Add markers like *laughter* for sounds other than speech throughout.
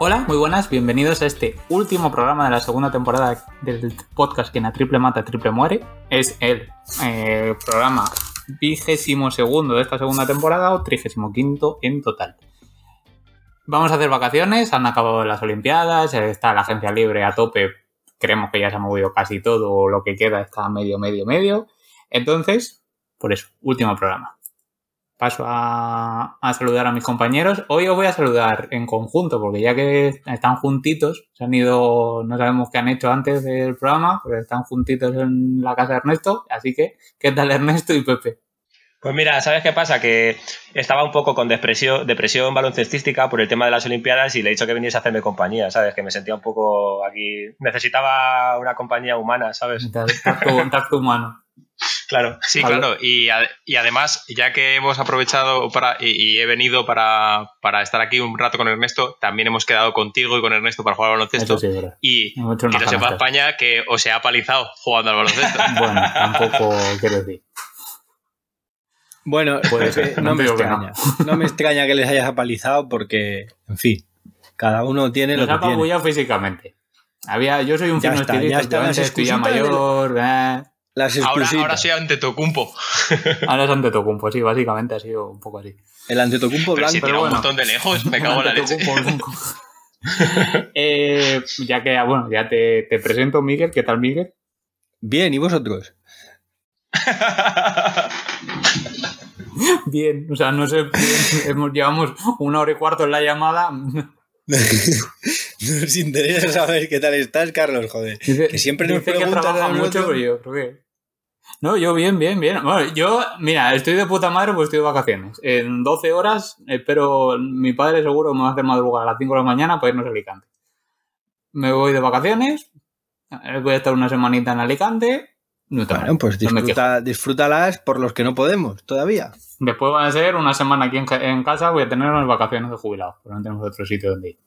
Hola, muy buenas, bienvenidos a este último programa de la segunda temporada del podcast Quien a triple mata, triple muere. Es el eh, programa vigésimo segundo de esta segunda temporada o trigésimo quinto en total. Vamos a hacer vacaciones, han acabado las Olimpiadas, está la agencia libre a tope, creemos que ya se ha movido casi todo, lo que queda está medio, medio, medio. Entonces, por eso, último programa paso a, saludar a mis compañeros. Hoy os voy a saludar en conjunto, porque ya que están juntitos, se han ido, no sabemos qué han hecho antes del programa, pero están juntitos en la casa de Ernesto. Así que, ¿qué tal Ernesto y Pepe? Pues mira, ¿sabes qué pasa? Que estaba un poco con depresión, depresión baloncestística por el tema de las Olimpiadas y le he dicho que viniese a hacerme compañía, ¿sabes? Que me sentía un poco aquí. Necesitaba una compañía humana, ¿sabes? Contacto humano. *laughs* Claro, sí, claro. Y, además, ya que hemos aprovechado para, y, he venido para, estar aquí un rato con Ernesto, también hemos quedado contigo y con Ernesto para jugar al baloncesto. y que no sepa España que os se ha palizado jugando al baloncesto. *laughs* bueno, tampoco quiero decir. Bueno, no, me extraña. No. me extraña que les hayas apalizado porque, en fin, cada uno tiene lo que tiene. físicamente. Había, yo soy un fino estilista, estoy ya mayor. Eh. ahora, ahora soy Antetokounmpo. ahora es Antetokounmpo, sí, básicamente ha sido un poco así. El Antetokounmpo blanco. Si pero bueno. un montón de lejos, me cago en la leche. *laughs* eh, ya que, bueno, ya te, te presento, Miguel. ¿Qué tal, Miguel? Bien, ¿y vosotros? *laughs* *laughs* Bien, o sea, no sé, hemos, llevamos una hora y cuarto en la llamada. *laughs* Nos interesa saber qué tal estás, Carlos, joder. que siempre nos preguntan mucho, pero yo creo que... No, yo bien, bien, bien. Bueno, yo, mira, estoy de puta madre pues estoy de vacaciones. En 12 horas, espero, mi padre seguro me va a hacer madrugar a las 5 de la mañana para irnos a Alicante. Me voy de vacaciones, voy a estar una semanita en Alicante, no bueno, pues disfruta, disfrútalas por los que no podemos todavía. Después van a ser una semana aquí en, casa, voy a tener unas vacaciones de jubilado, porque no tenemos otro sitio donde ir.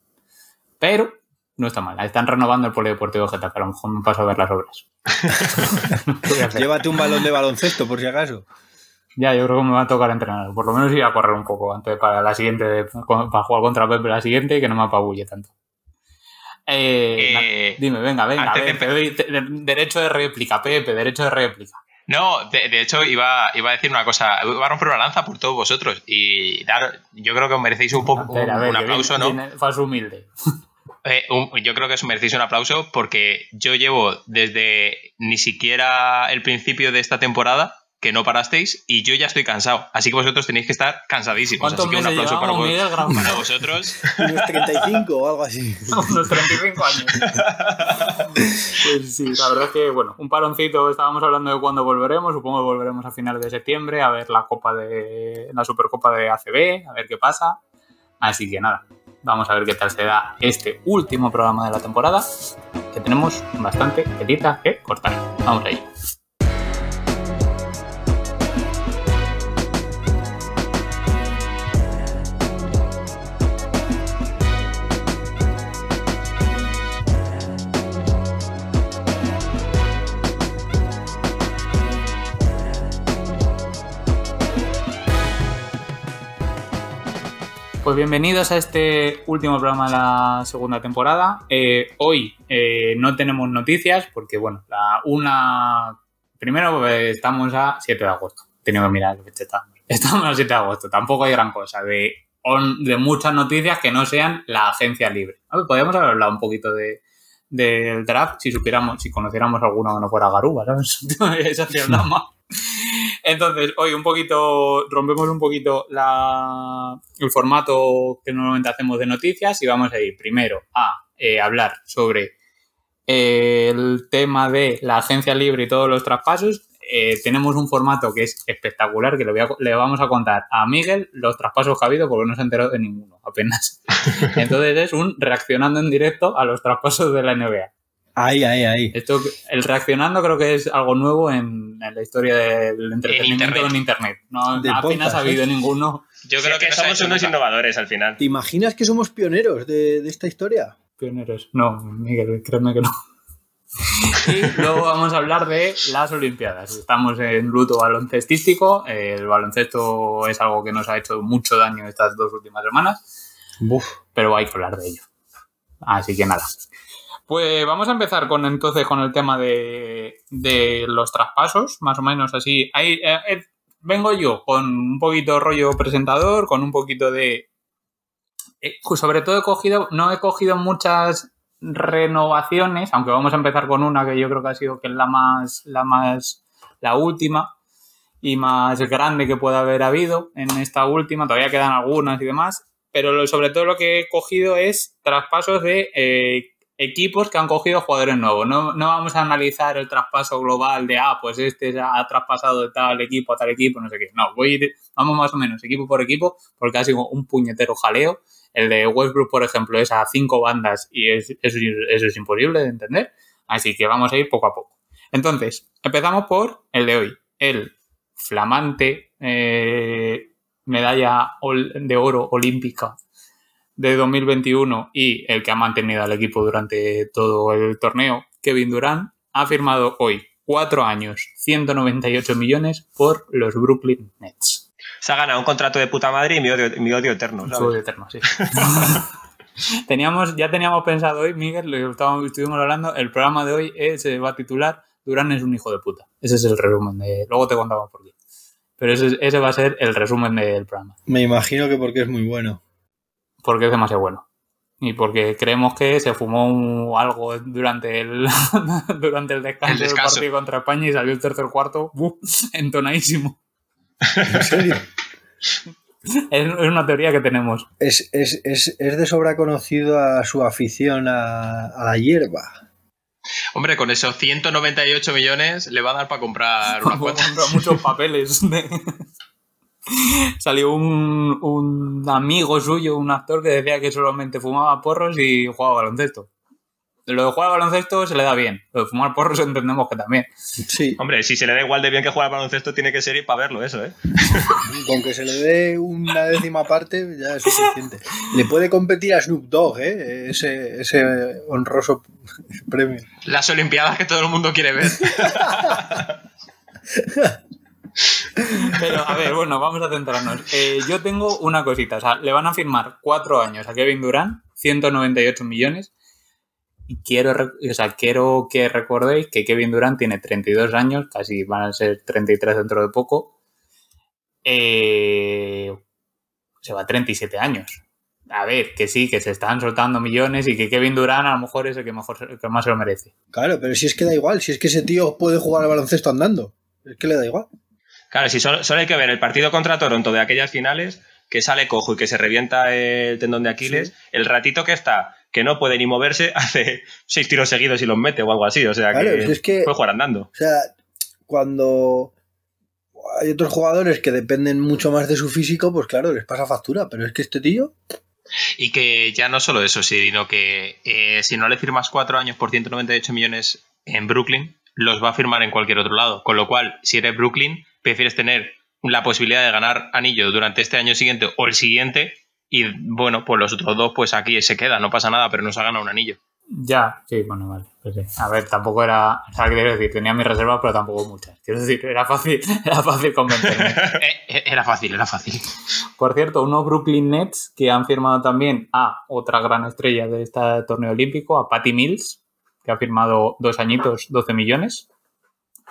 Pero no está mal, están renovando el polideportivo Getafe, a lo mejor me paso a ver las obras. *laughs* Llévate un balón de baloncesto, por si acaso. Ya, yo creo que me va a tocar entrenar, por lo menos ir a correr un poco antes para la siguiente, para jugar contra Pepe la siguiente y que no me apabulle tanto. Eh, eh, dime, venga, venga, derecho de réplica, Pepe, derecho de réplica. No, de, hecho iba, iba, a decir una cosa, iba a romper una lanza por todos vosotros y dar, yo creo que os merecéis un poco un, aplauso, ¿no? Falso humilde. *laughs* Eh, yo creo que os merecéis un aplauso porque yo llevo desde ni siquiera el principio de esta temporada que no parasteis y yo ya estoy cansado. Así que vosotros tenéis que estar cansadísimos. Así que un aplauso para, vosotros. *laughs* Unos 35 o algo así. Unos 35 años. pues sí, la verdad es que, bueno, un paroncito, estábamos hablando de cuándo volveremos, supongo que volveremos a finales de septiembre a ver la Copa de la Supercopa de ACB, a ver qué pasa. Así que nada, vamos a ver qué tal se da este último programa de la temporada, que tenemos bastante telita que cortar. Vamos ahí. Pues bienvenidos a este último programa de la segunda temporada. Eh, hoy eh, no tenemos noticias porque, bueno, la una. Primero eh, estamos a 7 de agosto. Tengo que mirar qué fecha estamos. A 7 de agosto. Tampoco hay gran cosa de, de muchas noticias que no sean la agencia libre. Podríamos haber hablado un poquito de, del draft si supiéramos, si conociéramos alguno que no fuera Garuba, ¿sabes? *laughs* Sería la *laughs* más. Entonces, hoy un poquito, rompemos un poquito el formato que normalmente hacemos de noticias y vamos a ir primero a eh, hablar sobre eh, el tema de la agencia libre y todos los traspasos. Eh, tenemos un formato que es espectacular, que le, vamos a contar a Miguel los traspasos que ha habido porque no se ha enterado de ninguno, apenas. *laughs* Entonces es un reaccionando en directo a los traspasos de la NBA. Ahí, ahí, ahí. Esto, el reaccionando creo que es algo nuevo en, la historia del entretenimiento en Internet. No, apenas ha habido ¿eh? ninguno. Yo creo que, somos unos innovadores al final. ¿Te imaginas que somos pioneros de, de esta historia? Pioneros. No, Miguel, créeme que no. y luego vamos a hablar de las Olimpiadas. Estamos en luto baloncestístico. El baloncesto es algo que nos ha hecho mucho daño estas dos últimas semanas. Pero hay que hablar de ello. Así que nada. Pues vamos a empezar con entonces con el tema de, los traspasos, más o menos así. Ahí, eh, eh, vengo yo con un poquito rollo presentador, con un poquito de... Eh, sobre todo he cogido, no he cogido muchas renovaciones, aunque vamos a empezar con una que yo creo que ha sido que es la más, la más, la última y más grande que pueda haber habido en esta última. Todavía quedan algunas y demás, pero sobre todo lo que he cogido es traspasos de equipos que han cogido jugadores nuevos. No, vamos a analizar el traspaso global de, ah, pues este ha traspasado de tal equipo a tal equipo, no sé qué. No, vamos más o menos equipo por equipo porque ha sido un puñetero jaleo. El de Westbrook, por ejemplo, es a cinco bandas y eso, es imposible de entender. Así que vamos a ir poco a poco. Entonces, empezamos por el de hoy. El flamante eh, medalla de oro olímpica de 2021 y el que ha mantenido al equipo durante todo el torneo, Kevin Durant, ha firmado hoy cuatro años, 198 millones por los Brooklyn Nets. Se ha ganado un contrato de puta madre y mi odio, eterno. Su odio eterno, sí. *laughs* teníamos, ya teníamos pensado hoy, Miguel, lo estuvimos hablando, el programa de hoy se va a titular Durán es un hijo de puta. Ese es el resumen de... Luego te contamos por qué. Pero ese, ese va a ser el resumen del programa. Me imagino que porque es muy bueno porque es demasiado bueno. Y porque creemos que se fumó algo durante el, *laughs* durante el descanso, del partido contra España y salió el tercer cuarto *laughs* entonadísimo. ¿En serio? *laughs* Es, una teoría que tenemos. Es, de sobra conocido a su afición a, la hierba. Hombre, con esos 198 millones le va a dar para comprar una muchos papeles. De... *laughs* Salió un, amigo suyo, un actor que decía que solamente fumaba porros y jugaba baloncesto. Lo de jugar baloncesto se le da bien. Lo de fumar porros *laughs* entendemos que también. Sí. Hombre, si se le da igual de bien que jugar baloncesto, tiene que ser ir para verlo eso, ¿eh? *laughs* Con que se le dé una décima parte ya es suficiente. Le puede competir a Snoop Dogg, ¿eh? Ese, ese honroso premio. Las Olimpiadas que todo el mundo quiere ver. Pero, a ver, bueno, vamos a centrarnos. Eh, yo tengo una cosita. O sea, le van a firmar cuatro años a Kevin Durant, 198 millones. Y quiero, o sea, quiero que recordéis que Kevin Durant tiene 32 años, casi van a ser 33 dentro de poco. Eh, se va a 37 años. A ver, que sí, que se están soltando millones y que Kevin Durant a lo mejor es el que, mejor, el que más se lo merece. Claro, pero si es que da igual, si es que ese tío puede jugar al baloncesto andando. Es que le da igual. Claro, si solo, hay que ver el partido contra Toronto de aquellas finales, que sale cojo y que se revienta el tendón de Aquiles, el ratito que está, que no puede ni moverse, *laughs* hace seis tiros seguidos y los mete o algo así. O sea, que, puede jugar andando. O sea, cuando hay otros jugadores que dependen mucho más de su físico, pues claro, les pasa factura, pero es que este tío... Y que ya no solo eso, sino que eh, si no le firmas cuatro años por 198 millones en Brooklyn, los va a firmar en cualquier otro lado. Con lo cual, si eres Brooklyn, prefieres tener la posibilidad de ganar anillo durante este año siguiente o el siguiente y bueno, pues los otros dos pues aquí se queda, no pasa nada, pero no se ha ganado un anillo. Ya, sí, bueno, vale. Pues A ver, tampoco era, o sea, quiero decir, tenía mis reservas, pero tampoco muchas. Quiero decir, *laughs* era fácil, era fácil convencerme. *laughs* Eh, eh, era fácil, era fácil. Por cierto, unos Brooklyn Nets que han firmado también a otra gran estrella de este torneo olímpico, a Patty Mills, que ha firmado dos añitos, 12 millones.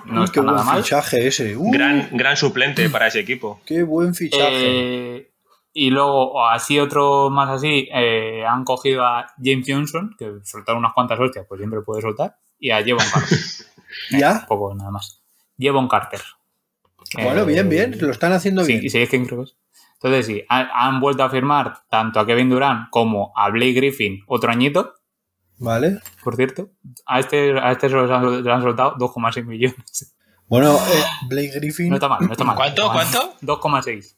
No qué buen fichaje ese. Uh. gran, gran suplente para ese equipo. Qué buen fichaje. Eh, y luego, así otro más así, eh, han cogido a James Johnson, que soltaron unas cuantas hostias, pues siempre puede soltar, y a Jevon Carter. *laughs* ¿Ya? poco nada más. Jevon Carter. Bueno, bien, bien, lo están haciendo bien. Sí, es que Entonces sí, han, vuelto a firmar tanto a Kevin Durant como a Blake Griffin otro añito. Vale. Por cierto, a este, a este se le han, soltado 2,6 millones. Bueno, eh, Blake Griffin. No está mal, no está mal. ¿Cuánto? ¿Cuánto? 2,6.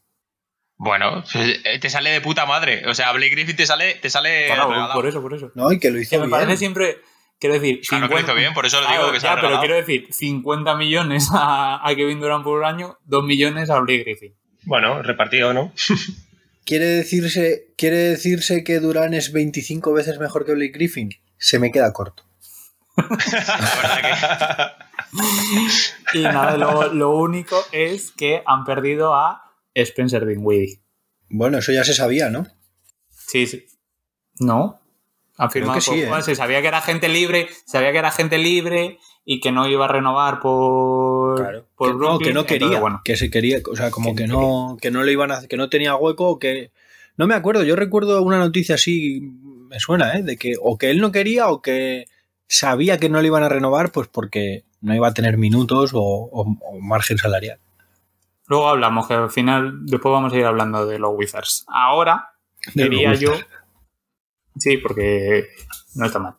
Bueno, eh, te sale de puta madre. O sea, Blake Griffin te sale. Te sale claro, por eso, por eso. No, y que lo hizo me parece siempre Quiero decir, claro 50, que lo bien, por eso lo digo que ya, pero quiero decir, 50 millones a, a, Kevin Durant por un año, 2 millones a Blake Griffin. Bueno, repartido, ¿no? *laughs* ¿Quiere decirse, ¿Quiere decirse que Durant es 25 veces mejor que Blake Griffin? Se me queda corto. *laughs* y nada, lo, lo, único es que han perdido a Spencer Dinwiddie. Bueno, eso ya se sabía, ¿no? Sí, sí. No. Han firmado sí, ¿eh? Se sabía que era gente libre, sabía que era gente libre y que no iba a renovar por, por que, no, que no quería, que se quería, o sea, como que, no, que no le iban a, que no tenía hueco, que no me acuerdo, yo recuerdo una noticia así, me suena, ¿eh? de que o que él no quería o que sabía que no le iban a renovar, pues porque no iba a tener minutos o, margen salarial. Luego hablamos, que al final, después vamos a ir hablando de los Wizards. Ahora, quería yo. Sí, porque no está mal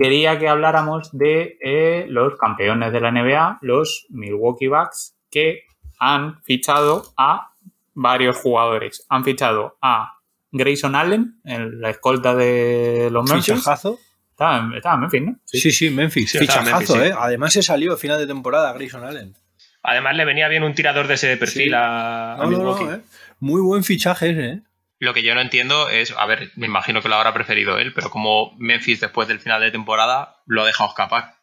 quería que habláramos de eh, los campeones de la NBA, los Milwaukee Bucks, que han fichado a varios jugadores. Han fichado a Grayson Allen, en la escolta de los Memphis. Fichajazo. Estaba, en Memphis, ¿no? Sí, sí, Memphis. Fichajazo, ¿eh? Además se salió a final de temporada Grayson Allen. Además le venía bien un tirador de ese perfil a, Milwaukee. ¿eh? Muy buen fichaje ese, ¿eh? Lo que yo no entiendo es, a ver, me imagino que lo habrá preferido él, pero como Memphis después del final de temporada lo ha dejado escapar.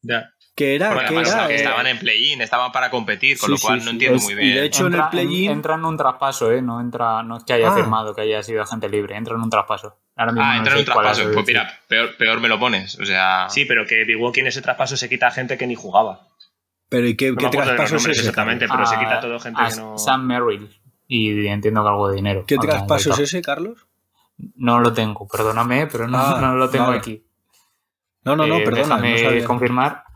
Ya. Que era, que era estaban en play-in, estaban para competir, con lo cual no entiendo muy bien. Y de hecho en el play-in entra en un traspaso, ¿eh? No entra, no es que haya ah. firmado, que haya sido agente libre, entra en un traspaso. ah, entra en un traspaso. Pues mira, peor, peor, me lo pones. O sea. Sí, pero que Milwaukee en ese traspaso se quita a gente que ni jugaba. Pero ¿y qué, qué traspaso es ese? Exactamente, pero se quita a toda gente que no. Sam Merrill y entiendo que algo de dinero. ¿Qué traspaso es ese, Carlos? No lo tengo, perdóname, pero no, ah, no lo tengo aquí. No, no, no, eh, perdóname. Déjame confirmar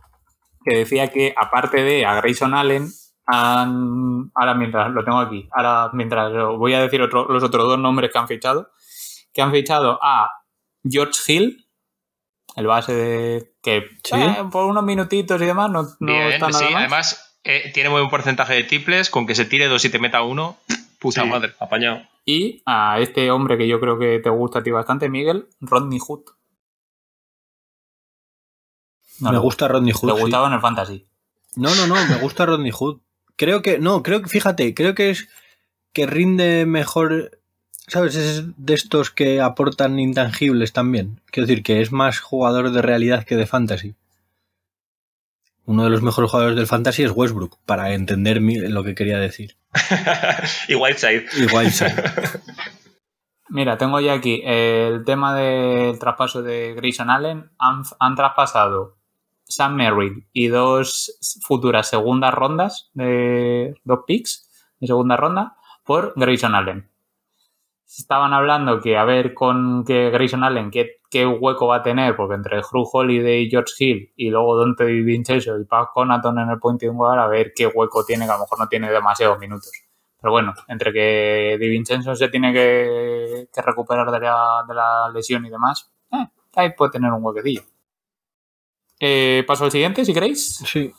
que decía que aparte de a Grayson Allen, han, ahora mientras lo tengo aquí, ahora mientras voy a decir los otros dos nombres que han fichado, que han fichado a George Hill, el base de que eh, por unos minutitos y demás no, no está nada sí, además eh, tiene muy buen porcentaje de triples, con que se tire dos y te meta uno, Puta madre, apañado. Y a este hombre que yo creo que te gusta a ti bastante, Miguel, Rodney Hood. Me gusta Rodney Hood. Le gustaba en el fantasy. No, no, no, me gusta Rodney Hood. Creo que, no, creo que, fíjate, creo que es que rinde mejor, ¿sabes? Es de estos que aportan intangibles también. Quiero decir, que es más jugador de realidad que de fantasy uno de los mejores jugadores del fantasy es Westbrook, para entender lo que quería decir. *laughs* y Whiteside. Y Whiteside. *laughs* Mira, tengo ya aquí el tema del traspaso de Grayson Allen. Han, traspasado Sam Merrill y dos futuras segundas rondas de dos picks de segunda ronda por Grayson Allen estaban hablando que a ver con que Grayson Allen qué, qué, hueco va a tener, porque entre Drew Holiday y George Hill y luego Dante Vincenzo y Pat Conaton en el point guard, a ver qué hueco tiene, que a lo mejor no tiene demasiados minutos. Pero bueno, entre que Di Vincenzo se tiene que, recuperar de la, lesión y demás, eh, ahí puede tener un huequecillo. Eh, paso al siguiente, si queréis. Sí.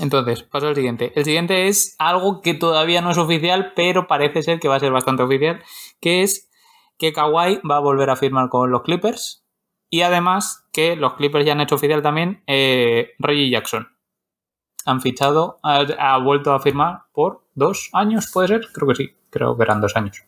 Entonces, paso al siguiente. El siguiente es algo que todavía no es oficial, pero parece ser que va a ser bastante oficial, que es que Kawhi va a volver a firmar con los Clippers y además que los Clippers ya han hecho oficial también eh, Reggie Jackson. Han fichado, ha, vuelto a firmar por dos años, ¿puede ser? Creo que sí, creo que eran dos años.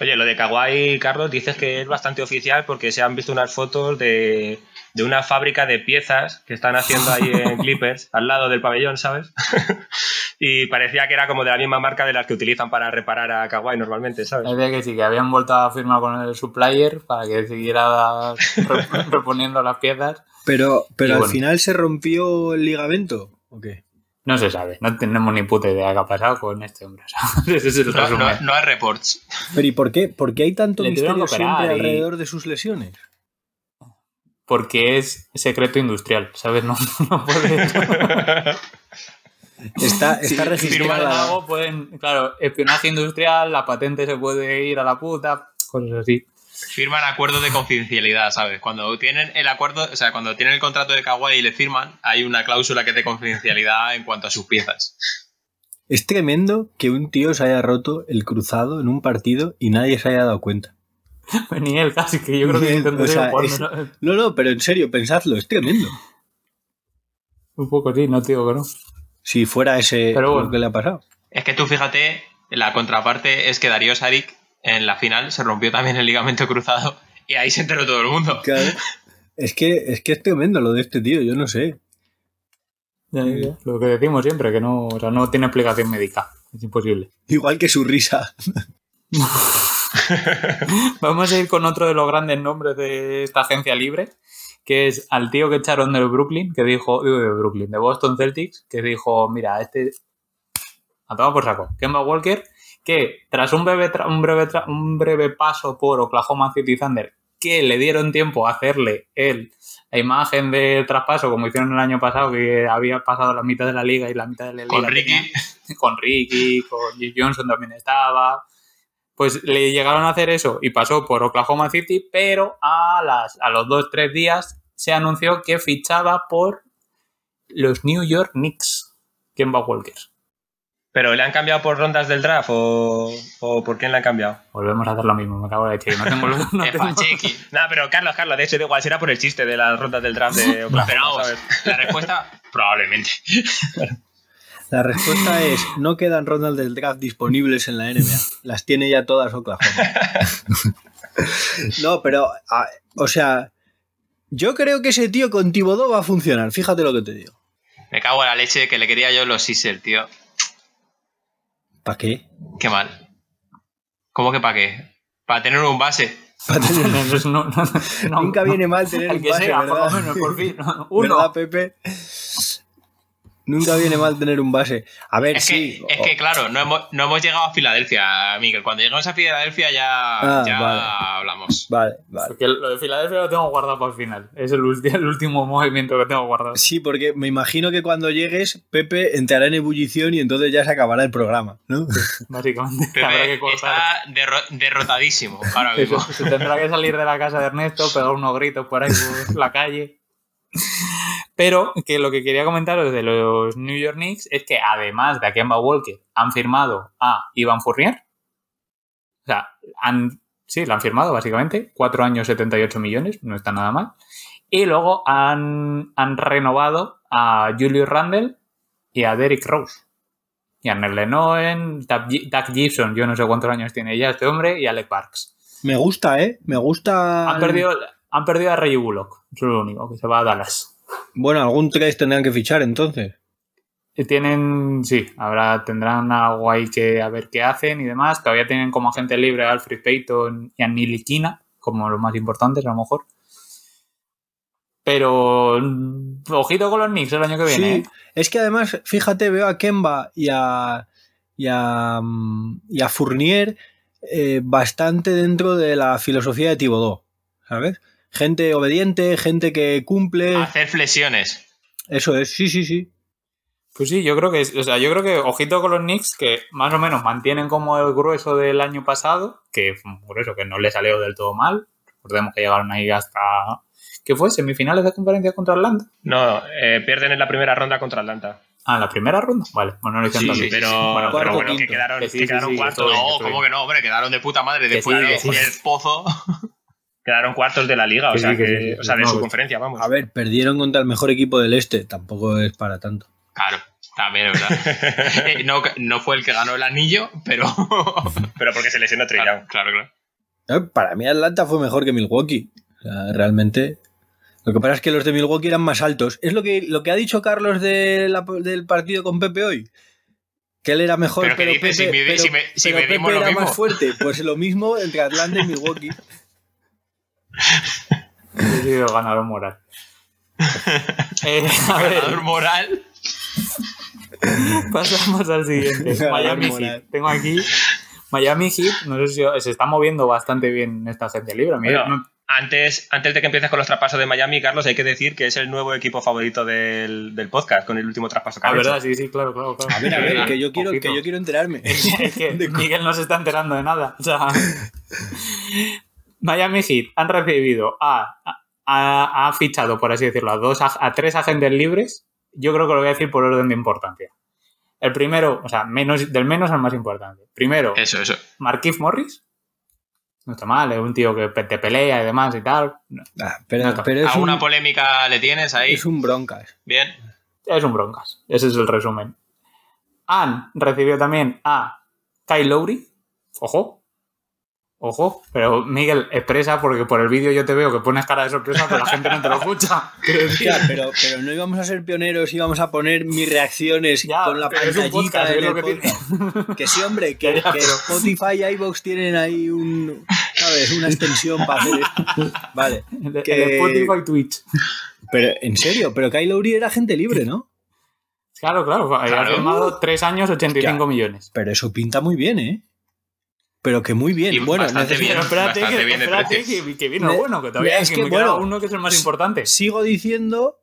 Oye, lo de Kawhi, Carlos, dices que es bastante oficial porque se han visto unas fotos de, de una fábrica de piezas que están haciendo ahí en *laughs* Clippers, al lado del pabellón, ¿sabes? *laughs* y parecía que era como de la misma marca de las que utilizan para reparar a Kawaii normalmente, ¿sabes? Parecía que sí, que habían vuelto a firmar con el supplier para que siguiera *laughs* reponiendo las piezas. Pero, pero al final se rompió el ligamento, ¿o qué? No se sabe, no tenemos ni puta idea de qué ha pasado con este hombre. no, hay reports. Pero ¿y por qué? ¿Por qué hay tanto misterio siempre alrededor de sus lesiones? Porque es secreto industrial, ¿sabes? No, *laughs* no puede... *laughs* está, está registrado. pueden, claro, espionaje industrial, la patente se puede ir a la puta, cosas así. Firman acuerdos de confidencialidad, ¿sabes? Cuando tienen el acuerdo, o sea, cuando tienen el contrato de Kawaii y le firman, hay una cláusula que es de confidencialidad en cuanto a sus piezas. Es tremendo que un tío se haya roto el cruzado en un partido y nadie se haya dado cuenta. *laughs* Ni él casi, que yo creo que intentaría No, no, pero en serio, pensadlo, es tremendo. Un poco sí, no te digo que no. Si fuera ese lo que le ha pasado. Es que tú fíjate, la contraparte es que Darío Saric en la final se rompió también el ligamento cruzado y ahí se enteró todo el mundo. *laughs* Es que, es que es tremendo lo de este tío, yo no sé. Lo que decimos siempre, que no, no tiene explicación médica. Es imposible. Igual que su risa. *laughs* *laughs* Vamos a ir con otro de los grandes nombres de esta agencia libre, que es al tío que echaron del Brooklyn, que dijo, de Brooklyn, de Boston Celtics, que dijo, mira, este... A tomar por saco. Kemba Walker, que tras un breve, un breve, un breve paso por Oklahoma City Thunder, que le dieron tiempo a hacerle el, la imagen de traspaso, como hicieron el año pasado, que había pasado la mitad de la liga y la mitad de la liga. Con Ricky. *laughs* con Ricky, con Johnson también estaba. Pues le llegaron a hacer eso y pasó por Oklahoma City, pero a, las, a los dos, tres días se anunció que fichaba por los New York Knicks, Kemba Walker. ¿Pero le han cambiado por rondas del draft o, por quién le han cambiado? Volvemos a hacer lo mismo, me acabo de decir. No tengo *laughs* *laughs* no, pero Carlos, Carlos, de hecho, igual será por el chiste de las rondas del draft de *laughs* Oklahoma. pero vamos, la respuesta, probablemente. La respuesta es: no quedan rondas del draft disponibles en la NBA. Las tiene ya todas Oklahoma. no, pero, o sea, yo creo que ese tío con Tibodó va a funcionar. Fíjate lo que te digo. Me cago en la leche que le quería yo los Sixers, tío. ¿Para qué? Qué mal. ¿Cómo que para qué? Para tener un base. Para tener... *laughs* no, Nunca viene mal tener un base, sea, ¿verdad? Por, menos, por fin. *laughs* Uno. ¿Verdad, Pepe? Nunca viene mal tener un base. A ver, es sí. Que, es que, claro, no hemos, no hemos, llegado a Filadelfia, Miguel. Cuando lleguemos a Filadelfia ya, ah, ya hablamos. Vale, vale. Porque lo de Filadelfia lo tengo guardado para el final. Es el, el, último movimiento que tengo guardado. Sí, porque me imagino que cuando llegues, Pepe entrará en ebullición y entonces ya se acabará el programa, ¿no? básicamente. Pepe está derrotadísimo ahora mismo. Se, tendrá que salir de la casa de Ernesto, pegar unos gritos por ahí por la calle. Pero que lo que quería comentaros de los New York Knicks es que además de a Kemba Walker han firmado a Ivan Fournier. O sea, han, sí, lo han firmado básicamente. Cuatro años 78 millones, no está nada mal. Y luego han, han renovado a Julius Randle y a Derrick Rose. Y a Nerle Noen, Doug Gibson, yo no sé cuántos años tiene ya este hombre, y Alec Parks. Me gusta, ¿eh? Me gusta. Han perdido, han perdido a Reggie Bullock, eso es lo único, que se va a Dallas. Bueno, algún 3 tendrán que fichar entonces. Tienen, sí, ahora tendrán algo ahí que a ver qué hacen y demás. Todavía tienen como agente libre a Alfred Payton y a Nili Kina, como los más importantes a lo mejor. Pero ojito con los Knicks el año que viene. Sí, ¿eh? es que además, fíjate, veo a Kemba y a, y a, Fournier eh, bastante dentro de la filosofía de Thibodeau, ¿sabes? Gente obediente, gente que cumple. Hacer flexiones. Eso es, sí, sí, sí. Pues sí, yo creo que, o sea, yo creo que ojito con los Knicks que más o menos mantienen como el grueso del año pasado, que por eso que no le salió del todo mal. Recordemos que llegaron ahí hasta ¿qué fue? ¿Semifinales de conferencia contra Atlanta? No, eh, pierden en la primera ronda contra Atlanta. Ah, la primera ronda. Vale, bueno, no lo hicieron sí, pero, bueno, pero bueno, que quedaron, que quedaron cuartos. No, ¿cómo que no, hombre? Quedaron de puta madre después del *laughs* pozo. Quedaron cuartos de la liga, o sea, que, o sea de su conferencia, vamos. A ver, perdieron contra el mejor equipo del este, tampoco es para tanto. Claro, también es verdad. *laughs* Eh, no, no, fue el que ganó el anillo, pero. *laughs* pero porque se lesionó Trey claro, claro, claro. Para mí Atlanta fue mejor que Milwaukee. O sea, realmente. Lo que pasa es que los de Milwaukee eran más altos. Es lo que, lo que ha dicho Carlos del partido con Pepe hoy. Que él era mejor, pero, pero Pepe, si me, si Pepe era más fuerte. Pues lo mismo entre Atlanta y Milwaukee. *laughs* He sido ganador moral. *laughs* Eh, ganador moral. *laughs* Pasamos al siguiente. *laughs* Miami Heat. Tengo aquí Miami Heat. No sé si se está moviendo bastante bien esta gente libre. antes, antes de que empieces con los traspasos de Miami, Carlos, hay que decir que es el nuevo equipo favorito del, del podcast con el último traspaso que Ah, verdad, sí, sí, claro, claro, claro. A ver, a ver, que yo quiero, que yo quiero enterarme. Es que Miguel no se está enterando de nada. O sea, Miami Heat han recibido a, ha fichado, por así decirlo, a, dos, a, tres agentes libres. Yo creo que lo voy a decir por orden de importancia. El primero, o sea, menos, del menos al más importante. Primero, eso, eso. Marquise Morris. No está mal, es un tío que te pelea y demás y tal. Ah, pero, pero es ¿Alguna polémica le tienes ahí? Es un broncas. Bien. Es un broncas. Ese es el resumen. Anne recibió también a Kyle Lowry. Ojo, Ojo, pero Miguel, expresa porque por el vídeo yo te veo que pones cara de sorpresa, pero la gente no te lo escucha. *laughs* Ya, pero, pero, no íbamos a ser pioneros, íbamos a poner mis reacciones con la pantallita de lo que, *laughs* que sí, hombre, *laughs* que, Spotify y iVoox tienen ahí un, ¿sabes? una extensión para hacer esto. Vale. Que... Spotify y Twitch. Pero, en serio, pero Kyle Lowry era gente libre, ¿no? Claro, claro. Ha firmado 3 años, 85 millones. Pero eso pinta muy bien, ¿eh? Pero que muy bien. bueno, bastante bien, espérate, que, bien espérate que, que, vino bueno, que todavía es que, bueno, uno que es el más importante. Sigo diciendo,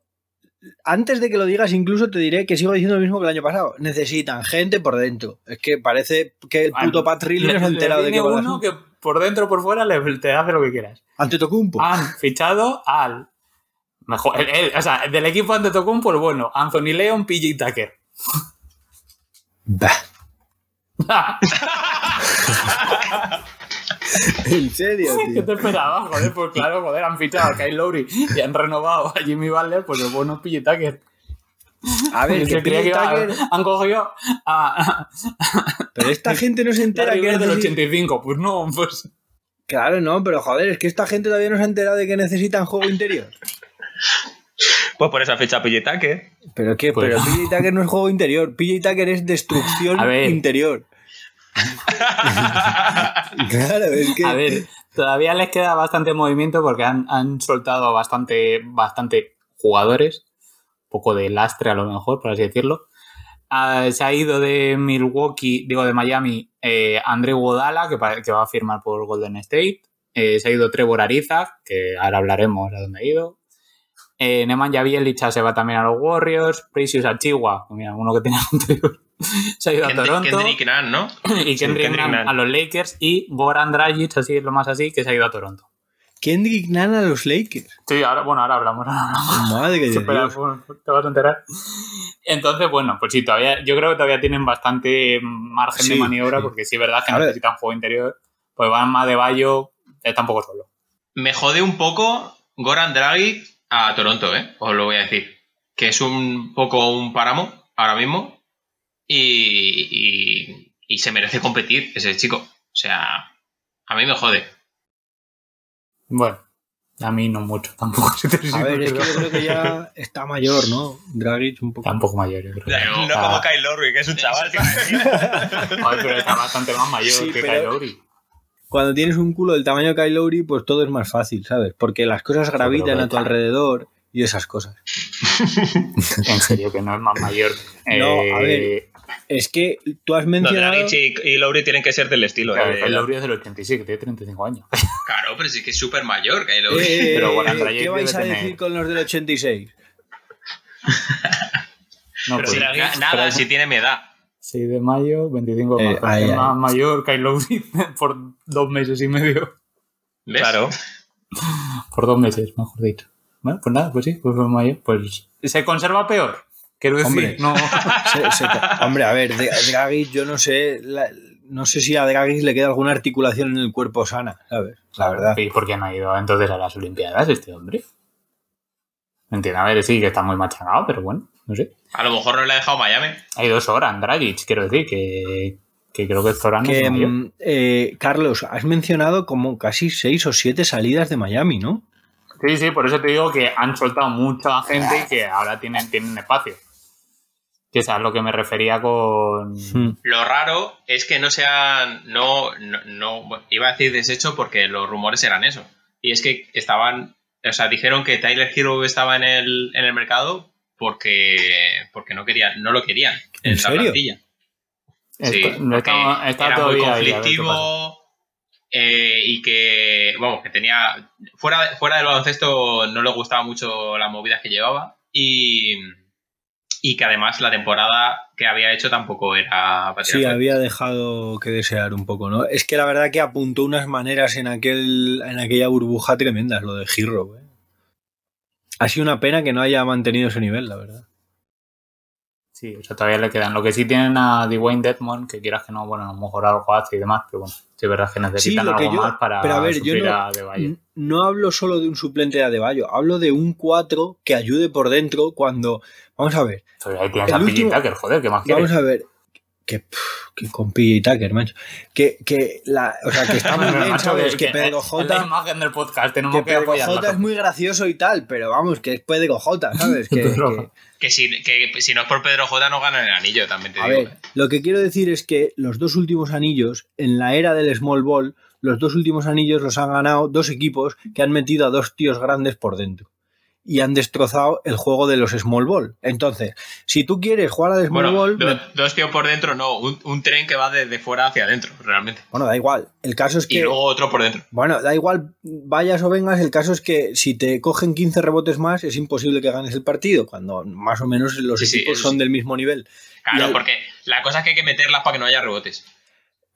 antes de que lo digas, incluso te diré que sigo diciendo lo mismo que el año pasado. Necesitan gente por dentro. Es que parece que el puto Patrick no se ha enterado de que uno que por dentro o por fuera le, te hace lo que quieras. Ante Tocumpo. Han fichado al mejor, o sea, del equipo ante Tocumpo el bueno, Anthony Leon, PJ Tucker. Bah. *laughs* *laughs* ¿En serio, tío? ¿Qué te esperaba? Joder, pues claro, joder, han fichado a Kyle Lowry y han renovado a Jimmy Butler, pues el bueno PJ Tucker. A ver, *laughs* que PJ Tucker... Han cogido a... Pero esta gente no se *laughs* entera que es del 85. Pues no, pues... Claro, no, pero joder, es que esta gente todavía no se ha enterado de que necesitan juego interior. Pues por esa fecha PJ Tucker. ¿Pero qué? Pues... Pero PJ Tucker no es juego interior. PJ Tucker es destrucción interior. *laughs* claro. A ver, todavía les queda bastante movimiento porque han, soltado bastante, bastante jugadores. Un poco de lastre a lo mejor, por así decirlo. Ah, se ha ido de Milwaukee, digo de Miami, eh, André Guadala, que, va a firmar por Golden State. Eh, se ha ido Trevor Ariza, que ahora hablaremos de dónde ha ido. Eh, Nemanja se va también a los Warriors. Precious Achigua, mira, uno que tenía *laughs* anterior, se ha ido a Toronto. Kendrick Nunn, ¿no? *clears throat* y Kendrick, Nunn a los Lakers. Y Goran Dragic, así es lo más así, que se ha ido a Toronto. Kendrick Nunn a los Lakers. Sí, ahora, bueno, ahora hablamos. Madre que *laughs* Espera, te vas a enterar. Entonces, bueno, pues sí, todavía, yo creo que todavía tienen bastante margen de maniobra, porque sí es verdad que necesitan juego interior. Pues van más de Bayo, está un poco solo. Me jode un poco Goran Dragic a Toronto, ¿eh? Os lo voy a decir. Que es un poco un páramo ahora mismo y, y, se merece competir ese chico. O sea, a mí me jode. Bueno, a mí no mucho tampoco. *laughs* a ver, es que yo creo que ya está mayor, ¿no? Dragic un poco. Está un poco mayor, yo creo. no como Kyle Lowry, que es un chaval. *laughs* pero está bastante más mayor que Kyle Lowry cuando tienes un culo del tamaño de Kyle Lowry, pues todo es más fácil, ¿sabes? Porque las cosas gravitan a tu alrededor y esas cosas. *laughs* en serio, que no es más mayor. No, a ver. Eh, es que tú has mencionado. No, y, Lowry tienen que ser del estilo. Claro, eh, Lowry es del 86, que tiene 35 años. *laughs* Claro, pero sí que es súper mayor que Lowry. Eh, pero bueno, ¿Qué vais a decir con los del 86? *laughs* no, pero pues, nada, si tiene mi edad. 6 de mayo, 25 eh, más mayor Kyle Lowry *laughs* por dos meses y medio. Claro. Por dos meses, mejor dicho. Bueno, pues nada, pues sí, pues mayo. Pues se conserva peor. Quiero decir, hombre, no. *laughs* hombre, a ver, Draghi, yo no sé. no sé si a Draghi le queda alguna articulación en el cuerpo sana, ¿sabes? La verdad. ¿Y por qué no ha ido entonces a las Olimpiadas este hombre? Entiendo, a ver, sí, que está muy machacado, pero bueno, no sé. A lo mejor no le ha dejado Miami. Hay dos horas, Dragic, quiero decir, que, creo que Zoran que, mm, eh, Carlos, has mencionado como casi seis o siete salidas de Miami, ¿no? Sí, sí, por eso te digo que han soltado mucha gente y que ahora tienen, tienen espacio. Que es a lo que me refería con. Hmm. Lo raro es que no sean. No, no, iba a decir deshecho porque los rumores eran eso. Y es que estaban. O sea, dijeron que Tyler Hero estaba en el, en el mercado porque, porque no querían, no lo querían en, la plantilla. Sí, era muy conflictivo eh, y que, bueno, que tenía, fuera, fuera del baloncesto no le gustaba mucho las movidas que llevaba y, y que además la temporada que había hecho tampoco era... Sí, había dejado que desear un poco, ¿no? Es que la verdad que apuntó unas maneras en, aquel, en aquella burbuja tremendas, lo de Giro, ¿eh? Ha sido una pena que no haya mantenido ese nivel, la verdad. Sí, o sea, todavía le quedan. Lo que sí tienen a Dwayne Deadmond, que quieras que no, bueno, a lo mejor algo hace y demás, pero bueno, sí es verdad que necesitan algo más para pero a ver, yo no, no hablo solo de un suplente de Adebayo, hablo de un 4 que ayude por dentro cuando... Vamos a ver. ahí tienes a último, Tucker, joder, ¿qué más quieres? Vamos a ver, que, que con y Tucker, macho. Que, que, la, o sea, que está *laughs* muy bien, ¿sabes? Que, Pedro J. Es la imagen del podcast, tenemos que, Pedro J es muy gracioso y tal, pero vamos, que es Pedro J, ¿sabes? Que, que, si, que si no es por Pedro J no ganan el anillo, también te a digo. Ver, lo que quiero decir es que los dos últimos anillos, en la era del Small Ball, los dos últimos anillos los han ganado dos equipos que han metido a dos tíos grandes por dentro y han destrozado el juego de los small ball. Entonces, si tú quieres jugar al small ball... Dos tíos por dentro, no, un, tren que va desde fuera hacia adentro, realmente. Bueno, da igual. El caso es que... Y luego otro por dentro. Bueno, da igual, vayas o vengas, el caso es que si te cogen 15 rebotes más, es imposible que ganes el partido, cuando más o menos los equipos son del mismo nivel. Claro, porque la cosa es que hay que meterlas para que no haya rebotes.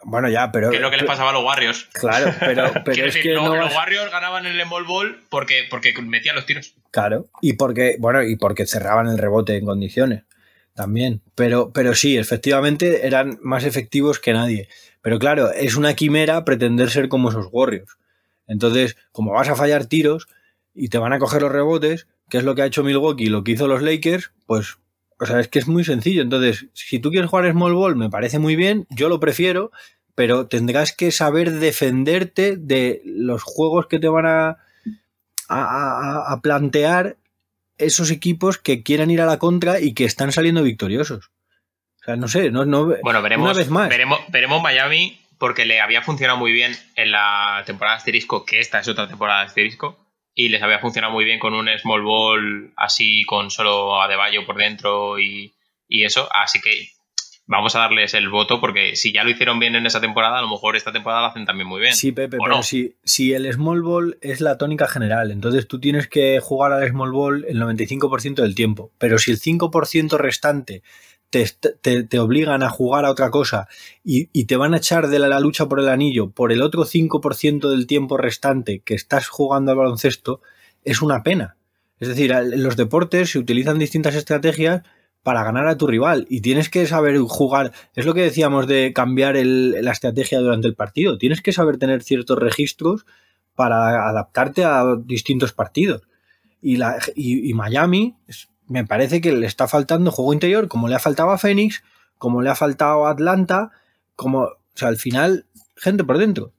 Bueno, ya, pero. Que es lo que les pasaba a los Warriors. Claro, pero, *laughs* pero es que. Los Warriors ganaban el Small Ball porque, porque metían los tiros. Claro, y porque, bueno, y porque cerraban el rebote en condiciones. También. Pero, pero sí, efectivamente eran más efectivos que nadie. Pero claro, es una quimera pretender ser como esos Warriors. Entonces, como vas a fallar tiros y te van a coger los rebotes, que es lo que ha hecho Milwaukee y lo que hizo los Lakers, pues o sea, es que es muy sencillo. Entonces, si tú quieres jugar Small Ball, me parece muy bien, yo lo prefiero, pero tendrás que saber defenderte de los juegos que te van a, a, plantear esos equipos que quieran ir a la contra y que están saliendo victoriosos. O sea, no sé, no, no bueno, veremos, una vez más. Veremos, veremos Miami porque le había funcionado muy bien en la temporada asterisco, que esta es otra temporada asterisco, y les había funcionado muy bien con un small ball así, con solo Adebayo por dentro y, y eso. Así que vamos a darles el voto porque si ya lo hicieron bien en esa temporada, a lo mejor esta temporada lo hacen también muy bien. Sí, Pepe, pero si, si, el small ball es la tónica general, entonces tú tienes que jugar al small ball el 95% del tiempo, pero si el 5% restante te, obligan a jugar a otra cosa y, te van a echar de la, lucha por el anillo por el otro 5% del tiempo restante que estás jugando al baloncesto, es una pena. Es decir, los deportes se utilizan distintas estrategias para ganar a tu rival y tienes que saber jugar. Es lo que decíamos de cambiar la estrategia durante el partido. Tienes que saber tener ciertos registros para adaptarte a distintos partidos. Y, la, y Miami me parece que le está faltando juego interior, como le ha faltado a Phoenix, como le ha faltado a Atlanta, como, o sea, al final, gente por dentro.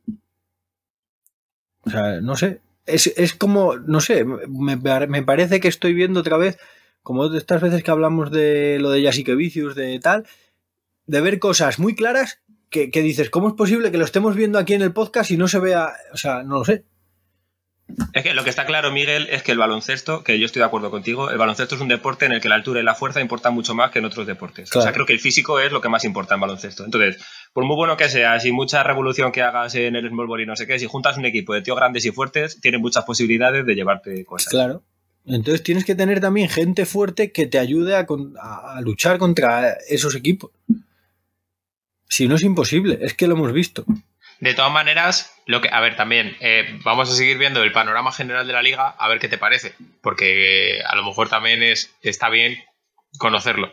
O sea, no sé. Es, como, no sé, me, parece que estoy viendo otra vez, como estas veces que hablamos de lo de Jessica Vicious, de tal, de ver cosas muy claras que, que dices, ¿cómo es posible que lo estemos viendo aquí en el podcast y no se vea? O sea, no lo sé. Es que lo que está claro, Miguel, es que el baloncesto, que yo estoy de acuerdo contigo, el baloncesto es un deporte en el que la altura y la fuerza importan mucho más que en otros deportes. O sea, creo que el físico es lo que más importa en baloncesto. Entonces, por muy bueno que seas y mucha revolución que hagas en el small ball y no sé qué, si juntas un equipo de tíos grandes y fuertes, tienen muchas posibilidades de llevarte cosas. Claro. Entonces tienes que tener también gente fuerte que te ayude a, a luchar contra esos equipos. Si no es imposible, es que lo hemos visto. De todas maneras, lo que, a ver, también eh, vamos a seguir viendo el panorama general de la liga, a ver qué te parece, porque a lo mejor también es, está bien conocerlo.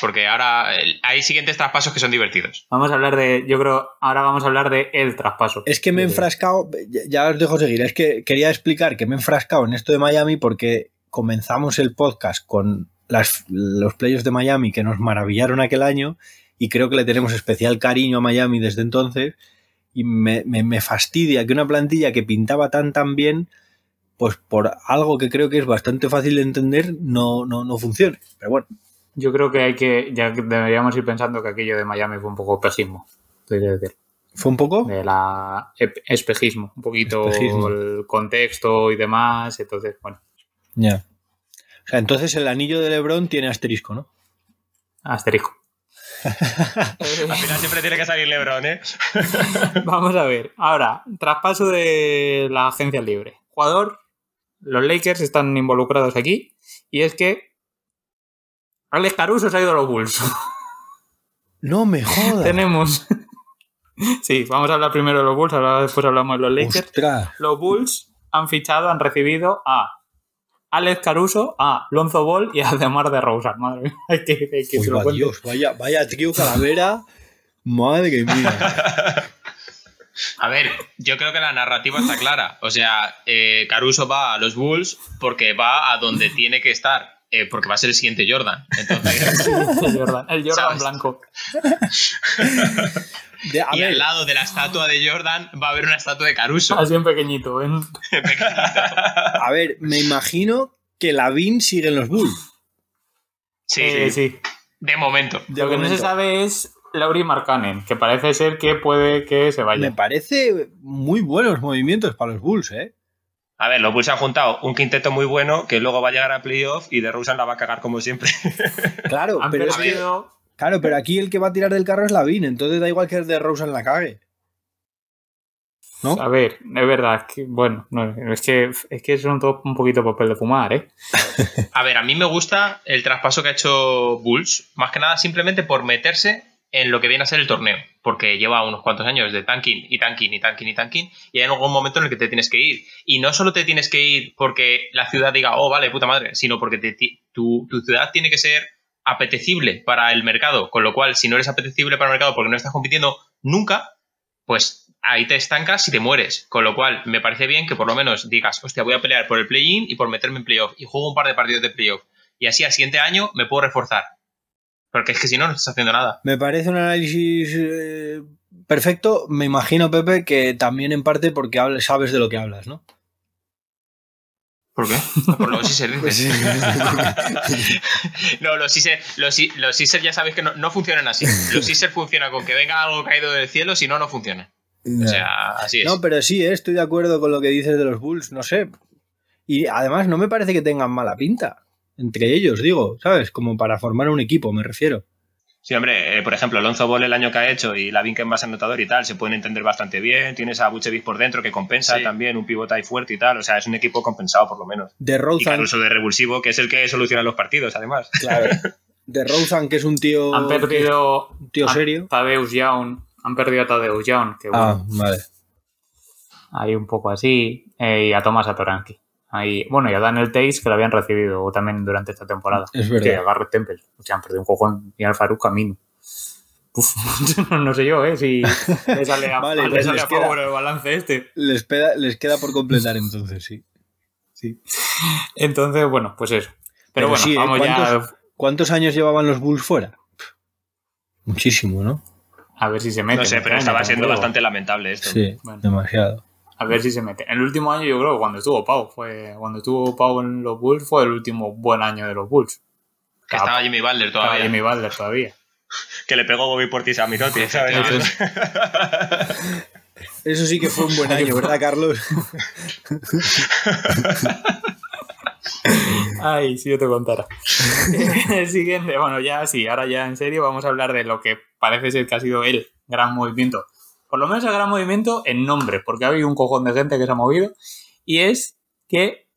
Porque ahora hay siguientes traspasos que son divertidos. Vamos a hablar de, yo creo, ahora vamos a hablar de el traspaso. Es que me he enfrascado, ya os dejo seguir, es que quería explicar que me he enfrascado en esto de Miami porque comenzamos el podcast con las, los players de Miami que nos maravillaron aquel año y creo que le tenemos especial cariño a Miami desde entonces y me, me, fastidia que una plantilla que pintaba tan tan bien, pues por algo que creo que es bastante fácil de entender, no, no, no funcione. Pero bueno. Yo creo que hay que, ya deberíamos ir pensando que aquello de Miami fue un poco espejismo. ¿Fue un poco? De la espejismo, un poquito el contexto y demás, entonces, bueno. Ya. O sea, entonces el anillo de Lebron tiene asterisco, ¿no? Asterisco. Al final siempre tiene que salir Lebron, ¿eh? *laughs* Vamos a ver. Ahora, traspaso de la agencia libre. Jugador, los Lakers están involucrados aquí. Y es que Alex Caruso se ha ido a los Bulls. *laughs* No me jodas. Tenemos. *laughs* sí, vamos a hablar primero de los Bulls, ahora después hablamos de los Lakers. Los Bulls han fichado, han recibido a Alex Caruso, a Lonzo Ball y a Demar de Rosa. Madre mía, *laughs* hay que, hay que Uy, se lo va. Dios, vaya, vaya trío calavera. *laughs* Madre mía. A ver, yo creo que la narrativa está clara. O sea, eh, Caruso va a los Bulls porque va a donde tiene que estar. eh, porque va a ser el siguiente Jordan. Entonces, *laughs* El Jordan, el Jordan blanco. De- *laughs* y ver, al lado de la estatua de Jordan va a haber una estatua de Caruso. Así en pequeñito. ¿eh? *laughs* a ver, me imagino que Lavin sigue en los Bulls. Sí, Eh, sí. sí. De momento. De Lo que no se sabe es Lauri Markkanen, que parece ser que puede que se vaya. Me parece muy buenos movimientos para los Bulls, ¿eh? A ver, los Bulls han juntado un quinteto muy bueno que luego va a llegar a playoff y de la va a cagar como siempre. Claro, Han pero es que- perdido. Claro, pero aquí el que va a tirar del carro es Lavin, entonces da igual que el de Rosen la cague. ¿No? A ver, es verdad, es que, bueno, no, es que es que son todos un poquito papel de fumar, ¿eh? *laughs* A ver, a mí me gusta el traspaso que ha hecho Bulls, más que nada simplemente por meterse en lo que viene a ser el torneo, porque lleva unos cuantos años de tanking y tanking y tanking y tanking, y hay algún momento en el que te tienes que ir. Y no solo te tienes que ir porque la ciudad diga, oh, vale, puta madre, sino porque te tu, tu ciudad tiene que ser apetecible para el mercado, con lo cual, si no eres apetecible para el mercado porque no estás compitiendo nunca, pues ahí te estancas y te mueres. Con lo cual, me parece bien que por lo menos digas, hostia, voy a pelear por el play-in y por meterme en playoff. Y juego un par de partidos de playoff. Y así al siguiente año me puedo reforzar. Porque es que si no, no estás haciendo nada. Me parece un análisis eh, perfecto. Me imagino, Pepe, que también en parte porque sabes de lo que hablas, ¿no? ¿Por qué? Por los Sixers dices. *laughs* no, los Sixers ya sabéis que no, no funcionan así. Los Sixers funcionan con que venga algo caído del cielo, si no, no funciona. O sea, así es. No, pero sí, eh, estoy de acuerdo con lo que dices de los Bulls, no sé. Y además no me parece que tengan mala pinta. Entre ellos, digo, ¿sabes? Como para formar un equipo, me refiero. Sí, hombre, eh, por ejemplo, Alonso Ball el año que ha hecho y Lavin que es más anotador y tal, se pueden entender bastante bien. Tienes a Buchevic por dentro que compensa Sí. también, un pivote ahí fuerte y tal. O sea, es un equipo compensado por lo menos. De Rozan, Caruso de revulsivo, que es el que soluciona los partidos, además. claro. De Rozan, que es un tío. Han perdido Un tío a serio. Tadeusz Young, han perdido a Tadeusz Young, que Ah, bueno, vale. ahí un poco así, eh, y a Tomás Atoranki. Ahí, bueno, y a Daniel Tays, que lo habían recibido también durante esta temporada. Es verdad. Que Garrett Temple, o sea, han perdido un cojón y al Faruk Camino. Uf, *laughs* no sé yo, ¿eh? Si *laughs* le sale a, Vale, le pues sale les a favor queda- el balance este. Les, queda por completar entonces, sí. sí. Entonces, bueno, pues eso. Pero, Pero bueno, sí, ¿eh? vamos ¿Cuántos- ya ¿Cuántos años llevaban los Bulls fuera? Muchísimo, ¿no? a ver si se mete. No sé, pero este estaba siendo bastante lamentable esto. Sí, Bueno. demasiado. A ver si se mete. En el último año, yo creo, cuando estuvo Pau, fue cuando estuvo Pau en los Bulls, fue el último buen año de los Bulls. que estaba Jimmy Butler Estaba todavía. Jimmy Butler todavía. Que le pegó Bobby Portis a Mitotti, ¿sabes? Eso sí que fue un buen año, ¿verdad, Carlos? Ay, si yo te contara. el *laughs* siguiente, bueno, ya sí, ahora ya en serio vamos a hablar de lo que parece ser que ha sido el gran movimiento. Por lo menos el gran movimiento en nombre, porque ha habido un cojón de gente que se ha movido. Y es que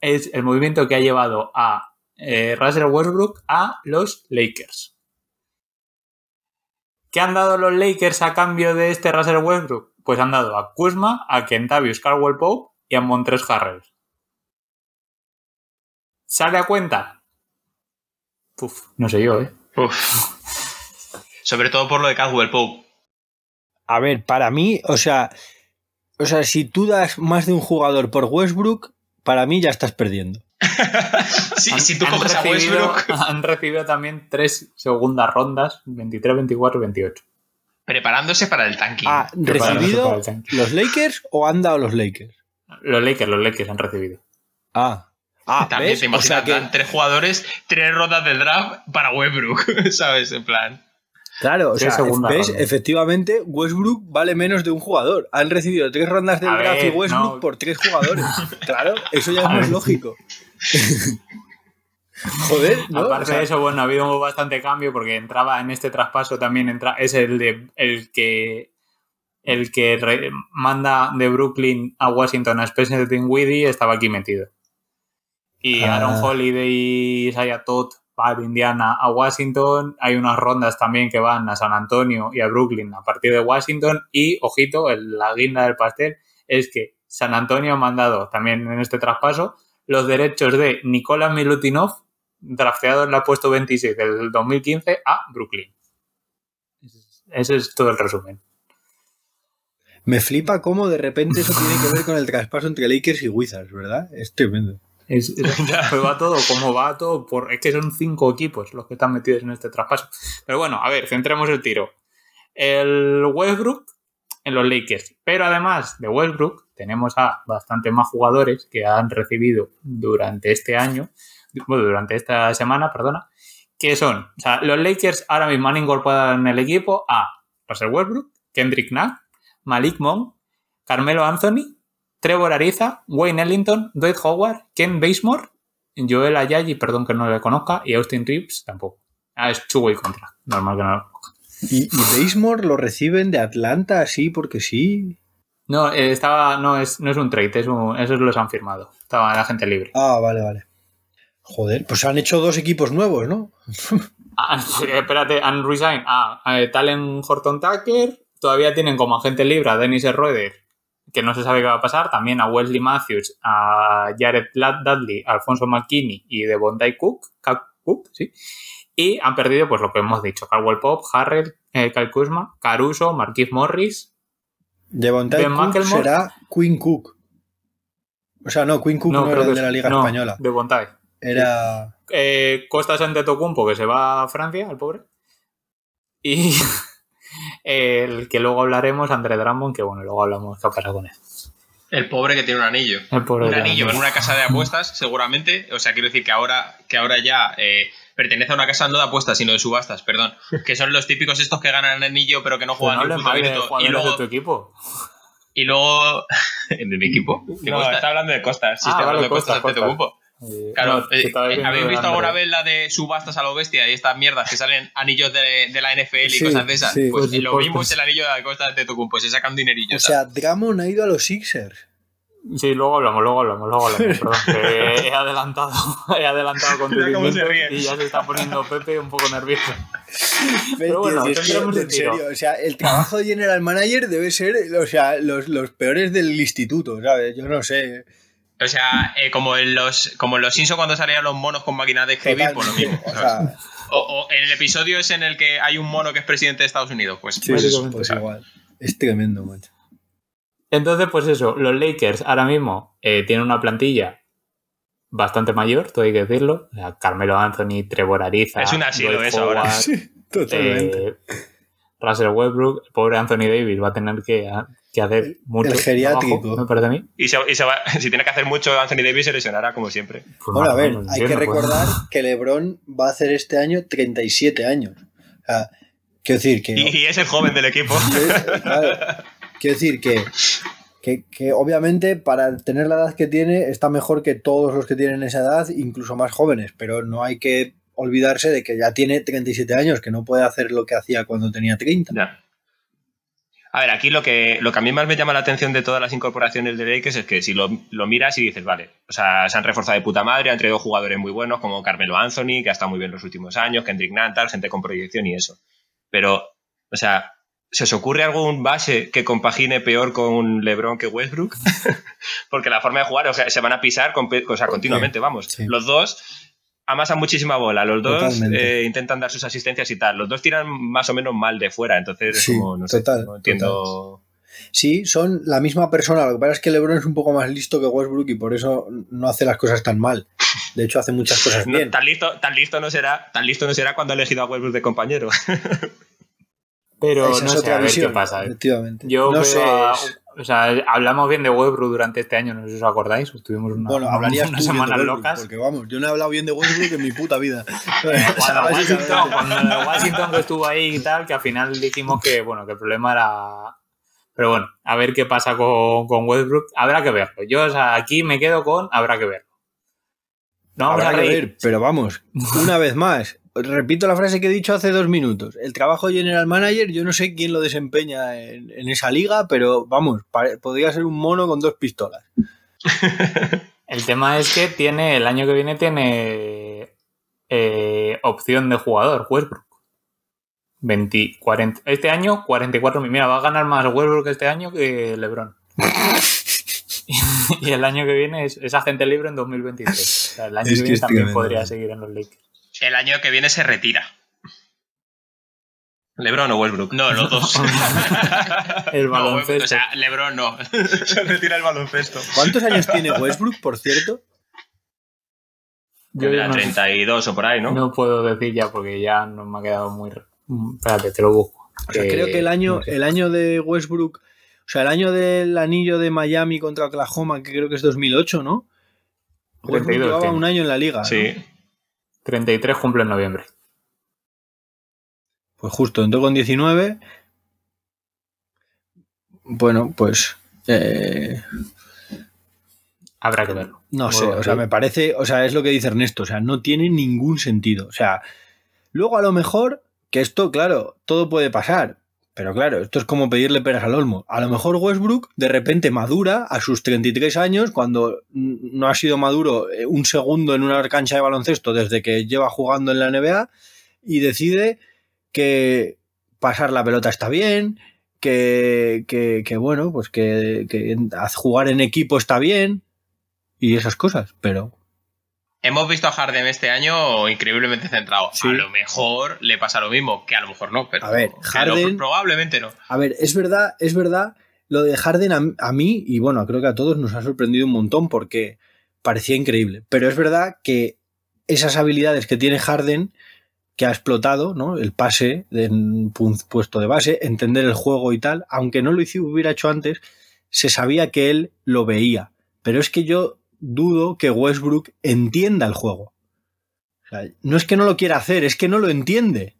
es el movimiento que ha llevado a eh, Russell Westbrook a los Lakers. ¿Qué han dado los Lakers a cambio de este Russell Westbrook? Pues han dado a Kuzma, a Kentavious Caldwell Pope y a Montres Harrell. ¿Sale a cuenta? Uf, no sé yo, ¿eh? Uf. Sobre todo por lo de Caldwell Pope. A ver, para mí, o sea, o sea, si tú das más de un jugador por Westbrook, para mí ya estás perdiendo. *laughs* Si, Han- si tú coges a recibido- Westbrook *laughs* Han recibido también tres segundas rondas, 23, 24 y 28. preparándose para el tanking. ¿Ha recibido los Lakers o han dado los Lakers? Los Lakers, los Lakers han recibido. Ah, ah También ¿ves? te O imaginas, sea que, tres jugadores, tres rondas del draft para Westbrook, *laughs* ¿sabes? En plan. Claro, o Tres sea, ¿ves? Efectivamente, Westbrook vale menos de un jugador. Han recibido tres rondas del A draft y Westbrook no. por tres jugadores. *laughs* claro, eso ya es más lógico. *laughs* Joder, ¿no? Aparte O sea, de eso, bueno, ha habido bastante cambio porque entraba en este traspaso también entra, es el de el que el que re- manda de Brooklyn a Washington a Spencer Dinwiddie estaba aquí metido. Y Ah. Aaron Holiday y Isaiah Todd va de Indiana a Washington. Hay unas rondas también que van a San Antonio y a Brooklyn a partir de Washington. Y, ojito, la guinda del pastel es que San Antonio ha mandado también en este traspaso los derechos de Nikola Milutinov, drafteado en la puesto 26 del 2015, a Brooklyn. Ese es todo el resumen. Me flipa cómo de repente eso tiene que ver con el traspaso entre Lakers y Wizards, ¿verdad? Es tremendo. Es, *laughs* pues va todo como va todo, por, es que son cinco equipos los que están metidos en este traspaso. Pero bueno, a ver, centremos el tiro. El Westbrook en los Lakers. Pero además de Westbrook, tenemos a bastante más jugadores que han recibido durante este año, bueno, durante esta semana, perdona, que son, o sea, los Lakers ahora mismo han incorporado en el equipo a Russell Westbrook, Kendrick Nunn, Malik Monk, Carmelo Anthony, Trevor Ariza, Wayne Ellington, Dwight Howard, Ken Basemore, Joel Ayayi, perdón que no le conozca, y Austin Reeves tampoco. Ah, es two-way contra. Normal que no lo conozca. ¿Y, y Basemore lo reciben de Atlanta así porque sí? No, eh, estaba, no es, no es un trade, es un, esos los han firmado. Estaba la gente libre. Ah, vale, vale. Joder, pues han hecho dos equipos nuevos, ¿no? *laughs* ah, espérate, han resigned a, a Talen Horton Tucker, todavía tienen como agente libre a Dennis Schroeder, que no se sabe qué va a pasar, también a Wesley Matthews, a Jared Dudley, a Alfonso McKinney y de Bondi Cook, Cook, sí. Y han perdido, pues lo que hemos dicho, Caldwell Pop, Harrell, eh, Kyle Kuzma, Caruso, Marquis Morris. De Bondi Cook será Quinn Cook. O sea, no, Quinn Cook no, no era de la Liga no, Española. De Bondi. Era... Eh, Costas Antetokounmpo, que se va a Francia, el pobre. Y... *laughs* el que luego hablaremos, André Drummond, que bueno, luego hablamos qué ha pasado con él. El pobre que tiene un anillo. un anillo en una casa de apuestas, seguramente. O sea, quiero decir que ahora, que ahora ya eh, pertenece a una casa no de apuestas, sino de subastas, perdón. *laughs* Que son los típicos estos que ganan el anillo, pero que no juegan pues no ni un Y luego, de tu equipo. Y luego. *laughs* ¿De mi equipo? ¿Qué no, está hablando de Costas. Sí, Ah, está hablando de Costas, Costas, de tu Costas. Eh, Claro, no, eh, viendo ¿habéis de visto alguna vez la de subastas a lo bestia y estas mierdas que salen anillos de, de la NFL y Sí, cosas de esas? sí. pues Pues, lo pues, mismo pues. es el anillo de la costa de Tucumpo, se sacan dinerillo. O sea, Drummond ha ido a los Sixers. Sí, luego hablamos, luego hablamos, luego hablamos. *laughs* Perdón, que he adelantado, he adelantado con tu Mira cómo se segmento ríe. y ya se está poniendo Pepe un poco nervioso. Pero bueno, es que, en serio, o sea, el trabajo de general manager debe ser, o sea, los, los peores del instituto, ¿sabes? Yo no sé. O sea, eh, como en los como en los Simpsons cuando salían los monos con máquinas de escribir, pues lo mismo. O O, o en el episodio es en el que hay un mono que es presidente de Estados Unidos, pues, sí, pues pues, eso. pues igual. Es tremendo, macho. Entonces, pues eso, los Lakers ahora mismo eh, tienen una plantilla bastante mayor, todo hay que decirlo. O sea, Carmelo Anthony, Trevor Ariza, Es un asilo eso ahora. *laughs* Sí, totalmente. eh, Russell Westbrook, el pobre Anthony Davis va a tener que, que hacer mucho el geriátrico. trabajo, me parece a mí. Y, se, y se va- *laughs* si tiene que hacer mucho, Anthony Davis se lesionará, como siempre. Pues Bueno, a ver, hay que pues. recordar que LeBron va a hacer este año 37 años. O sea, quiero decir que. Y, y es el joven del equipo. *laughs* claro, quiero decir que, que, que obviamente para tener la edad que tiene está mejor que todos los que tienen esa edad, incluso más jóvenes, pero no hay que olvidarse de que ya tiene 37 años, que no puede hacer lo que hacía cuando tenía 30. Ya. A ver, aquí lo que, lo que a mí más me llama la atención de todas las incorporaciones de Lakers es que si lo, lo miras y dices, vale, o sea, se han reforzado de puta madre, han traído jugadores muy buenos como Carmelo Anthony, que ha estado muy bien los últimos años, Kendrick Nunn, tal, gente con proyección y eso. Pero, o sea, ¿se os ocurre algún base que compagine peor con LeBron que Westbrook? *laughs* Porque la forma de jugar, o sea, se van a pisar con, o sea, continuamente, vamos. sí. Los dos amasan muchísima bola, los dos eh, intentan dar sus asistencias y tal. Los dos tiran más o menos mal de fuera, entonces es Sí, como, no sé, total, no entiendo. Sí, son la misma persona. Lo que pasa es que LeBron es un poco más listo que Westbrook y por eso no hace las cosas tan mal. De hecho, hace muchas cosas *laughs* No, bien. tan listo, tan listo no será, tan listo no será cuando ha elegido a Westbrook de compañero. *laughs* Pero Esa no sé, otra a ver visión, qué pasa. ¿eh? efectivamente. Yo no veo sé. a- o sea, hablamos bien de Westbrook durante este año, no sé si os acordáis, estuvimos una, Bueno, hablarías unas semanas locas. porque vamos, yo no he hablado bien de Westbrook en mi puta vida. *laughs* Cuando. *laughs* Washington, cuando Washington que estuvo ahí y tal, que al final dijimos que, bueno, que el problema era... Pero bueno, a ver qué pasa con, con Westbrook. Habrá que verlo. Yo o sea, aquí me quedo con habrá que verlo. No vamos Habrá a que reír. ver, pero vamos, una vez más, repito la frase que he dicho hace dos minutos. El trabajo de general manager, yo no sé quién lo desempeña en, en esa liga, pero vamos, podría ser un mono con dos pistolas. *laughs* El tema es que tiene, el año que viene tiene eh, opción de jugador, Westbrook. 20, 40, este año 44 mil. Mira, va a ganar más Westbrook este año que LeBron. *laughs* *laughs* y el año que viene es, es agente libre en 2023. el año que viene también podría seguir en los Lakers. El año que viene se retira. ¿Lebron o Westbrook? No, los dos. *laughs* el baloncesto. o sea, Lebron no. *laughs* Se retira el baloncesto. ¿Cuántos años tiene Westbrook, por cierto? Yo no 32 o por ahí, ¿no? No puedo decir ya porque ya no me ha quedado muy... Espérate, te lo busco. creo que el año, el año de Westbrook, o sea, el año del anillo de Miami contra Oklahoma, que creo que es 2008, ¿no? Westbrook llevaba un año en la liga. Sí. 33 cumple en noviembre. Pues justo, entró con 19. Bueno, pues. Eh, Habrá que verlo. No sé, o sea, me parece. O sea, es lo que dice Ernesto. O sea, no tiene ningún sentido. O sea, luego a lo mejor. Que esto, claro, todo puede pasar. Pero claro, esto es como pedirle peras al olmo. A lo mejor Westbrook de repente madura a sus 33 años cuando no ha sido maduro eh, un segundo en una cancha de baloncesto desde que lleva jugando en la NBA y decide que pasar la pelota está bien, que, que, bueno, pues que, que, jugar en equipo está bien y esas cosas, pero... Hemos visto a Harden este año increíblemente centrado. A lo mejor le pasa lo mismo, que a lo mejor no, pero... A ver, Harden... probablemente no. A ver, es verdad, es verdad, lo de Harden a, a mí, y bueno, creo que a todos nos ha sorprendido un montón porque parecía increíble, pero es verdad que esas habilidades que tiene Harden que ha explotado, ¿no? El pase en puesto de base, entender el juego y tal, aunque no lo hubiera hecho antes, se sabía que él lo veía. Pero es que yo dudo que Westbrook entienda el juego. no es que no lo quiera hacer, es que no lo entiende.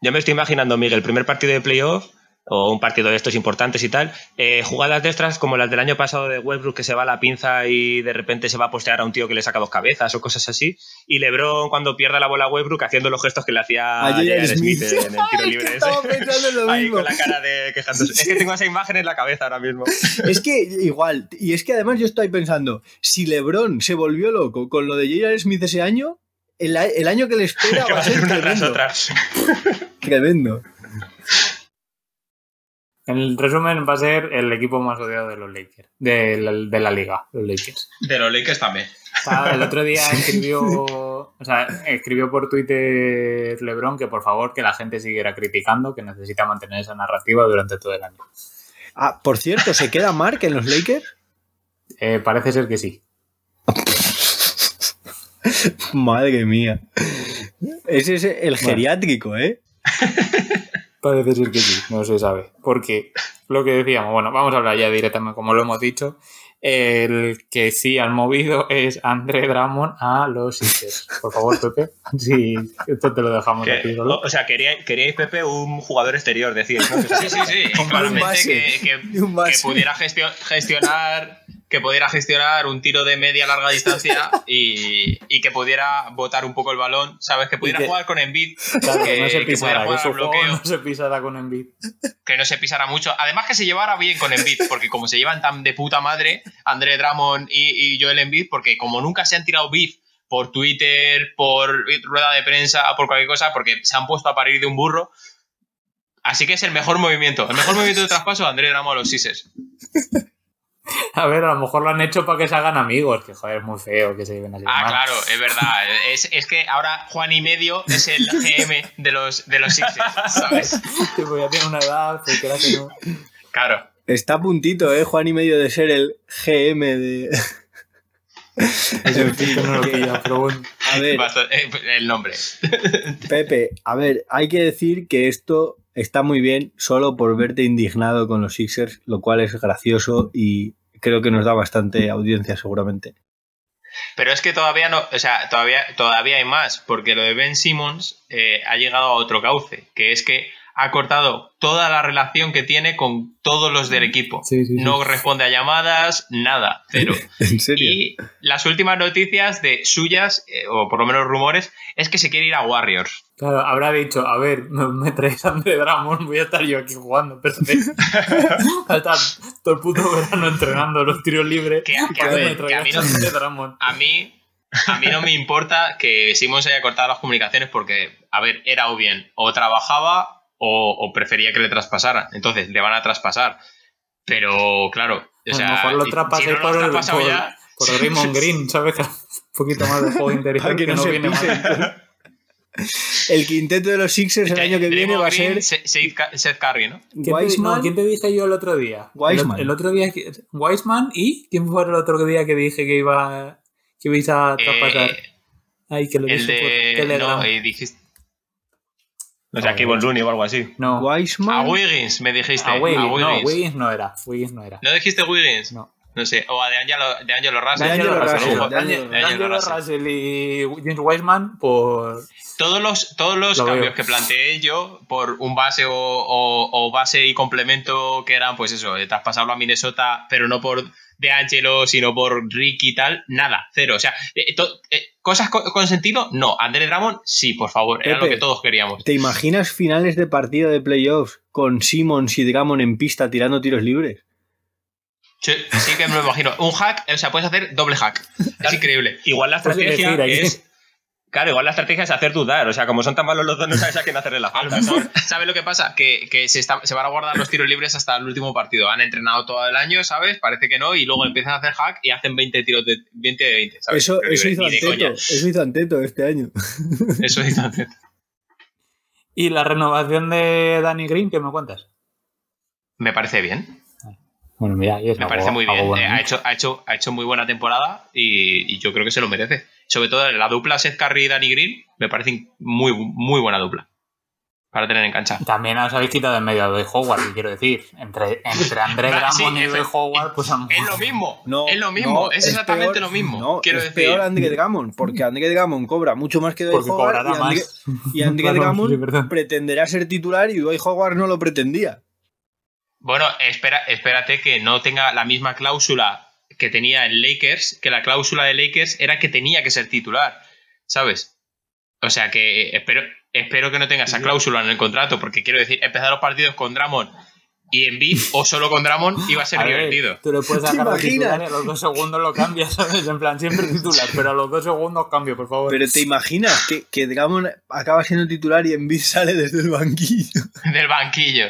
Yo me estoy imaginando, Miguel, el primer partido de playoff o un partido de estos importantes y tal, eh, jugadas de extras como las del año pasado de Westbrook que se va a la pinza y de repente se va a postear a un tío que le saca dos cabezas o cosas así, y LeBron cuando pierda la bola a Westbrook haciendo los gestos que le hacía a Smith. en el *laughs* tiro libre ese. *laughs* Ahí con la cara de quejándose. Es que tengo esa imagen en la cabeza ahora mismo. *laughs* Es que igual, y es que además yo estoy pensando, si LeBron se volvió loco con lo de J.R. Smith ese año, el, año que le espera va a ser tremendo. tremendo. En resumen, va a ser el equipo más odiado de los Lakers, de la, liga, los Lakers. De los Lakers también. el otro día *laughs* escribió, o sea, escribió por Twitter LeBron que por favor que la gente siguiera criticando, que necesita mantener esa narrativa durante todo el año. Ah, por cierto, ¿se queda Mark en los Lakers? Eh, parece ser que sí. Madre mía. Ese es el geriátrico, ¿eh? *laughs* Parece ser que sí, no se sabe. Porque lo que decíamos, bueno, vamos a hablar ya directamente, como lo hemos dicho. El que sí han movido es André Drummond a los Sixers. Por favor, Pepe. *laughs* Sí, esto te lo dejamos aquí solo. O sea, queríais, queríais, Pepe, un jugador exterior, decir, ¿no? *laughs* Sí, sí, sí. Claramente que, que, que, pudiera gestionar que pudiera gestionar un tiro de media larga *laughs* distancia y, que pudiera botar un poco el balón, ¿sabes? Que pudiera jugar con Embiid. que, no se pisara, que no se pisara con Embiid. Que no se pisara mucho. Además que se llevara bien con Embiid, porque como se llevan tan de puta madre, André Drummond y, Joel Embiid, porque como nunca se han tirado beef por Twitter, por rueda de prensa, por cualquier cosa, porque se han puesto a parir de un burro. Así que es el mejor movimiento. El mejor movimiento de traspaso de André Drummond a los Sixers. *laughs* A ver, a lo mejor lo han hecho para que se hagan amigos, que joder, es muy feo que se lleven así. Ah, claro, es verdad. Es, que ahora Juan y medio es el GM de los, de los Sixers, ¿sabes? *laughs* Tipo, ya tiene una edad, pues que no. Claro. Está a puntito, ¿eh? Juan y medio de ser el GM de. en fin, no lo pilla, *laughs* pero bueno. A ver. Eh, el nombre. Pepe, a ver, hay que decir que esto está muy bien solo por verte indignado con los Sixers, lo cual es gracioso y creo que nos da bastante audiencia seguramente. Pero es que todavía no, o sea, todavía, todavía hay más, porque lo de Ben Simmons eh, ha llegado a otro cauce, que es que ha cortado toda la relación que tiene con todos los del equipo. no responde a llamadas, nada, cero. *laughs* ¿En serio? Y las últimas noticias de suyas, eh, o por lo menos rumores, es que se quiere ir a Warriors. Claro, habrá dicho, a ver, me, traes a André Drummond, voy a estar yo aquí jugando, pero a *laughs* estar todo el puto verano entrenando los tiros libres. Que, a, mí no, *laughs* a mí a mí no me importa que Simon se haya cortado las comunicaciones porque, a ver, era o bien o trabajaba o, prefería que le traspasaran. Entonces, le van a traspasar. Pero, claro, a lo mejor lo traspasé si por, el, por, por Raymond *laughs* Green, ¿sabes? *laughs* Un poquito más de juego interior que, no, viene mal. *laughs* El quinteto de los Sixers el año que viene va a ser. Seth Curry, ¿no? ¿Quién te dije yo el otro día? Wiseman. El, otro día. Wiseman y. ¿Quién fue el otro día que dije que iba. que ibais a traspasar? Eh, Ay, que lo el dije de... por Telegram. No, y dijiste. No sé, aquí Looney o algo así. No. Wiseman. A Wiggins me dijiste. A Wiggins, a Wiggins. No, Wiggins no era. Wiggins no era. ¿No dijiste Wiggins? No. No sé, o a de Angelo, de Angelo Russell. De Angelo Russell. De Angelo Russell y James Wiseman por... Todos los, todos los cambios que planteé yo por un base o, o, base y complemento que eran, pues eso, traspasarlo a Minnesota, pero no por de Angelo, sino por Ricky y tal, nada, cero. O sea, eh, eh, cosas con, sentido, no. André Drummond, sí, por favor, era lo que todos queríamos. ¿Te imaginas finales de partida de playoffs con Simmons y Drummond en pista tirando tiros libres? Sí, que me lo imagino. Un hack, o sea, puedes hacer doble hack. Es increíble. Igual la estrategia es. Claro, igual la estrategia es hacer dudar. O sea, como son tan malos los dos, no sabes a quién hacerle la falta. ¿Sabes lo que pasa? Que, se, se, van a guardar los tiros libres hasta el último partido. Han entrenado todo el año, ¿sabes? Parece que no. Y luego empiezan a hacer hack y hacen 20 tiros de 20 de 20. ¿sabes? Eso, eso, hizo Anteto, eso hizo Anteto este año. Eso hizo Anteto. ¿Y la renovación de Danny Green? ¿Qué me cuentas? Me parece bien. Bueno, mira, me parece muy bien. Eh, ha, hecho, ha, hecho, ha hecho muy buena temporada y, yo creo que se lo merece. Sobre todo la dupla Seth Curry y Danny Green me parece muy, muy buena dupla para tener en cancha. También os habéis quitado en medio de Howard, quiero decir. Entre, entre André Drummond *laughs* y Dwayne Howard, pues Es lo mismo, no, es lo mismo, es, exactamente lo mismo. No, quiero es decir. peor André Drummond, porque André Drummond cobra mucho más que Dwayne Howard y André, y André *laughs* Drummond pretenderá ser titular y Dwayne Howard no lo pretendía. Bueno, espera, espérate que no tenga la misma cláusula que tenía en Lakers, que la cláusula de Lakers era que tenía que ser titular, ¿sabes? O sea que espero, espero que no tenga esa cláusula en el contrato, porque quiero decir, empezar los partidos con Dramon y en beat o solo con Dramon iba a ser divertido. tú le puedes sacar a los dos segundos lo cambias, ¿sabes? En plan, siempre titular, pero a los dos segundos cambio, por favor. Pero te imaginas que, que Dramon acaba siendo titular y en beat sale desde el banquillo. *laughs* Del banquillo.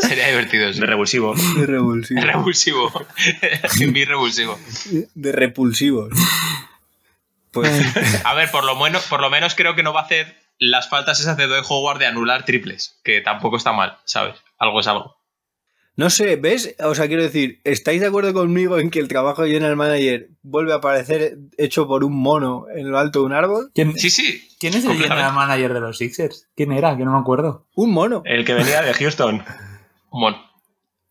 Sería divertido. De revulsivo. De revulsivo. De *laughs* revulsivo. Mi revulsivo. De repulsivo. Pues. *laughs* A ver, por lo, menos, por lo menos creo que no va a hacer las faltas esas de Doy Howard de anular triples, que tampoco está mal, ¿sabes? Algo es algo. No sé, ¿ves? O sea, quiero decir, ¿estáis de acuerdo conmigo en que el trabajo de general manager vuelve a aparecer hecho por un mono en lo alto de un árbol? Sí, sí. ¿Quién es el general manager de los Sixers? ¿Quién era? Que no me acuerdo. Un mono. El que venía de Houston. Un mono.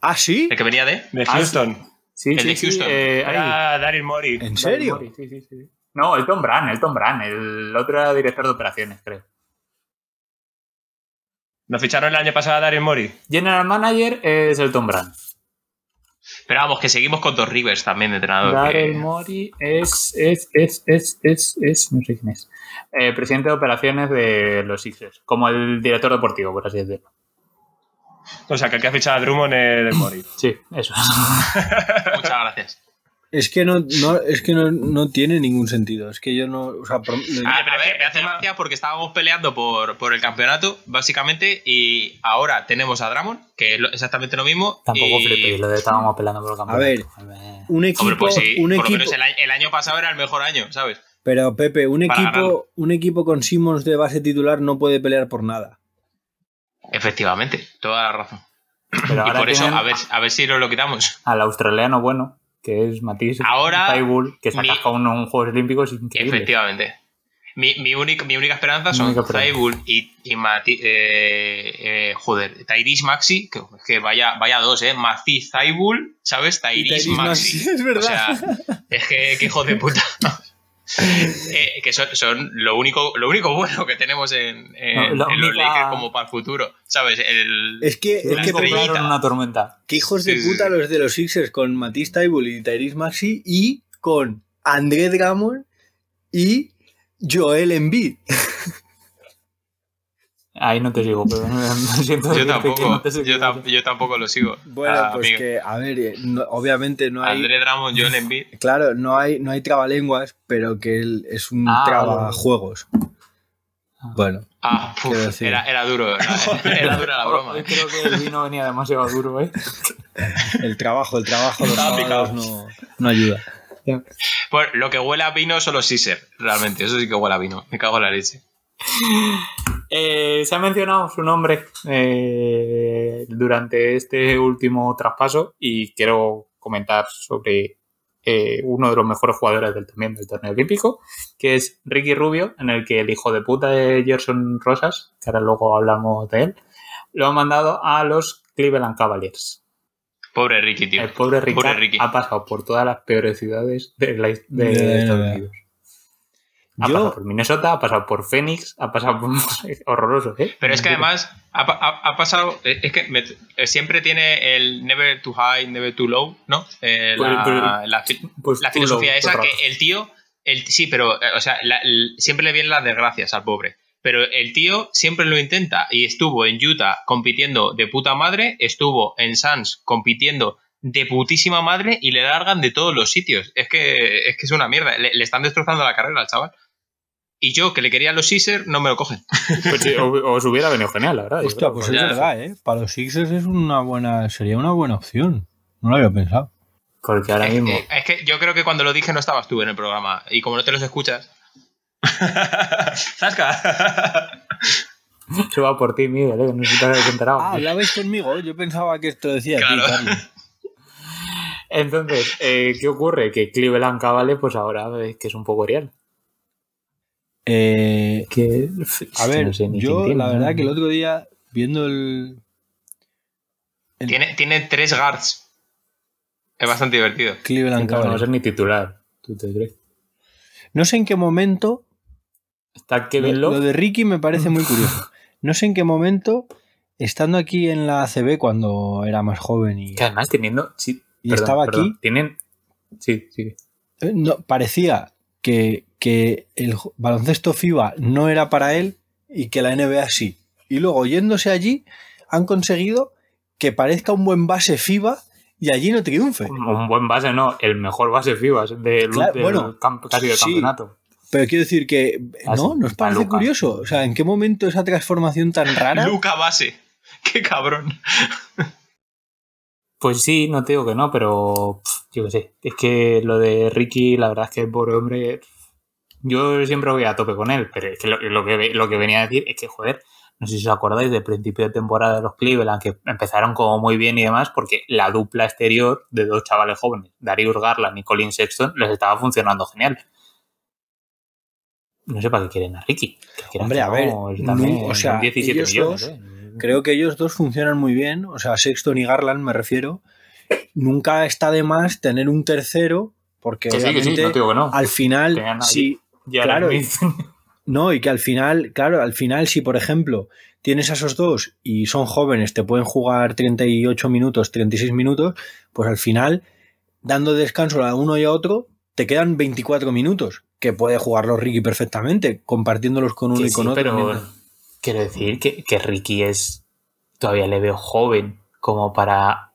¿Ah, sí? ¿El que venía de? De Houston. sí. el de Houston. Eh, era Daryl Morey. ¿En serio? Sí, sí, sí. No, el Tom Brand, el Tom Brand. El otro era director de operaciones, creo. ¿Nos ficharon el año pasado a Daryl Morey? General manager es el Tom Brand. Pero vamos, que seguimos con dos Rivers también de entrenador. Daryl Mori es, es, es, es, es, es, no sé quién es. Eh, presidente de operaciones de los Sixers, como el director deportivo, por así decirlo. O sea, que el que ha fichado a Drummond es del Mori. *clears throat* Sí, eso. Muchas gracias. Es que no, no, es que no, no, tiene ningún sentido. Es que yo no. O sea, por, a, ver, me hace gracia porque estábamos peleando por, por, el campeonato, básicamente, y ahora tenemos a Dramon, que es exactamente lo mismo. Tampoco y... flipéis, lo de estábamos peleando por el campeonato. A ver, un equipo. Hombre, pues sí, un equipo... El, el, año pasado era el mejor año, ¿sabes? Pero, Pepe, un equipo, un equipo con Simmons de base titular no puede pelear por nada. Efectivamente, toda la razón. Pero y por eso, a ver, a ver si nos lo quitamos. Al australiano bueno que es Matisse Ahora, que se ha un, un Juegos Olímpicos increíble. Efectivamente. Mi, mi, única, mi única esperanza son Zaibul y, y Mati, eh, eh, joder, Tyrese Maxi, que, que, vaya, vaya dos, ¿eh? Mati Zaibul, ¿sabes? Tyrese Maxi. Maxi. *laughs* Es verdad. O sea, es que, que hijo de puta. Eh, que son, son, lo único lo único bueno que tenemos en, en, no, en los Lakers como para el futuro, ¿sabes? El, es que, es que una tormenta. Qué hijos de sí, puta sí. los de los Sixers con Matisse Taibul y Tyrese Maxi y con André Drummond y Joel Embiid. *laughs* Ahí no te sigo, pero me siento yo tampoco, no te sigo. Yo, tam yo, tampoco lo sigo. Bueno, ah, pues amigo. que, a ver, eh, no, obviamente no hay. André Drummond, Joel Embiid. Claro, no hay, no hay trabalenguas, pero que él es un ah, trabajuegos. Bueno. Ah, era, era, duro. *laughs* Era, dura la broma. Creo que el vino venía demasiado duro, ¿eh? *laughs* El trabajo, el trabajo los sábados no, no ayuda. Pues lo que huele a vino son los Caesar, realmente. Eso sí que huele a vino. Me cago en la leche. *laughs* Eh, se ha mencionado su nombre eh, durante este último traspaso y quiero comentar sobre eh, uno de los mejores jugadores del, también del torneo olímpico, que es Ricky Rubio, en el que el hijo de puta de Gerson Rosas, que ahora luego hablamos de él, lo ha mandado a los Cleveland Cavaliers. Pobre Ricky, tío. El pobre Ricky, ha pasado por todas las peores ciudades de, la, de Estados Unidos. Ha pasado por Minnesota, ha pasado por Phoenix, ha pasado por... *laughs* horroroso, ¿eh? Pero es que además ha, pasado... Eh, es que eh, siempre tiene el never too high, never too low, ¿no? Eh, pues, la, la, pues filosofía esa que el tío... El, sí, pero, o sea, siempre le vienen las desgracias al pobre. Pero el tío siempre lo intenta y estuvo en Utah compitiendo de puta madre, estuvo en Suns compitiendo de putísima madre y le largan de todos los sitios. Es que es, que es una mierda. Le, le están destrozando la carrera al chaval. Y yo, que le quería a los Sixers, no me lo cogen. *laughs* Pues sí, os hubiera venido genial, la verdad. Hostia, pues es verdad, ¿eh? Para los Sixers es una buena, sería una buena opción. No lo había pensado. Porque ahora mismo. es que yo creo que cuando lo dije no estabas tú en el programa. Y como no te los escuchas. *laughs* ¡Zasca! Se va por ti, Miguel, ¿eh? No sé si te has enterado. Ah, hablabais conmigo. Yo pensaba que esto decía claro. ti, Carlos. Entonces, eh, ¿qué ocurre? Que Cleveland Cavale, pues ahora es que es un poco real. Eh, que, a ver, yo la verdad que el otro día, viendo el. Tiene, tiene tres guards. Es bastante divertido. Cleveland No va a ser ni titular. ¿Tú te crees? No sé en qué momento. Está Kevin lo, lo de Ricky me parece muy curioso. No sé en qué momento, estando aquí en la ACB cuando era más joven y. Que además teniendo. Sí, y estaba aquí. Tienen. Sí, sí. Eh, no, parecía que, que el baloncesto FIBA no era para él y que la NBA sí. Y luego, yéndose allí, han conseguido que parezca un buen base FIBA y allí no triunfe. Un buen base, no, el mejor base FIBA del, bueno, casi del campeonato. Pero quiero decir que, ¿no? ¿Nos parece curioso? O sea, ¿en qué momento esa transformación tan rara? Luca base. *laughs* ¡Qué cabrón! Pues sí, no te digo que no, pero yo qué sé. Es que lo de Ricky, la verdad es que el pobre hombre yo siempre voy a tope con él, pero es que lo, que lo que venía a decir es que, joder, no sé si os acordáis del principio de temporada de los Cleveland, que empezaron como muy bien y demás, porque la dupla exterior de dos chavales jóvenes, Darius Garland y Colin Sexton, les estaba funcionando genial. No sé para qué quieren a Ricky. Hombre, a ver, o sea, 17 millones, ¿eh? Creo que ellos dos funcionan muy bien, o sea, Sexton y Garland me refiero. Nunca está de más tener un tercero, porque al final, si, claro, *laughs* no, y que al final, claro, al final, si por ejemplo tienes a esos dos y son jóvenes, te pueden jugar 38 minutos, 36 minutos, pues al final, dando descanso a uno y a otro, te quedan 24 minutos, que puede jugarlos Ricky perfectamente, compartiéndolos con uno y con otro. Pero quiero decir que, que Ricky es, todavía le veo joven como para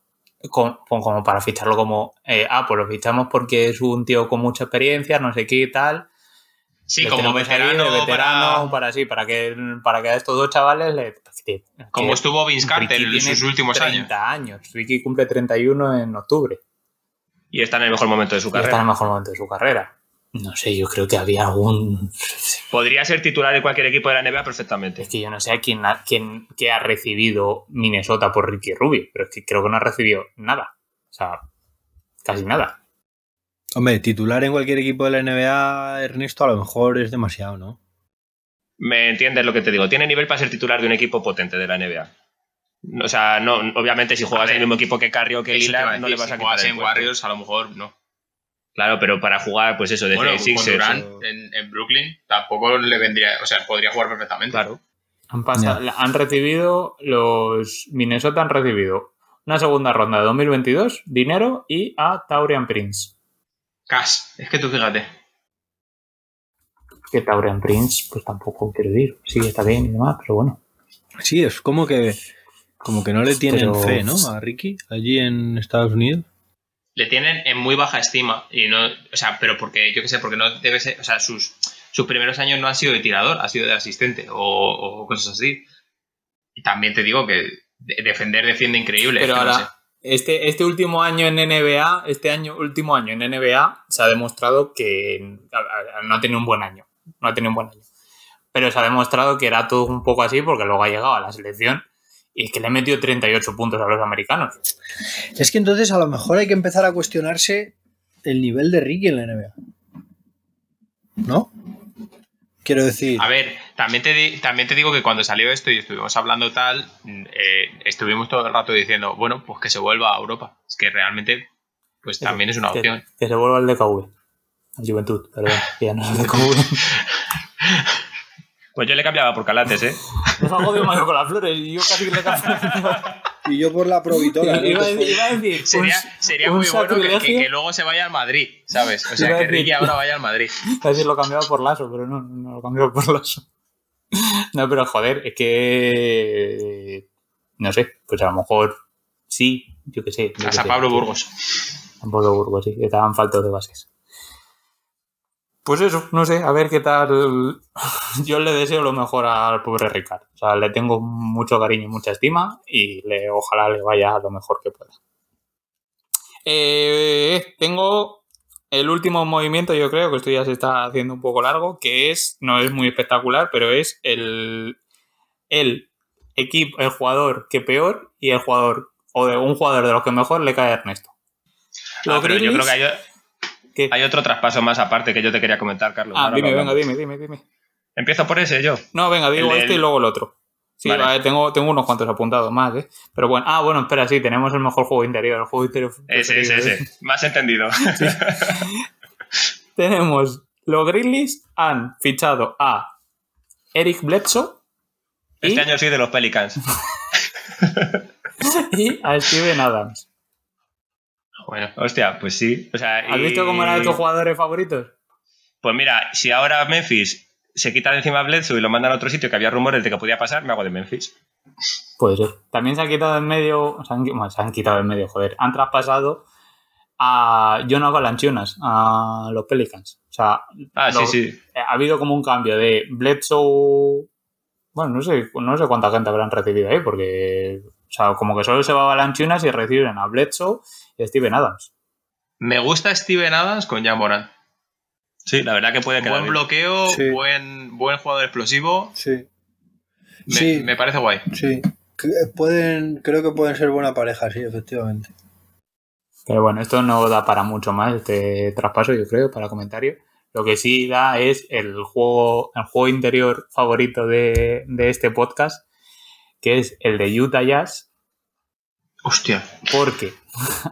como, como, para ficharlo como, eh, ah, pues lo fichamos porque es un tío con mucha experiencia, no sé qué y tal, Sí, como veterano, veterano para... sí, para que, para que a estos dos chavales le, Como estuvo Vince Carter en sus últimos 30 años. Ricky cumple 31 en octubre. Y está en el mejor momento de su carrera. Está en el mejor momento de su carrera. No sé, yo creo que había algún. Podría ser titular de cualquier equipo de la NBA perfectamente. Es que yo no sé a quién, quién ha recibido Minnesota por Ricky Rubio, pero es que creo que no ha recibido nada. O sea, casi nada. Hombre, titular en cualquier equipo de la NBA, Ernesto, a lo mejor es demasiado, ¿no? Me entiendes lo que te digo. Tiene nivel para ser titular de un equipo potente de la NBA. O sea, no, obviamente si juegas en el mismo equipo que Carrio que Lillard, no le vas a quitar. Si juegas en Warriors, a lo mejor no. Claro, pero para jugar, pues eso, de bueno, Sixers, en, Brooklyn tampoco le vendría, o sea, podría jugar perfectamente. Claro. Han, han recibido, los Minnesota han recibido una segunda ronda de 2022, dinero y a Taurian Prince. Cash, es que tú fíjate. Que Taurian Prince, pues tampoco quiero decir. Sí, está bien y demás, pero bueno. Sí, es como que como que no le tienen fe, ¿no? A Ricky, allí en Estados Unidos. Le tienen en muy baja estima. Y no. O sea, pero porque, yo qué sé, porque no debe ser. O sea, sus. sus primeros años no han sido de tirador, ha sido de asistente o, cosas así. Y también te digo que defender defiende increíble. Pero ahora, este, este último año en NBA, este año, último año en NBA, se ha demostrado que no ha tenido un buen año. No ha tenido un buen año. Pero se ha demostrado que era todo un poco así porque luego ha llegado a la selección y es que le metió 38 puntos a los americanos. Es que entonces a lo mejor hay que empezar a cuestionarse el nivel de Ricky en la NBA. ¿No? Quiero decir. A ver, también te, también te digo que cuando salió esto y estuvimos hablando tal, eh, estuvimos todo el rato diciendo, bueno, pues que se vuelva a Europa. Es que realmente, pues también es una opción. Que, se vuelva al DKV. A Juventud, perdón, que ya no es el DKV. *laughs* Pues yo le cambiaba por Calates, ¿eh? Nos jodido Mario con las flores y yo casi le cambiaba. *laughs* Y yo por la Provitola. Iba, a decir, sería, sería muy bueno que, luego se vaya al Madrid, ¿sabes? O sea, que Ricky ahora vaya al Madrid. A si lo cambiaba por Lazo, pero no, no lo cambiaba por Lazo. No, pero joder, es que. No sé, pues a lo mejor sí, yo qué sé. a San Pablo Burgos. San Pablo Burgos, sí, que estaban faltos de bases. Pues eso, no sé, a ver qué tal. *laughs* Yo le deseo lo mejor al pobre Ricardo. O sea, le tengo mucho cariño y mucha estima y le, ojalá le vaya lo mejor que pueda. Eh, tengo el último movimiento, yo creo que esto ya se está haciendo un poco largo, que es, no es muy espectacular, pero es el, el equipo, el jugador que peor y el jugador, o de un jugador de los que mejor le cae a Ernesto. Ah, pero yo creo que hay, hay otro traspaso más aparte que yo te quería comentar, Carlos. Ah, dime, venga, dime, dime, dime. Empiezo por ese yo. No, venga, digo este y luego el otro. Sí, tengo, tengo unos cuantos apuntados más, ¿eh? Pero bueno, ah, bueno, espera, sí, tenemos el mejor juego interior. El juego interior. Ese, ese, ese. *laughs* Más entendido. *laughs* tenemos. Los Grizzlies han fichado a Eric Bledsoe. Este año sí de los Pelicans. *laughs* y a Steven Adams. Bueno, hostia, pues sí. ¿Has visto cómo eran tus jugadores favoritos? Pues mira, si ahora Memphis se quita de encima a Bledsoe y lo mandan a otro sitio que había rumores de que podía pasar, me hago de Memphis. Puede ser. También se han quitado en medio, se han, se han quitado en medio, joder. Han traspasado a John Avalanchunas, a los Pelicans. O sea, ah, sí, sí. ha habido como un cambio de Bledsoe. Bueno, no sé, no sé cuánta gente habrán recibido ahí, porque. O sea, como que solo se va a Avalanchunas y reciben a Bledsoe Steven Adams. Me gusta Steven Adams con Jan Moran. Sí, la verdad que puede quedar. Buen bloqueo, buen, buen jugador explosivo. Sí. Me, parece guay. Sí. Pueden, creo que pueden ser buena pareja, sí, efectivamente. Pero bueno, esto no da para mucho más, este traspaso, yo creo, para comentario. Lo que sí da es el juego, el juego interior favorito de, de este podcast, que es el de Utah Jazz, Hostia. Porque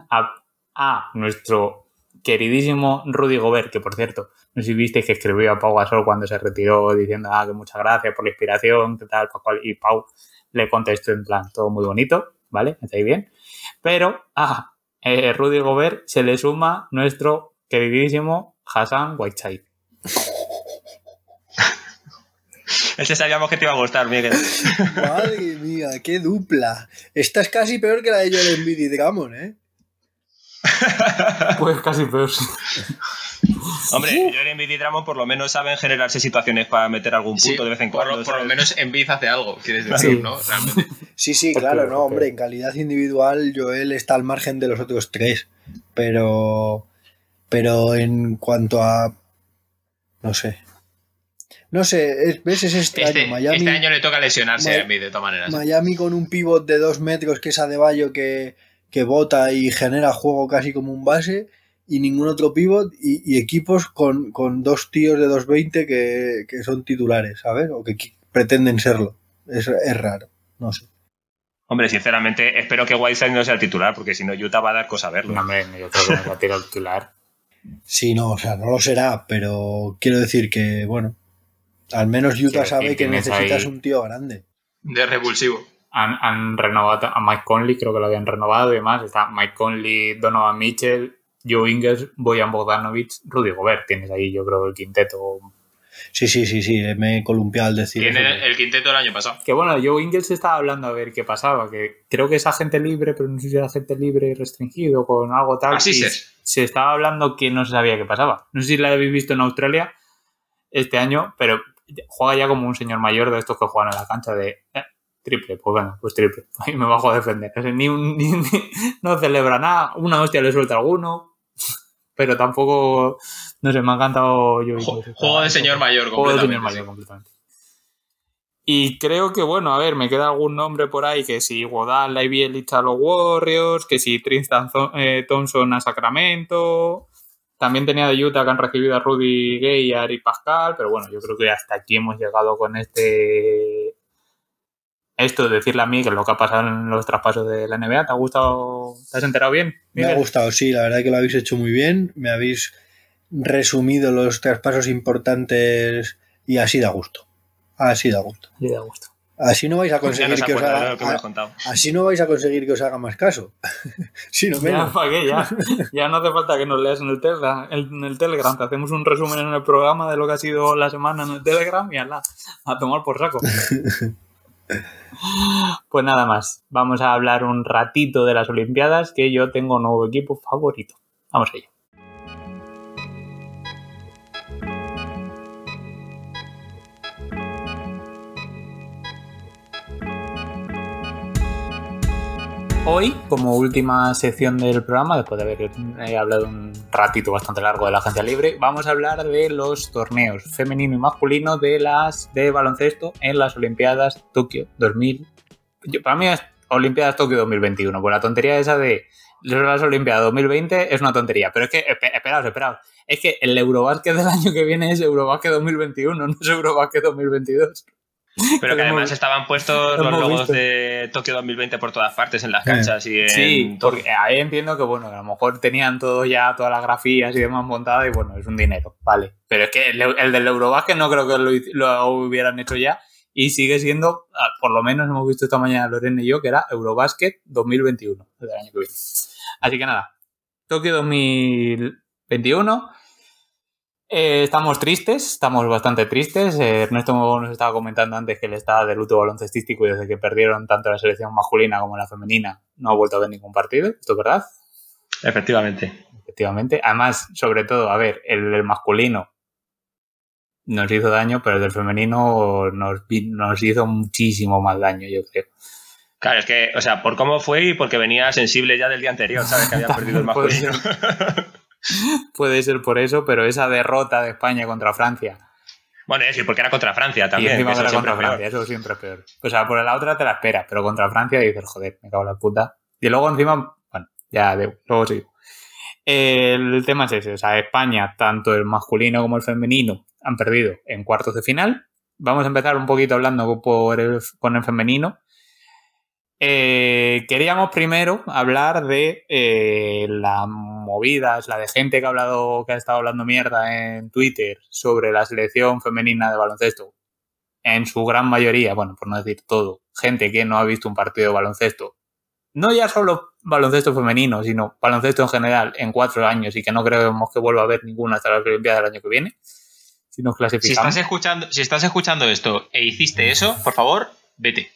a, nuestro queridísimo Rudy Gobert, que por cierto, no sé si visteis que escribió a Pau Gasol cuando se retiró diciendo ah, que muchas gracias por la inspiración, que tal, y Pau le contestó en plan todo muy bonito, ¿vale? ¿Estáis bien? Pero a eh, Rudy Gobert se le suma nuestro queridísimo Hassan Whiteside. Ese sabíamos que te iba a gustar, Miguel. *laughs* Madre mía, qué dupla. Esta es casi peor que la de Joel Embiid y ¿eh? *laughs* Pues casi peor, sí. Hombre, Joel Embiid y Dramon por lo menos saben generarse situaciones para meter algún punto de vez en cuando. Por, lo menos Embiid hace algo, quieres decir, ¿no? Sí, sí, claro, no, hombre, en calidad individual Joel está al margen de los otros tres, pero pero en cuanto a no sé, no sé, ¿ves? Es extraño. Este, Miami, este año le toca lesionarse a mí, de todas maneras. Miami con un pivot de dos metros que es Adebayo que, que bota y genera juego casi como un base y ningún otro pivot y, equipos con, dos tíos de 2.20 que, que son titulares, ¿sabes? O que pretenden serlo. Es, raro, no sé. Hombre, sinceramente, espero que Whiteside no sea el titular, porque si no, Utah va a dar cosa a verlo. No, hombre, yo creo que no va a tirar el titular. Sí, no, o sea, no lo será, pero quiero decir que, bueno, al menos Utah sabe que necesitas un tío grande. De revulsivo. Han, renovado a Mike Conley, creo que lo habían renovado y demás. Está Mike Conley, Donovan Mitchell, Joe Ingles, Boyan Bogdanovic, Rudy Gobert. Tienes ahí, yo creo, el quinteto. Sí, sí, sí, sí, me he columpiado al decir. Tiene el quinteto del año pasado. Que bueno, Joe Ingles estaba hablando a ver qué pasaba, que creo que es agente libre, pero no sé si era agente libre restringido con algo tal. Así es. Se estaba hablando que no se sabía qué pasaba. No sé si la habéis visto en Australia, este año, pero juega ya como un señor mayor de estos que juegan en la cancha de eh, triple, pues bueno, pues triple. *laughs* Ahí me bajo a defender. Ni, *laughs* no celebra nada, una hostia le suelta alguno, *laughs* pero tampoco, no sé, me ha encantado yo. Juego de señor mayor, Juego de señor mayor completamente. Y creo que, bueno, a ver, me queda algún nombre por ahí, que si Godal, la Bielich a los Warriors, que si Tristan eh, Thompson a Sacramento, también tenía de Utah que han recibido a Rudy Gay y a Ari Pascal, pero bueno, yo creo que hasta aquí hemos llegado con este... Esto, de decirle a mí que es lo que ha pasado en los traspasos de la NBA, ¿te ha gustado? ¿Te has enterado bien? Me ha gustado, sí, la verdad que lo habéis hecho muy bien, me habéis resumido los traspasos importantes y así da gusto. Así da gusto. Sí, da gusto. Así no vais a *laughs* conseguir que os haga, así no vais a conseguir que os haga más caso. *laughs* sí, no menos. Ya, *laughs* ya, no hace falta que nos leas en el, Telegram, en el Telegram. Te hacemos un resumen en el programa de lo que ha sido la semana en el Telegram y ala, a tomar por saco. pues nada más. Vamos a hablar un ratito de las Olimpiadas, que yo tengo un nuevo equipo favorito. Vamos a Hoy, como última sección del programa, después de haber eh, hablado un ratito bastante largo de la agencia libre, vamos a hablar de los torneos femenino y masculino de las de baloncesto en las Olimpiadas Tokio 2000. para mí es Olimpiadas Tokio 2021, pues la tontería esa de las Olimpiadas 2020 es una tontería, pero es que, esperaos, esperaos, es que el Eurobásquet del año que viene es Eurobásquet 2021, no es Eurobásquet 2022. *laughs* Pero que además estaban puestos los logos de Tokio 2020 por todas partes, en las canchas y en... Sí, porque ahí entiendo que, bueno, a lo mejor tenían todo ya, todas las grafías y demás montadas y, bueno, es un dinero, vale. Pero es que el, del Eurobasket no creo que lo, hubieran hecho ya y sigue siendo, ah, por lo menos hemos visto esta mañana Lorena y yo, que era Eurobasket 2021, del año que viene. Así que nada, Tokio 2021 eh, estamos tristes, estamos bastante tristes. Eh, Ernesto nos estaba comentando antes que él está de luto baloncestístico y desde que perdieron tanto la selección masculina como la femenina no ha vuelto a ver ningún partido. ¿Esto es verdad? Efectivamente. Efectivamente. Además, sobre todo, a ver, el, masculino nos hizo daño, pero el del femenino nos, nos hizo muchísimo más daño, yo creo. Claro, es que, o sea, por cómo fue y porque venía sensible ya del día anterior, ¿sabes? Que había *laughs* perdido el masculino. *laughs* *laughs* Puede ser por eso, pero esa derrota de España contra Francia. Bueno, es decir, porque era contra Francia también. Y encima era contra Francia, eso siempre es peor. O sea, por la otra te la esperas, pero contra Francia dices, joder, me cago en la puta. Y luego encima, bueno, ya luego sigo. El tema es ese, o sea, España, tanto el masculino como el femenino, han perdido en cuartos de final. Vamos a empezar un poquito hablando por con el femenino. Eh, queríamos primero hablar de eh, las movidas, la de gente que ha hablado, que ha estado hablando mierda en Twitter sobre la selección femenina de baloncesto. En su gran mayoría, bueno, por no decir todo, gente que no ha visto un partido de baloncesto. No ya solo baloncesto femenino, sino baloncesto en general en cuatro años y que no creemos que vuelva a haber ninguna hasta las Olimpiadas del año que viene. Si nos clasificamos. Si estás escuchando, si estás escuchando esto e hiciste eso, por favor, vete.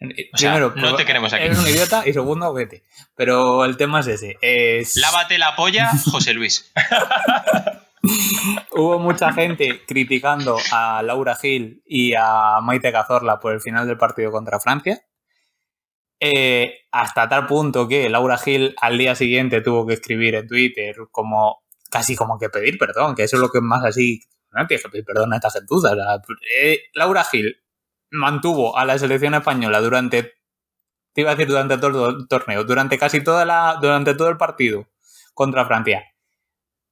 Primero, no te queremos aquí. Eres un idiota y segundo, vete. Pero el tema es ese. Es... Lávate la polla, *laughs* José Luis. Hubo mucha gente criticando a Laura Gil y a Maite Cazorla por el final del partido contra Francia. Eh, hasta tal punto que Laura Gil al día siguiente tuvo que escribir en Twitter como casi como que pedir perdón, que eso es lo que es más así. No tienes que pedir perdón a esta gentuza. Eh, Laura Gil mantuvo a la selección española durante, te iba a decir durante todo el torneo, durante casi toda la, durante todo el partido contra Francia.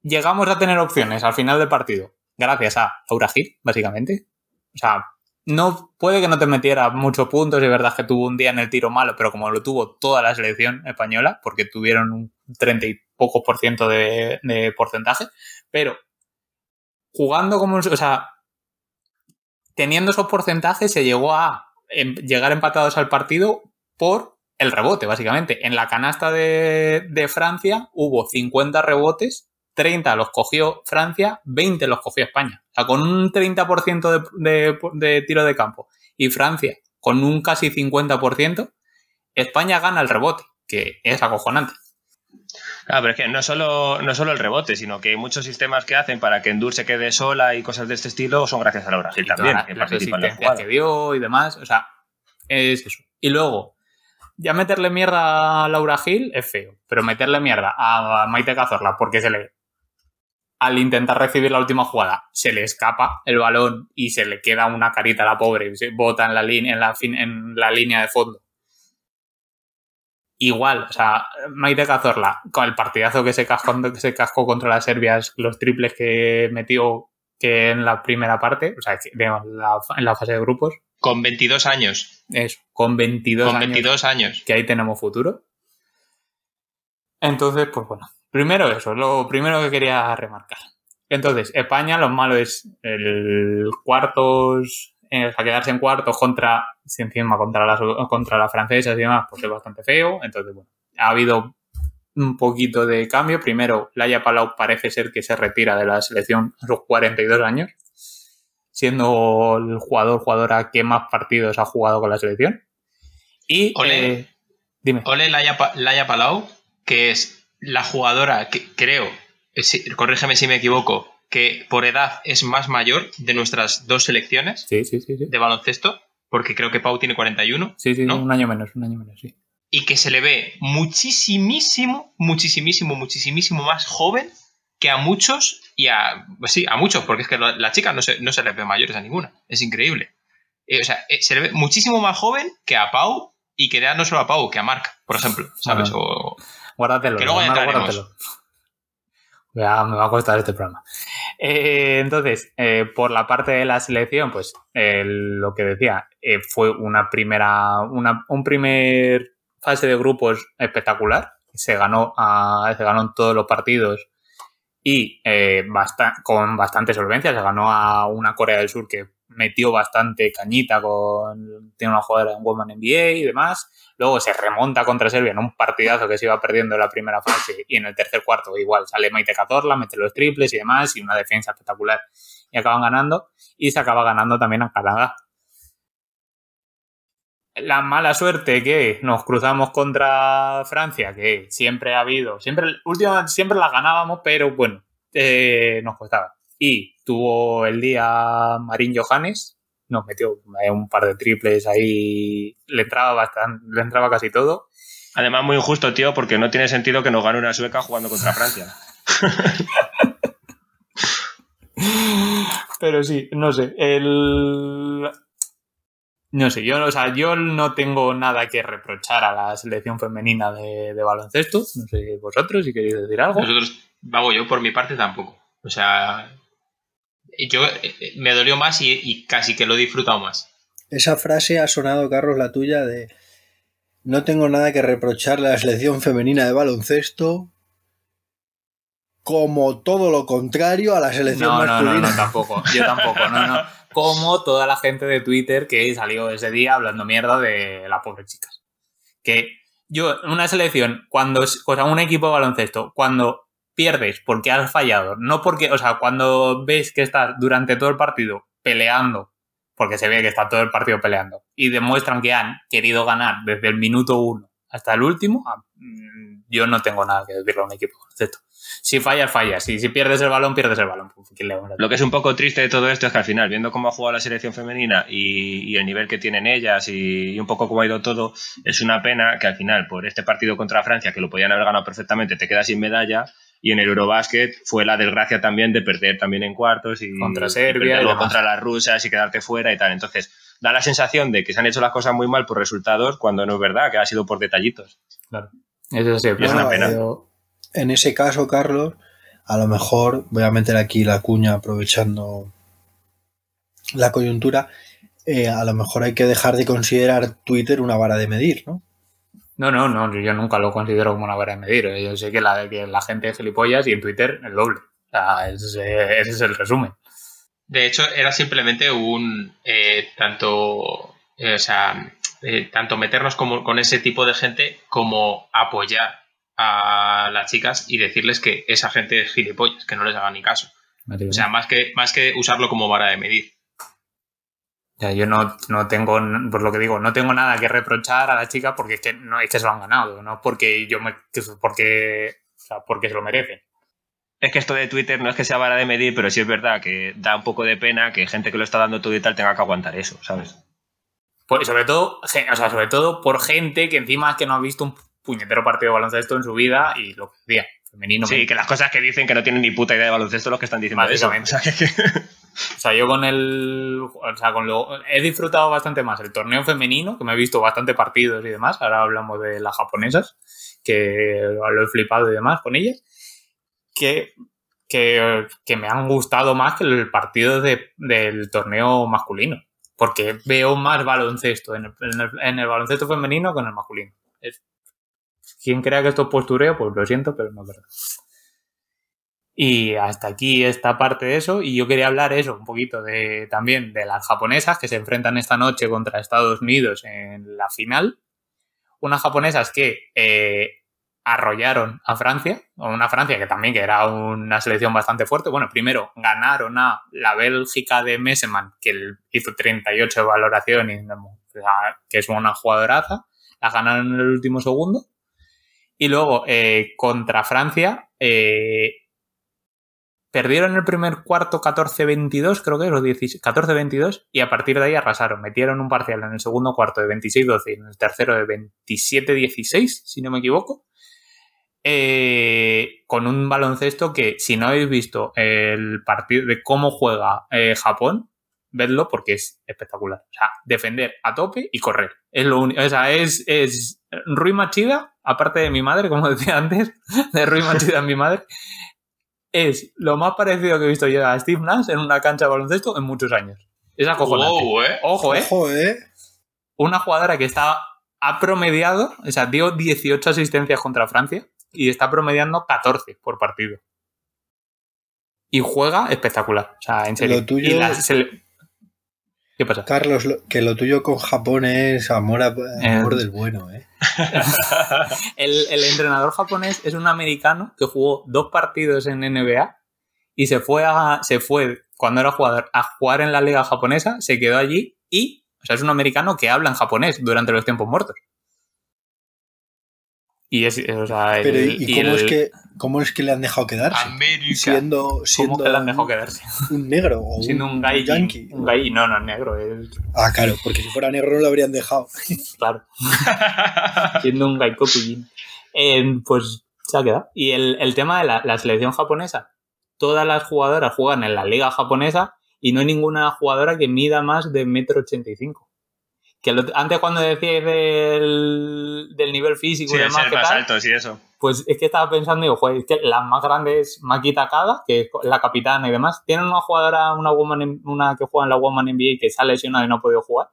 Llegamos a tener opciones al final del partido, gracias a Laura Gil, básicamente. O sea, no puede que no te metiera muchos puntos, es verdad que tuvo un día en el tiro malo, pero como lo tuvo toda la selección española, porque tuvieron un 30 y pocos por ciento de, de porcentaje, pero jugando como, o sea, teniendo esos porcentajes se llegó a em, llegar empatados al partido por el rebote, básicamente. En la canasta de, Francia hubo 50 rebotes, 30 los cogió Francia, 20 los cogió España. O sea, con un 30% de, de tiro de campo y Francia con un casi 50%, España gana el rebote, que es acojonante. Ah, pero es que no solo, no solo el rebote, sino que muchos sistemas que hacen para que Endur se quede sola y cosas de este estilo son gracias a Laura Gil también. que la que dio y demás, o sea, es eso. Y luego, ya meterle mierda a Laura Gil es feo, pero meterle mierda a Maite Cazorla porque se le al intentar recibir la última jugada se le escapa el balón y se le queda una carita a la pobre y se bota en la, línea, en, la en la línea de fondo. Igual, o sea, Maite Cazorla, con el partidazo que se cascó, que se cascó contra las Serbias, los triples que metió que en la primera parte, o sea, en la fase de grupos. Con 22 años. Eso, con 22 con 22 años. Que ahí tenemos futuro. Entonces, pues bueno, Primero eso, lo primero que quería remarcar. Entonces, España, lo malo es el cuartos, eh, o quedarse en cuartos contra, si encima contra las, contra las francesas y demás, pues es bastante feo. Entonces, bueno, ha habido un poquito de cambio. Primero, Laia Palau parece ser que se retira de la selección a sus 42 años, siendo el jugador, jugadora que más partidos ha jugado con la selección. Y, Ole, eh, dime. Ole Laia, Laia Palau, que es la jugadora que creo, eh, corrígeme si me equivoco, que por edad es más mayor de nuestras dos selecciones de baloncesto, porque creo que Pau tiene 41. Sí, sí, un año menos, un año menos, sí. Y que se le ve muchísimísimo, muchísimísimo, muchísimísimo más joven que a muchos y a. Pues sí, a muchos, porque es que la chica no se, no se le ve mayores a ninguna. Es increíble. Eh, o sea, eh, se le ve muchísimo más joven que a Pau y que ya no solo a Pau, que a Marc, por ejemplo, *laughs* ¿sabes? O, Guárdatelo. Que luego guárdatelo. Ya me va a costar este programa. Eh, entonces, eh, por la parte de la selección, pues lo que decía, eh, fue una primera, una, un primer fase de grupos espectacular. Se ganó, a, se ganó en todos los partidos y con bastante solvencia. Se ganó a una Corea del Sur que metió bastante cañita con. Tiene una jugadora en Woman NBA y demás. Luego se remonta contra Serbia en un partidazo que se iba perdiendo en la primera fase y en el tercer cuarto igual sale Maite Cazorla, mete los triples y demás y una defensa espectacular y acaban ganando y se acaba ganando también a Canadá. La mala suerte que nos cruzamos contra Francia, que siempre ha habido, siempre, últimamente siempre la ganábamos, pero bueno, eh, nos costaba. Y tuvo el día Marín Johannes, nos metió un par de triples ahí, le entraba bastante, le entraba casi todo. Además, muy injusto, tío, porque no tiene sentido que nos gane una sueca jugando contra Francia. *laughs* Pero sí, no sé. El. No sé, yo, o sea, yo no tengo nada que reprochar a la selección femenina de, de baloncesto. No sé vosotros si queréis decir algo. Nosotros, vago, yo por mi parte tampoco. O sea, yo eh, eh, me dolió más y, casi que lo he disfrutado más. Esa frase ha sonado, Carlos, la tuya de no tengo nada que reprocharle a la selección femenina de baloncesto como todo lo contrario a la selección masculina. No, no, no, tampoco. Yo tampoco, no, no. *laughs* Como toda la gente de Twitter que salió ese día hablando mierda de las pobres chicas. Que yo, una selección, cuando, o sea, un equipo de baloncesto, cuando pierdes porque has fallado, no porque, o sea, cuando ves que estás durante todo el partido peleando, porque se ve que está todo el partido peleando, y demuestran que han querido ganar desde el minuto uno hasta el último, ah, mm, yo no tengo nada que decirle a un equipo, ¿cierto? Si fallas, fallas. Si, si pierdes el balón, pierdes el balón. Pues, Lo que es un poco triste de todo esto es que al final, viendo cómo ha jugado la selección femenina y, el nivel que tienen ellas y, un poco cómo ha ido todo, es una pena que al final, por este partido contra Francia, que lo podían haber ganado perfectamente, te quedas sin medalla y en el Eurobasket fue la desgracia también de perder también en cuartos y contra Serbia y contra las rusas y quedarte fuera y tal. Entonces, da la sensación de que se han hecho las cosas muy mal por resultados cuando no es verdad, que ha sido por detallitos. Claro. Eso sí, es una pena. en ese caso, Carlos, a lo mejor voy a meter aquí la cuña aprovechando la coyuntura. Eh, a lo mejor hay que dejar de considerar Twitter una vara de medir, ¿no? No, no, no, yo nunca lo considero como una vara de medir. Yo sé que la, que la gente es gilipollas y en Twitter el doble. O sea, ese, es el resumen. De hecho, era simplemente un eh, tanto, eh, o sea, eh, tanto meternos como, con ese tipo de gente como apoyar a las chicas y decirles que esa gente es gilipollas, que no les haga ni caso. O sea, más que, más que usarlo como vara de medir. Ya, yo no, no, tengo, por lo que digo, no tengo nada que reprochar a la chica porque es que, no, es que se lo han ganado, no porque yo me, porque O sea, porque se lo merecen. Es que esto de Twitter no es que sea vara de medir, pero sí es verdad que da un poco de pena que gente que lo está dando todo y tal tenga que aguantar eso, ¿sabes? Pues sobre todo, o sea, sobre todo por gente que encima es que no ha visto un puñetero partido de baloncesto en su vida y lo que decía, femenino. Sí, que las cosas que dicen que no tienen ni puta idea de baloncesto los que están diciendo eso. *laughs* O sea, que... o sea, yo con el. O sea, con lo. He disfrutado bastante más el torneo femenino, que me he visto bastante partidos y demás. Ahora hablamos de las japonesas, que lo he flipado y demás con ellas. Que, que, que me han gustado más que el partido de, del torneo masculino. Porque veo más baloncesto en el, en el, baloncesto femenino que en el masculino. Es, quien crea que esto es postureo, pues lo siento, pero no es verdad. Y hasta aquí esta parte de eso. Y yo quería hablar eso, un poquito de también de las japonesas que se enfrentan esta noche contra Estados Unidos en la final. Unas japonesas que eh, arrollaron a Francia, una Francia que también que era una selección bastante fuerte. Bueno, primero ganaron a la Bélgica de Messeman, que hizo 38 valoraciones, que es una jugadoraza. La ganaron en el último segundo. Y luego, eh, contra Francia, eh, perdieron el primer cuarto 14-22, creo que es, o 14-22, y a partir de ahí arrasaron. Metieron un parcial en el segundo cuarto de 26-12 y en el tercero de 27-16, si no me equivoco. Eh, con un baloncesto que, si no habéis visto el partido de cómo juega Japón, vedlo porque es espectacular. O sea, defender a tope y correr. Es lo único. O sea, es, es Rui Machida, aparte de mi madre, como *laughs* decía antes, de Rui Machida *laughs* mi madre, es lo más parecido que he visto yo a Steve Nash en una cancha de baloncesto en muchos años. Es acojonante. eh. Ojo, eh. Ojo, eh. Una jugadora que está ha promediado, o sea, dio 18 asistencias contra Francia y está promediando 14 por partido. Y juega espectacular. O sea, en serio. Lo tuyo... Y la, se, ¿Qué pasa? Carlos, lo, que lo tuyo con Japón es amor, a, amor eh, del bueno, ¿eh? *laughs* el, el, entrenador japonés es un americano que jugó dos partidos en NBA y se fue a, se fue cuando era jugador a jugar en la liga japonesa, se quedó allí y, o sea, es un americano que habla en japonés durante los tiempos muertos. Y es, o sea, Pero, ¿y, y cómo, el, es que, cómo es que le han dejado quedarse? América. Siendo, siendo ¿Cómo que le han dejado quedarse? *laughs* Un negro o siendo un, un yankee. Un gay, no, no es negro. Es... Ah, claro, porque si fuera negro no lo habrían dejado. *laughs* claro. *laughs* siendo un gay copillín. Eh, pues se ha quedado. Y el, el tema de la, la, selección japonesa. Todas las jugadoras juegan en la liga japonesa y no hay ninguna jugadora que mida más de metro ochenta y cinco que lo, antes cuando decíais del, del nivel físico sí, y demás, más tal, eso. Pues es que estaba pensando, digo, joder, es que las más grandes, Maki Takada, que es la capitana y demás, tienen una jugadora, una woman, una que juega en la Woman NBA que se ha lesionado y no ha podido jugar.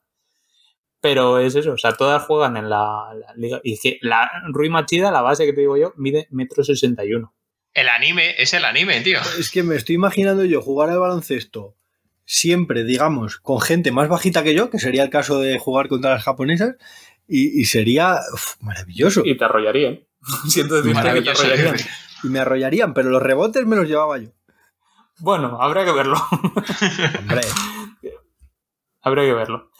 Pero es eso, o sea, todas juegan en la, la liga. Y es que la Rui Machida, la base que te digo yo, mide metro sesenta y uno. El anime, es el anime, tío. Es que me estoy imaginando yo jugar al baloncesto siempre, digamos, con gente más bajita que yo, que sería el caso de jugar contra las japonesas, y, y sería uf, maravilloso. Y te arrollarían. *laughs* Siento decirte que te arrollarían. Y me arrollarían, pero los rebotes me los llevaba yo. Bueno, habría que verlo. *laughs* Hombre. habría que verlo.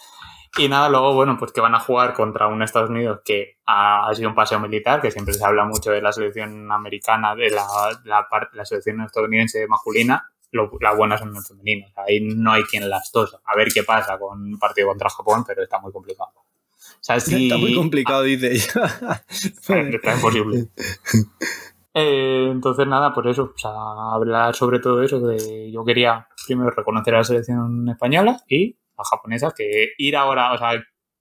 Y nada, luego, bueno, pues que van a jugar contra un Estados Unidos que ha, ha sido un paseo militar, que siempre se habla mucho de la selección americana, de la, la, la selección estadounidense masculina, lo, las buenas son los femeninos. Ahí no hay quien las tosa. A ver qué pasa con un partido contra Japón, pero está muy complicado. O sea, está muy complicado, dice ella. *laughs* está imposible. *laughs* Eh, entonces, nada, por eso, o sea, hablar sobre todo eso, de yo quería primero reconocer a la selección española y a japonesa, que ir ahora, o sea,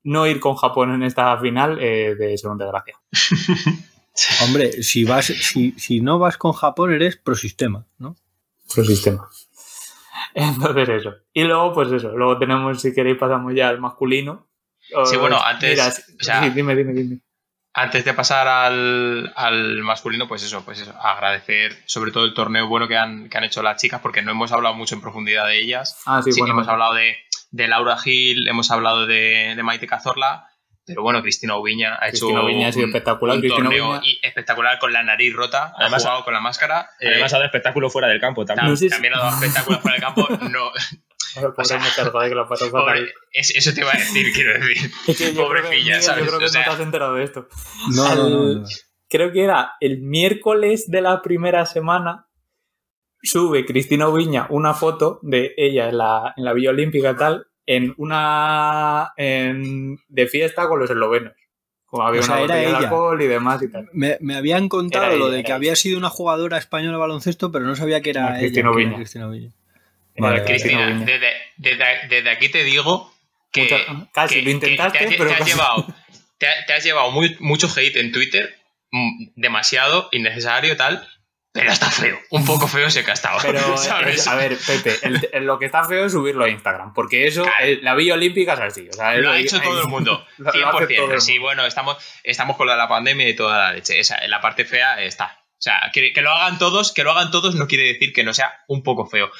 no ir con Japón en esta final eh, de segunda gracia. *laughs* Hombre, si vas, si, si no vas con Japón, eres prosistema, ¿no? Sistema. Entonces eso. Y luego, pues eso. Luego tenemos, si queréis, pasamos ya al masculino. Sí, bueno, antes. Mira, o sea, sí, dime, dime, dime. Antes de pasar al, al, masculino, pues eso, pues eso, agradecer sobre todo el torneo bueno que han, que han hecho las chicas, porque no hemos hablado mucho en profundidad de ellas. Ah, sí, sí bueno, hemos hablado de, de, Laura Gil, hemos hablado de, de Maite Cazorla, pero bueno, Cristina Oviña ha Cristina hecho Oviña ha sido un, espectacular. un Cristina torneo Oviña... y espectacular con la nariz rota, Además, ha jugado con la máscara. Además ha dado espectáculo fuera del campo también. No sé si- También ha dado espectáculos fuera del campo. *laughs* No, Pobre sea, pobre, eso te iba a decir, quiero decir. *laughs* Es que yo creo que, ¿sabes? Yo creo que O sea, no te has enterado de esto. No, no, no, no. creo que era el miércoles de la primera semana, sube Cristina Ubiña una foto de ella en la, en la Villa Olímpica y tal, en una de fiesta con los eslovenos. Como había una botella de alcohol y demás y tal. Me, habían contado lo de que había sido una jugadora española de baloncesto, pero no sabía que era Cristina Ubiña. Cristina Ubiña. Cristina, desde, aquí te digo que. casi lo intentaste, te, pero. Te has, llevado, te, has llevado mucho hate en Twitter, mm, demasiado, innecesario, tal. Pero está feo, un poco feo ese castado. Pero, *laughs* a ver, Pepe, lo que está feo es subirlo a Instagram, porque eso, la Villa Olímpica es así. lo ha hecho todo el mundo, *laughs* 100%. sí, bueno, estamos, estamos con la pandemia y toda la leche. Esa, la parte fea está. O sea, que, lo hagan todos, que lo hagan todos no quiere decir que no sea un poco feo.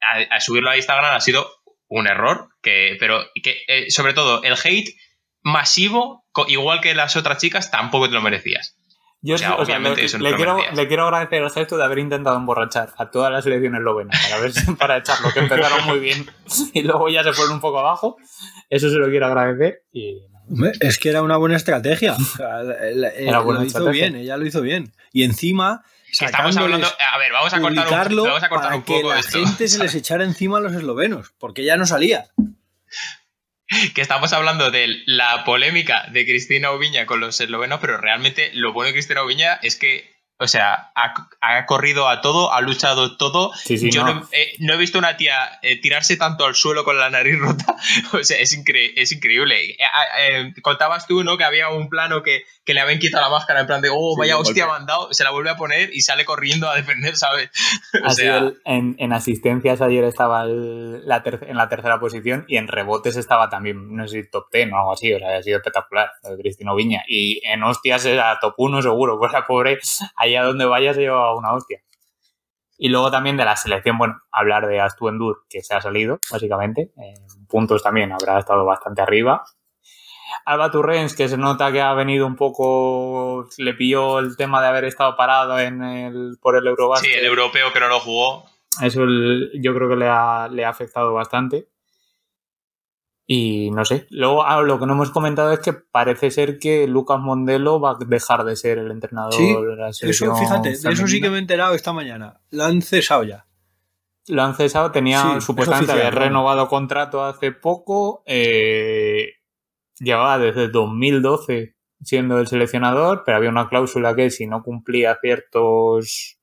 A, subirlo a Instagram ha sido un error, que, pero que, eh, sobre todo el hate masivo, igual que las otras chicas, tampoco te lo merecías. Yo obviamente le, quiero, le, quiero, agradecer el gesto de haber intentado emborrachar a todas las selecciones eslovenas para ver *laughs* para echarlo, que empezaron muy bien *laughs* y luego ya se fueron un poco abajo. Eso se lo quiero agradecer y es que era una buena estrategia. era lo hizo bien, ella lo hizo bien. Y encima. Estamos hablando. A ver, vamos a cortar un, vamos a cortar para que la gente se les *laughs* echara encima a los eslovenos, porque ya no salía. *laughs* que estamos hablando de la polémica de Cristina Oviña con los eslovenos, pero realmente lo bueno de Cristina Oviña es que o sea, ha, corrido a todo, ha luchado todo. Yo no. he visto una tía eh, tirarse tanto al suelo con la nariz *laughs* rota. O sea, es, es increíble. Eh, eh, contabas tú, ¿no? Que había un plano que, le habían quitado la máscara en plan de, oh, vaya hostia, mandado. Se la vuelve a poner y sale corriendo a defender, ¿sabes? *laughs* O sea, en, asistencias ayer estaba la en la tercera posición y en rebotes estaba también, no sé si top 10 o algo así. O sea, ha sido espectacular, lo de Cristina Viña. Y en hostias era top 1 seguro, *laughs* pues la pobre allá donde vaya se lleva una hostia. Y luego también de la selección, bueno, hablar de Astu Endur, que se ha salido, básicamente. En puntos también habrá estado bastante arriba. Alba Turrens, que se nota que ha venido un poco, le pilló el tema de haber estado parado en el, por el Eurobasket. Sí, el europeo que no lo jugó. Eso yo creo que le ha, le ha afectado bastante. Y no sé, luego ah, lo que no hemos comentado es que parece ser que Lucas Mondelo va a dejar de ser el entrenador de la selección. Eso, fíjate, de eso sí que me he enterado esta mañana. Lo han cesado ya. Lo han cesado, tenía supuestamente haber renovado contrato hace poco. Eh, llevaba desde 2012 siendo el seleccionador, pero había una cláusula que si no cumplía ciertos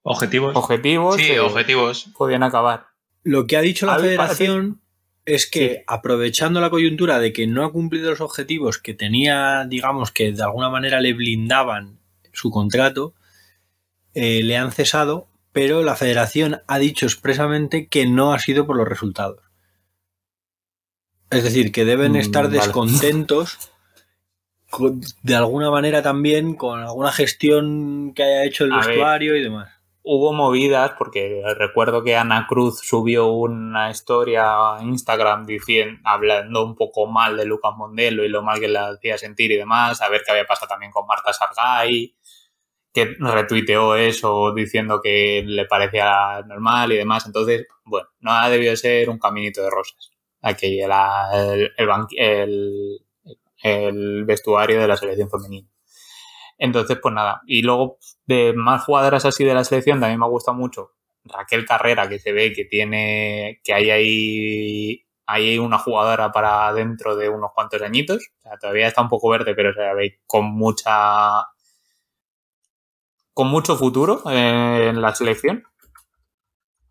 objetivos, objetivos, sí, objetivos. podían acabar. Lo que ha dicho la federación es que aprovechando la coyuntura de que no ha cumplido los objetivos que tenía, digamos, que de alguna manera le blindaban su contrato, eh, le han cesado, pero la federación ha dicho expresamente que no ha sido por los resultados. Es decir, que deben mm, estar descontentos de alguna manera también con alguna gestión que haya hecho el vestuario y demás hubo movidas, porque recuerdo que Ana Cruz subió una historia a Instagram diciendo, hablando un poco mal de Lucas Mondelo y lo mal que le hacía sentir y demás, a ver qué había pasado también con Marta Sargay, que retuiteó eso diciendo que le parecía normal y demás. Entonces, bueno, no ha debido ser un caminito de rosas. Aquí el, el vestuario de la selección femenina. Entonces, pues nada. Y luego, de más jugadoras así de la selección, también me gusta mucho Raquel Carrera, que se ve que tiene, que hay ahí, hay una jugadora para dentro de unos cuantos añitos. O sea, todavía está un poco verde, pero se ve con mucha, con mucho futuro en la selección.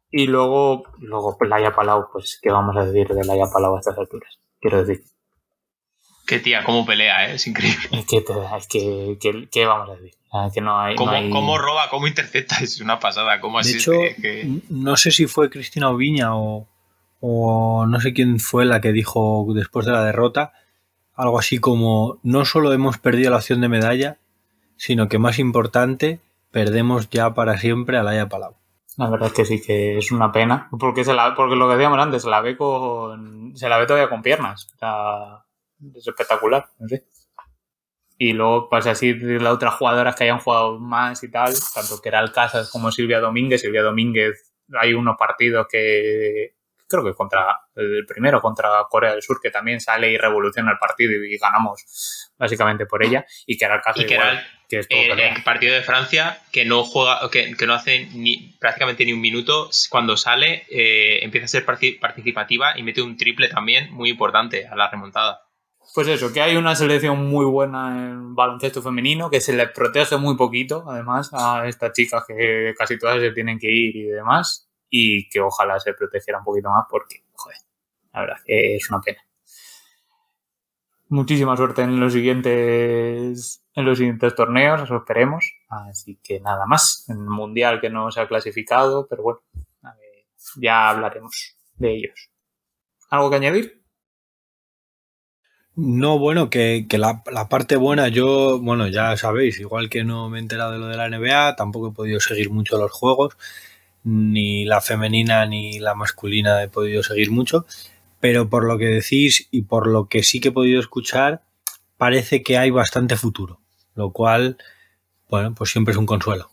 Y luego, luego pues Laia Palau, pues, ¿qué vamos a decir de Laia Palau a estas alturas? Quiero decir. Qué tía, cómo pelea, ¿eh? es increíble. Es que, es que, ¿qué vamos a decir? Que no hay, ¿Cómo, roba, cómo intercepta? *laughs* Es una pasada. ¿Cómo de hecho, no sé si fue Cristina Oviña o, no sé quién fue la que dijo después de la derrota algo así como no solo hemos perdido la opción de medalla, sino que más importante, perdemos ya para siempre a Laia Palau. La verdad es que sí, que es una pena, porque, se la, porque lo que decíamos antes, se la ve con se la ve todavía con piernas. O sea, es espectacular, no sé. Y luego pasa así de las otras jugadoras que hayan jugado más y tal, tanto que era Alcázar como Silvia Domínguez. Silvia Domínguez, hay unos partidos que, creo que contra el primero, contra Corea del Sur, que también sale y revoluciona el partido y ganamos básicamente por ella, y que era y que era el, partido de Francia que no juega, que, no hace ni, prácticamente ni un minuto, cuando sale eh, empieza a ser participativa y mete un triple también muy importante a la remontada. Pues eso, que hay una selección muy buena en baloncesto femenino, que se les protege muy poquito, además, a estas chicas que casi todas se tienen que ir y demás, y que ojalá se protegiera un poquito más porque, joder, la verdad es una pena. Muchísima suerte en los siguientes, en los siguientes torneos, eso esperemos. Así que nada más, en el mundial que no se ha clasificado, pero bueno, ya hablaremos de ellos. ¿Algo que añadir? No, bueno, que, la, parte buena, yo, bueno, ya sabéis, igual que no me he enterado de lo de la NBA, tampoco he podido seguir mucho los juegos, ni la femenina ni la masculina he podido seguir mucho, pero por lo que decís y por lo que sí que he podido escuchar, parece que hay bastante futuro, lo cual, bueno, pues siempre es un consuelo.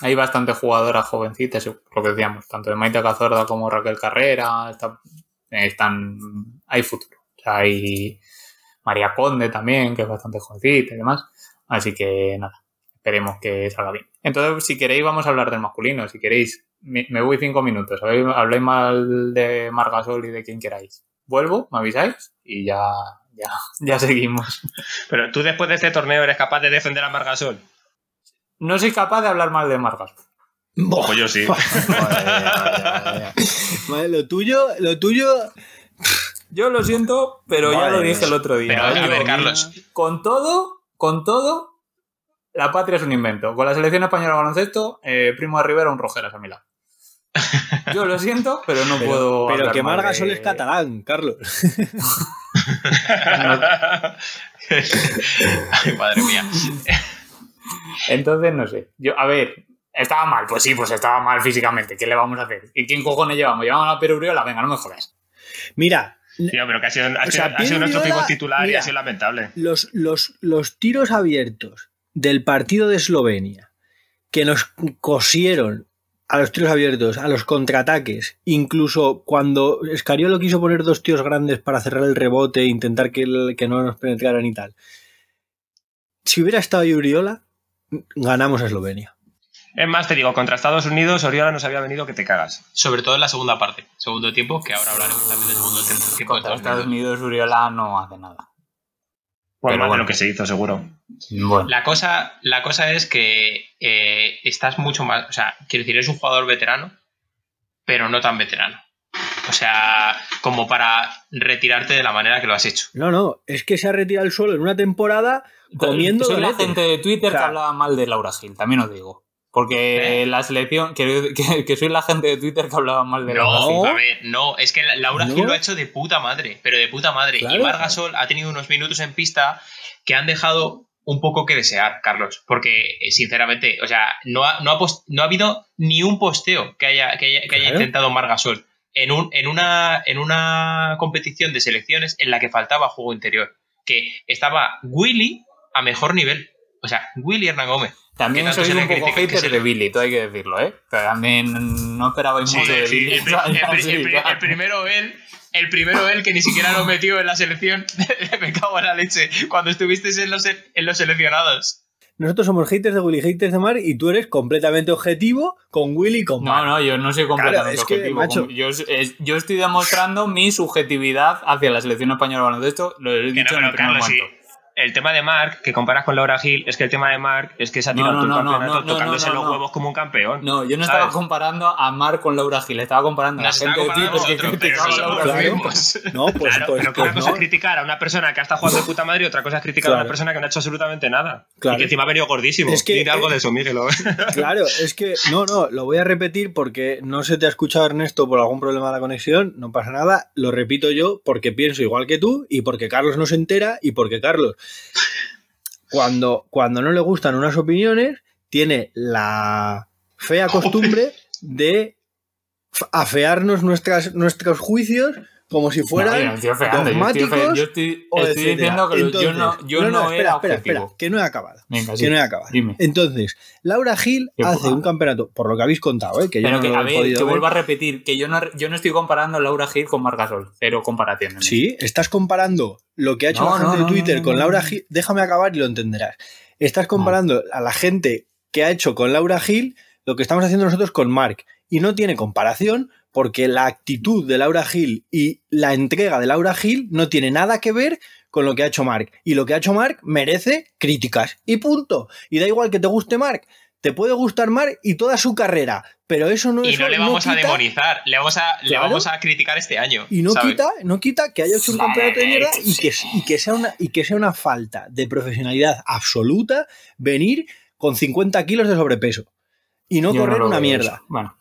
Hay bastante jugadoras jovencitas, lo que decíamos, tanto de Maite Cazorda como Raquel Carrera, están, hay futuro hay María Conde también, que es bastante jovencita y demás. Así que nada, esperemos que salga bien. Entonces, si queréis, vamos a hablar del masculino. Si queréis, me, voy cinco minutos. Habléis mal de Margasol y de quien queráis. Vuelvo, me avisáis y ya, ya, ya seguimos. Pero tú después de este torneo eres capaz de defender a Margasol. No soy capaz de hablar mal de Margasol. Pues yo sí. *laughs* lo tuyo, lo tuyo yo lo siento, pero ya lo dije el otro día. Pero, a ver, Carlos. Con todo, con todo, la patria es un invento. Con la selección española de baloncesto, eh, Primo de Rivera, un rojeras a mi lado. *laughs* Yo lo siento, pero no puedo. Pero que Marga solo es catalán, Carlos. *laughs* Ay, madre mía. Entonces, no sé. Yo, a ver, estaba mal. Pues sí, pues estaba mal físicamente. ¿Qué le vamos a hacer? ¿Y quién cojones llevamos? ¿Llevamos a Peruriola? Venga, no me jodas. Mira, Tío, pero que ha sido, nuestro pivote titular y ha sido lamentable. Los, los, los tiros abiertos del partido de Eslovenia que nos cosieron a los tiros abiertos, a los contraataques, incluso cuando Escariolo quiso poner dos tíos grandes para cerrar el rebote e intentar que, que no nos penetraran y tal. Si hubiera estado Uriola, ganamos a Eslovenia. Es más, te digo, contra Estados Unidos, Oriola nos había venido que te cagas. Sobre todo en la segunda parte, segundo tiempo, que ahora hablaremos también del segundo tiempo. Contra Estados Unidos, Oriola no hace nada. Bueno, más de lo que se hizo, seguro. La, cosa, la cosa es que eh, estás mucho más. O sea, quiero decir, eres un jugador veterano, pero no tan veterano. O sea, como para retirarte de la manera que lo has hecho. No, no, es que se ha retirado el suelo en una temporada comiendo. Soy la gente de Twitter que hablaba mal de Laura Gil, también os digo. Porque ¿Eh? la selección, *laughs* que, que, soy la gente de Twitter que hablaba mal de Laura Gil. A ver, no, es que Laura Gil lo ha hecho de puta madre, pero de puta madre. Y Margasol ha tenido unos minutos en pista que han dejado un poco que desear, Carlos. Porque, eh, sinceramente, o sea, no ha, no ha, no ha habido ni un posteo que haya, que haya, que haya intentado Margasol en, un, en, una, en una competición de selecciones en la que faltaba juego interior. Que estaba Willy a mejor nivel. O sea, Willy Hernán Gómez. También soy un poco hater de Billy, todo hay que decirlo, ¿eh? También no esperabais mucho de Billy. El, primero él, el primero él que ni siquiera lo metió en la selección, me cago en la leche, cuando estuvisteis en los, en los seleccionados. Nosotros somos haters de Willy, haters de Mar, y tú eres completamente objetivo con Willy y con Mar. No, no, yo no soy completamente objetivo. yo, yo, estoy demostrando mi subjetividad hacia la selección española de baloncesto. Lo he dicho en el primer momento el tema de Mark, que comparas con Laura Gil, es que el tema de Mark es que se ha tirado no, no, campeonato tocándose los huevos como un campeón. No, yo no estaba comparando a Mark con Laura Gil, estaba comparando a la gente de Twitter que criticaba a Laura Gil. No, pues, claro, pues, pero pues una cosa es criticar a una persona que ha estado jugando de puta madre y otra cosa es criticar a una persona que no ha hecho absolutamente nada. Y que encima ha venido gordísimo. Es que, algo de eso. *laughs* Claro, es que, no, no, lo voy a repetir porque no se te ha escuchado Ernesto por algún problema de la conexión, no pasa nada, lo repito yo porque pienso igual que tú y porque Carlos no se entera y porque Carlos cuando, cuando no le gustan unas opiniones, tiene la fea costumbre de afearnos nuestras, nuestros juicios como si fueran yo dogmáticos. Yo estoy, diciendo que yo no, yo no, era espera, espera, que no he acabado. que no he acabado. Entonces, Laura Gil hace un campeonato, por lo que habéis contado, ¿eh? que yo Pero no que, lo a ver, podido que ver. vuelvo a repetir, que yo no, yo no estoy comparando Laura Gil con Margasol, cero comparación. Sí, estás comparando lo que ha hecho No, la gente no, de no, Twitter no, con no, Laura no. Gil. Déjame acabar y lo entenderás. Estás comparando a la gente que ha hecho con Laura Gil lo que estamos haciendo nosotros con Mark. Y no tiene comparación porque la actitud de Laura Gil y la entrega de Laura Gil no tiene nada que ver con lo que ha hecho Mark. Y lo que ha hecho Mark merece críticas. Y punto. Y da igual que te guste Mark. Te puede gustar Mark y toda su carrera. Pero eso no Y es. no le vamos a quita- demonizar, le vamos a, le vamos a criticar este año. Y no ¿sabes? quita, no quita que haya hecho un campeonato de mierda y que, y, que sea una, y que sea una falta de profesionalidad absoluta venir con 50 kilos de sobrepeso y no Yo correr una veo mierda. Bueno,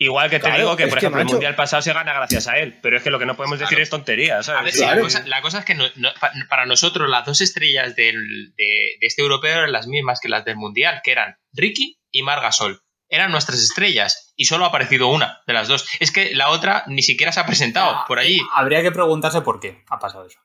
Igual que te Claro, digo que, por ejemplo, el mundial pasado se gana gracias a él. Pero es que lo que no podemos decir Claro. es tontería, A ¿sabes? ver, Sí, si la, cosa, la cosa es que no- no- pa- para nosotros las dos estrellas del- de, de este europeo eran las mismas que las del Mundial, que eran Ricky y Margasol. Eran nuestras estrellas y solo ha aparecido una de las dos. Es que la otra ni siquiera se ha presentado Ah, por allí. Habría que preguntarse por qué ha pasado eso.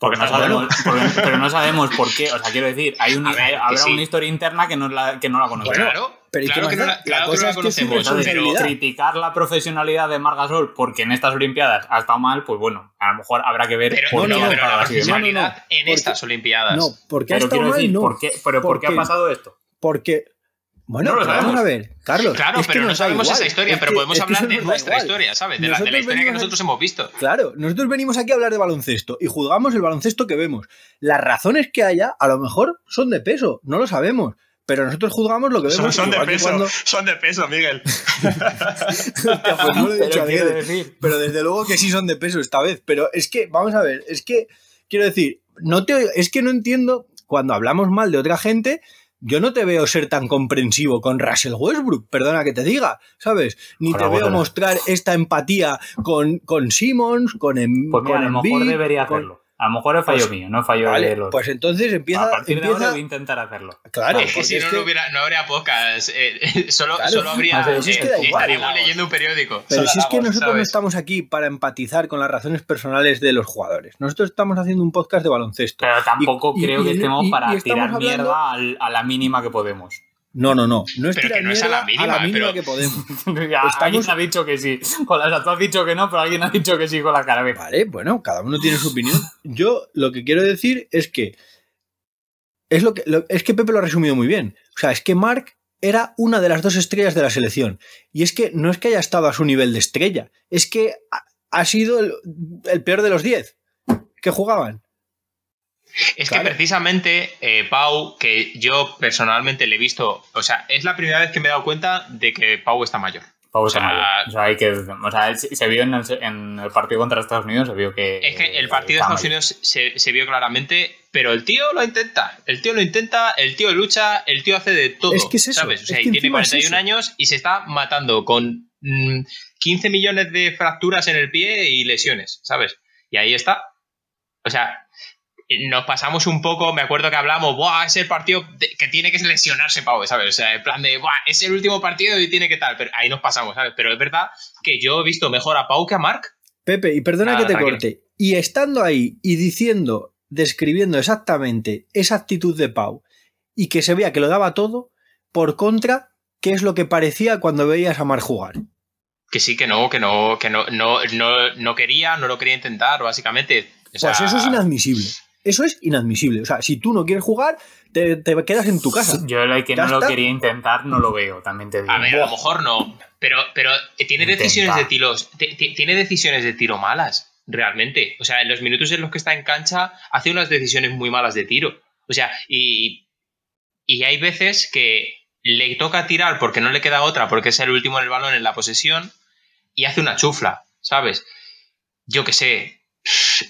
Porque no sabemos, porque- pero no sabemos por qué. O sea, quiero decir, hay un, A ver, hay- que habrá sí. una historia interna que no la, que no la conocemos. claro, pero ¿y qué claro que no la, La claro que cosa no la es que es su conocemos. Entonces, Pero, responsabilidad. criticar la profesionalidad de Margasol porque en estas Olimpiadas ha estado mal, pues bueno, a lo mejor habrá que ver pero por no, qué no, pero la profesionalidad No, no, no, en porque- estas Olimpiadas. No, porque ha Pero estado mal, decir, no. ¿por qué, pero ¿por qué ha pasado esto? Porque. Bueno, No vamos a ver, Carlos. Claro, es que pero no sabemos igual. esa historia, Es pero que- podemos es que hablar de nuestra historia, ¿sabes? De la, de historia que nosotros hemos visto. Claro, nosotros venimos aquí a hablar de baloncesto y juzgamos el baloncesto que vemos. Las razones que haya, a lo mejor, son de peso, no lo sabemos. Pero nosotros juzgamos lo que vemos. igual que cuando- son de peso, Miguel. *laughs* Hostia, pues no lo he Pero decir- Pero desde luego que sí son de peso esta vez. Pero es que, vamos a ver, es que, quiero decir, no te, es que no entiendo, cuando hablamos mal de otra gente, yo no te veo ser tan comprensivo con Russell Westbrook, perdona que te diga, ¿sabes? Ni te veo mostrar esta empatía con, con Simmons, con, em, Pues mira, con a lo mejor Embiid, debería con- hacerlo. A lo mejor es fallo Pues- mío, no fallo de Vale, los. pues entonces empieza... a partir de ahora voy a intentar hacerlo. Claro, es que si no, es no, que- hubiera, no habría podcast. eh, *laughs* solo, Claro. solo habría. Pero si es eh, que igual. estaríamos leyendo un periódico. Pero si es que nosotros no estamos aquí para empatizar con las razones personales de los jugadores. Nosotros estamos haciendo un podcast de baloncesto. Pero tampoco Y- y- creo que y- estemos y- para y estamos tirar hablando- mierda a la mínima que podemos. No, no, no. No es Pero que no es a la mínima, pero- que podemos. *laughs* Ya, Estamos- Alguien ha dicho que sí. Con las tú has dicho que no, pero alguien ha dicho que sí con la cara. Vale, bueno, cada uno tiene su opinión. Yo lo que quiero decir es que es lo que lo- es que Pepe lo ha resumido muy bien. O sea, es que Mark era una de las dos estrellas de la selección. Y es que no es que haya estado a su nivel de estrella, es que ha, ha sido el, el peor de los 10 que jugaban. Es Claro. que precisamente eh, Pau, que yo personalmente le he visto, o sea, es la primera vez que me he dado cuenta de que Pau está mayor. Pau O está sea- mayor. O sea, hay que, o sea, se vio en el, en el partido contra Estados Unidos, se vio que. Es que el partido de Estados mayor. Unidos se, se vio claramente, pero el tío lo intenta. El tío lo intenta, el tío lucha, el tío hace de todo. Es que es eso, ¿Sabes? O sea, es y que tiene encima es 41 eso. años y se está matando con mm, 15 millones de fracturas en el pie y lesiones, ¿sabes? Y ahí está. O sea, nos pasamos un poco, me acuerdo que hablamos, Buah, es el partido que tiene que lesionarse Pau, ¿sabes? O sea, en plan de, Buah, es el último partido y tiene que tal, pero ahí nos pasamos, ¿sabes? Pero es verdad que yo he visto mejor a Pau que a Marc. Pepe, y perdona Nada, que te tranquilo. corte. Y estando ahí y diciendo, describiendo exactamente esa actitud de Pau y que se veía que lo daba todo, por contra, ¿qué es lo que parecía cuando veías a Mar jugar? Que sí, que no, que no, que no, no, no, no quería, no lo quería intentar, básicamente. O sea, Pues eso es inadmisible. Eso es inadmisible. O sea, si tú no quieres jugar, te, te quedas en tu casa. Yo el que Ya no lo quería intentar no lo veo, también te digo. A ver, a lo mejor no. Pero, pero eh, tiene Intenta. decisiones de tiros. ti- ti- Tiene decisiones de tiro malas, realmente. O sea, en los minutos en los que está en cancha, hace unas decisiones muy malas de tiro. O sea, y, y hay veces que le toca tirar porque no le queda otra, porque es el último en el balón en la posesión, y hace una chufla, ¿sabes? Yo qué sé.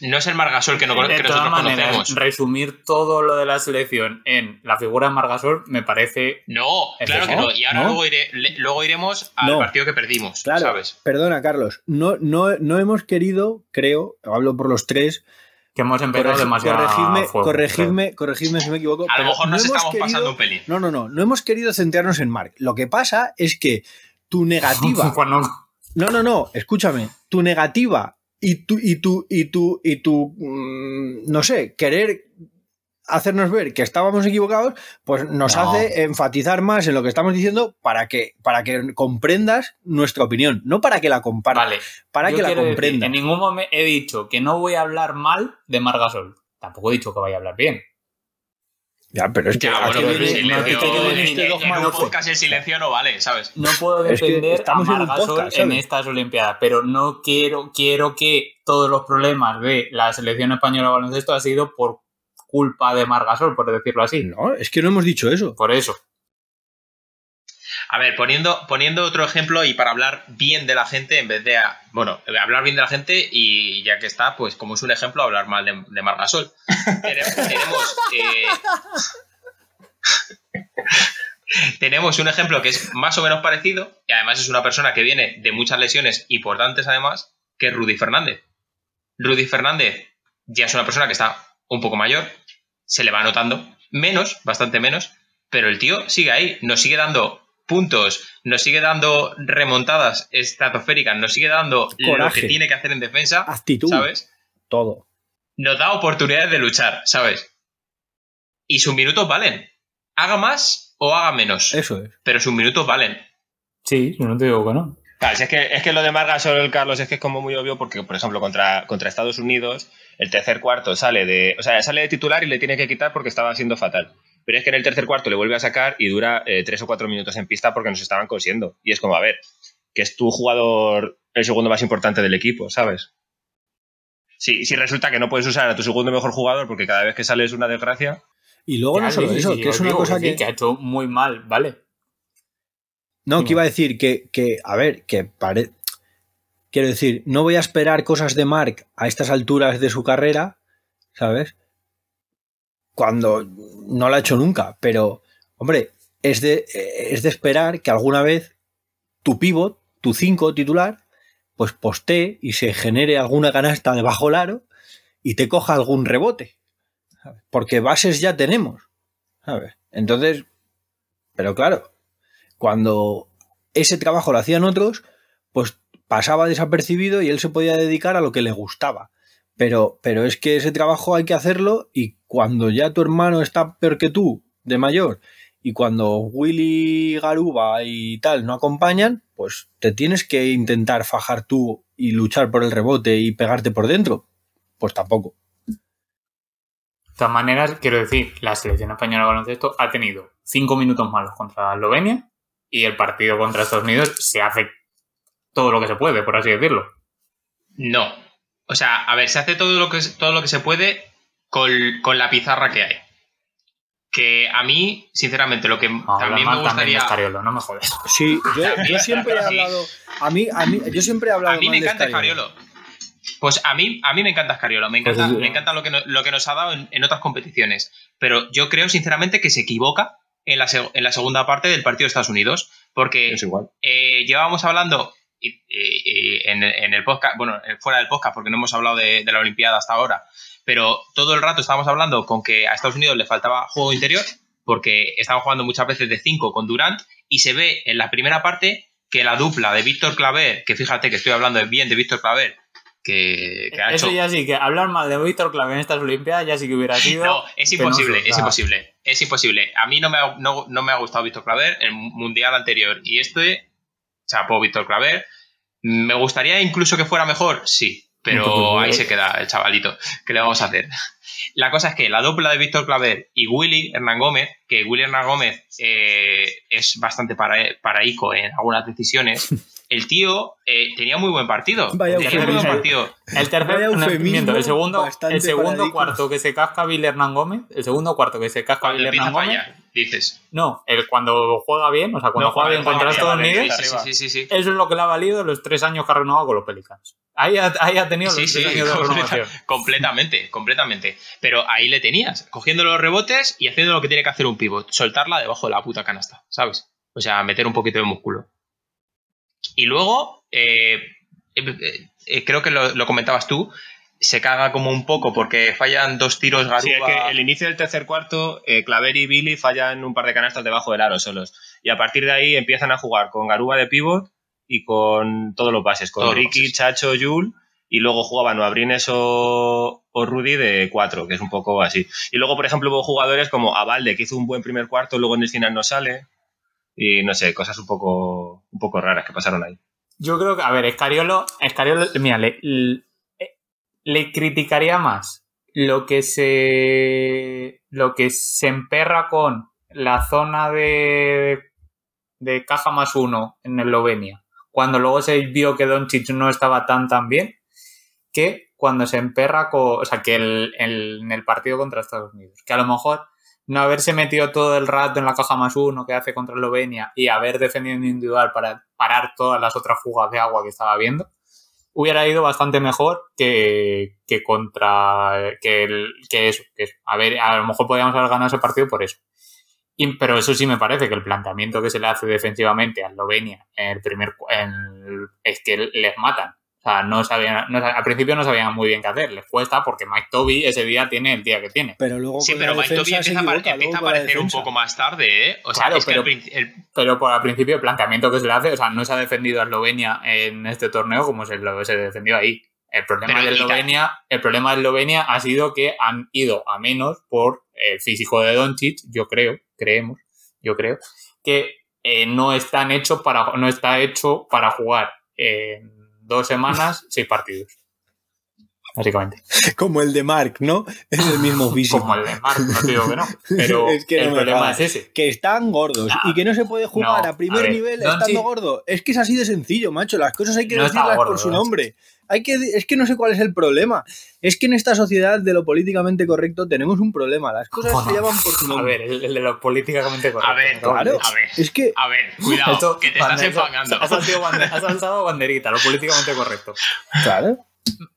No es el Margasol que, no, de que todas nosotros maneras, conocemos. resumir todo lo de la selección en la figura de Margasol me parece. No, claro que no. Y ahora ¿no? luego, iré- le- luego iremos al No. partido que perdimos, Claro, ¿sabes? perdona, Carlos. No, no, no hemos querido, creo, hablo por los tres, Que hemos empezado corregi- demasiado. corregidme, fuego, corregidme, corregidme si me equivoco. A lo mejor nos estamos pasando un pelín. No, no, no. No hemos querido centrarnos en Mark. Lo que pasa es que tu *laughs* negativa Cuando- No, no, no, escúchame. Tu negativa y tú, y tú, y tú, y tú, mm, no sé, querer hacernos ver que estábamos equivocados, pues nos hace enfatizar más en lo que estamos diciendo para que, para que comprendas nuestra opinión, no para que la compartas, para que la comprendas. en ningún momento he dicho que no voy a hablar mal de Margasol. Tampoco he dicho que vaya a hablar bien. Ya, pero es que ya, bueno, el silencio no vale, ¿sabes? No puedo defender a Margasol en estas Olimpiadas, pero no quiero, quiero que todos los problemas de la selección española de baloncesto ha sido por culpa de Margasol, por decirlo así. No, es que no hemos dicho eso. Por eso. A ver, poniendo, poniendo otro ejemplo y para hablar bien de la gente en vez de, bueno, hablar bien de la gente y ya que está, pues como es un ejemplo, hablar mal de, Margasol. *laughs* tenemos, eh, *laughs* tenemos un ejemplo que es más o menos parecido y además es una persona que viene de muchas lesiones importantes además, que es Rudy Fernández. Rudy Fernández ya es una persona que está un poco mayor, se le va notando menos, bastante menos, pero el tío sigue ahí, nos sigue dando puntos, nos sigue dando remontadas estratosféricas, nos sigue dando lo que tiene que hacer en defensa, actitud, ¿sabes? Todo. Nos da oportunidades de luchar, ¿sabes? Y sus minutos valen. Haga más o haga menos. Eso es. Pero sus minutos valen. Sí, yo no te digo que no. Claro, es, que, es que lo de el Carlos, es que es como muy obvio porque, por ejemplo, contra, contra Estados Unidos, el tercer cuarto sale de. O sea, sale de titular y le tiene que quitar porque estaba siendo fatal. Pero es que en el tercer cuarto le vuelve a sacar y dura eh, tres o cuatro minutos en pista porque nos estaban cosiendo. Y es como, a ver, que es tu jugador el segundo más importante del equipo, ¿sabes? Si, si resulta que no puedes usar a tu segundo mejor jugador porque cada vez que sale es una desgracia. Y luego no solo eso, que es una cosa que... que... ha hecho muy mal, ¿vale? No, que iba a decir que, que a ver, que parece Quiero decir, no voy a esperar cosas de Mark a estas alturas de su carrera, ¿sabes? Cuando no lo ha hecho nunca, pero, hombre, es de, es de esperar que alguna vez tu pivot, tu 5 titular, pues postee y se genere alguna canasta debajo del aro y te coja algún rebote. Porque bases ya tenemos. ¿sabes? Entonces, pero claro, cuando ese trabajo lo hacían otros, pues pasaba desapercibido y él se podía dedicar a lo que le gustaba. Pero, pero es que ese trabajo hay que hacerlo y cuando ya tu hermano está peor que tú, de mayor, y cuando Willy Garuba y tal no acompañan, pues te tienes que intentar fajar tú y luchar por el rebote y pegarte por dentro. Pues tampoco. De todas maneras, quiero decir, la selección española de baloncesto ha tenido cinco minutos malos contra Eslovenia y el partido contra Estados Unidos se hace todo lo que se puede, por así decirlo. No. O sea, a ver, se hace todo lo que, todo lo que se puede con, la pizarra que hay. Que a mí, sinceramente, lo que también me gustaría. no me jodes. Sí, yo, siempre he *laughs* hablado. A mí, a mí, yo siempre he hablado. A mí me encanta Escariolo. Pues a mí, a mí me encanta Escariolo. Me pues encanta, me encanta lo, que, lo que nos ha dado en, otras competiciones. Pero yo creo, sinceramente, que se equivoca en la, en la segunda parte del partido de Estados Unidos. Porque es igual. Eh, llevábamos hablando y, en, el podcast, bueno, fuera del podcast, porque no hemos hablado de, la Olimpiada hasta ahora, pero todo el rato estábamos hablando con que a Estados Unidos le faltaba juego interior, porque estaban jugando muchas veces de 5 con Durant, y se ve en la primera parte que la dupla de Víctor Claver, que fíjate que estoy hablando bien de Víctor Claver, que, ha Eso ya sí, que hablar mal de Víctor Claver en estas Olimpiadas ya sí que hubiera sido. No, es imposible, es imposible. Es imposible. A mí no me ha, no, no me ha gustado Víctor Claver, el mundial anterior. Y este chapó Víctor Claver. ¿Me gustaría incluso que fuera mejor? Sí, pero ahí se queda el chavalito. ¿Qué le vamos a hacer? La cosa es que la dupla de Víctor Claver y Willy Hernán Gómez, que Willy Hernán Gómez eh, es bastante para, paraíco en algunas decisiones, *laughs* el tío eh, tenía muy buen partido. Vaya tenía muy buen partido. El tercer, el segundo, el segundo cuarto que se casca Bill Hernán Gómez, el segundo cuarto que se casca Bill Hernán Gómez. Dices. No, el cuando juega bien, o sea, cuando juega bien contra Estados Unidos, sí, sí, sí, eso es lo que le ha valido los tres años que ha renovado con los Pelicans. Ahí ha, ahí ha tenido los tres años de *laughs* Completamente, completamente. Pero ahí le tenías, cogiendo los rebotes y haciendo lo que tiene que hacer un pivot, soltarla debajo de la puta canasta, ¿sabes? O sea, meter un poquito de músculo. Y luego, eh, eh, eh, creo que lo, comentabas tú, se caga como un poco porque fallan dos tiros Garuba. Sí, es que el inicio del tercer cuarto, Claver y Billy fallan un par de canastas debajo del aro solos. Y a partir de ahí empiezan a jugar con Garuba de pivot y con todos los bases, con Ricky, Chacho, Yul y luego jugaban o Abrines o, o Rudy de 4, que es un poco así. Y luego, por ejemplo, hubo jugadores como Avalde, que hizo un buen primer cuarto, luego en el final no sale. Y no sé, cosas un poco, un poco raras que pasaron ahí. Yo creo que, a ver, Escariolo, Escariolo mira, le, le, criticaría más lo que se lo que se emperra con la zona de, de caja más uno en Eslovenia, cuando luego se vio que Doncic no estaba tan tan bien, que cuando se emperra con, o sea, que el, en el partido contra Estados Unidos, que a lo mejor no haberse metido todo el rato en la caja más uno que hace contra Eslovenia y haber defendido en individual para parar todas las otras fugas de agua que estaba viendo, hubiera ido bastante mejor que, que contra que, el, que eso. Que A ver, a lo mejor podríamos haber ganado ese partido por eso. Y, pero eso sí me parece que el planteamiento que se le hace defensivamente a Eslovenia en el primer en, es que les matan. O sea, no sabían, no, al principio no sabían muy bien qué hacer, les cuesta porque Mike Toby ese día tiene el día que tiene. Pero luego sí, pero Mike Toby empieza, a, aparecer un poco más tarde, ¿eh? O sea, claro, pero, pero por al principio el planteamiento que se le hace, o sea, no se ha defendido a Eslovenia en este torneo como se, lo, se defendió ahí. El problema, de Eslovenia, el problema de Eslovenia ha sido que han ido a menos por el físico de Doncic, yo creo, creemos, yo creo, que eh, no están hechos para, no está hecho para jugar. Eh, dos semanas, seis partidos. Básicamente. *laughs* Como el de Mark, ¿no? Es el mismo *laughs* físico. Como el de Mark, no te digo que no. Pero *laughs* es que el problema es ese. Que están gordos y que no se puede jugar a primer nivel estando gordo. Es que es así de sencillo, macho. Las cosas hay que decirlas por su nombre. Hay que, es que no sé cuál es el problema. Es que en esta sociedad de lo políticamente correcto tenemos un problema. Las cosas se llaman por su nombre. A ver, el, de lo políticamente correcto. A ver, claro. A ver, es que, a ver, cuidado, que te estás enfangando. Has lanzado banderita, lo políticamente correcto. Claro.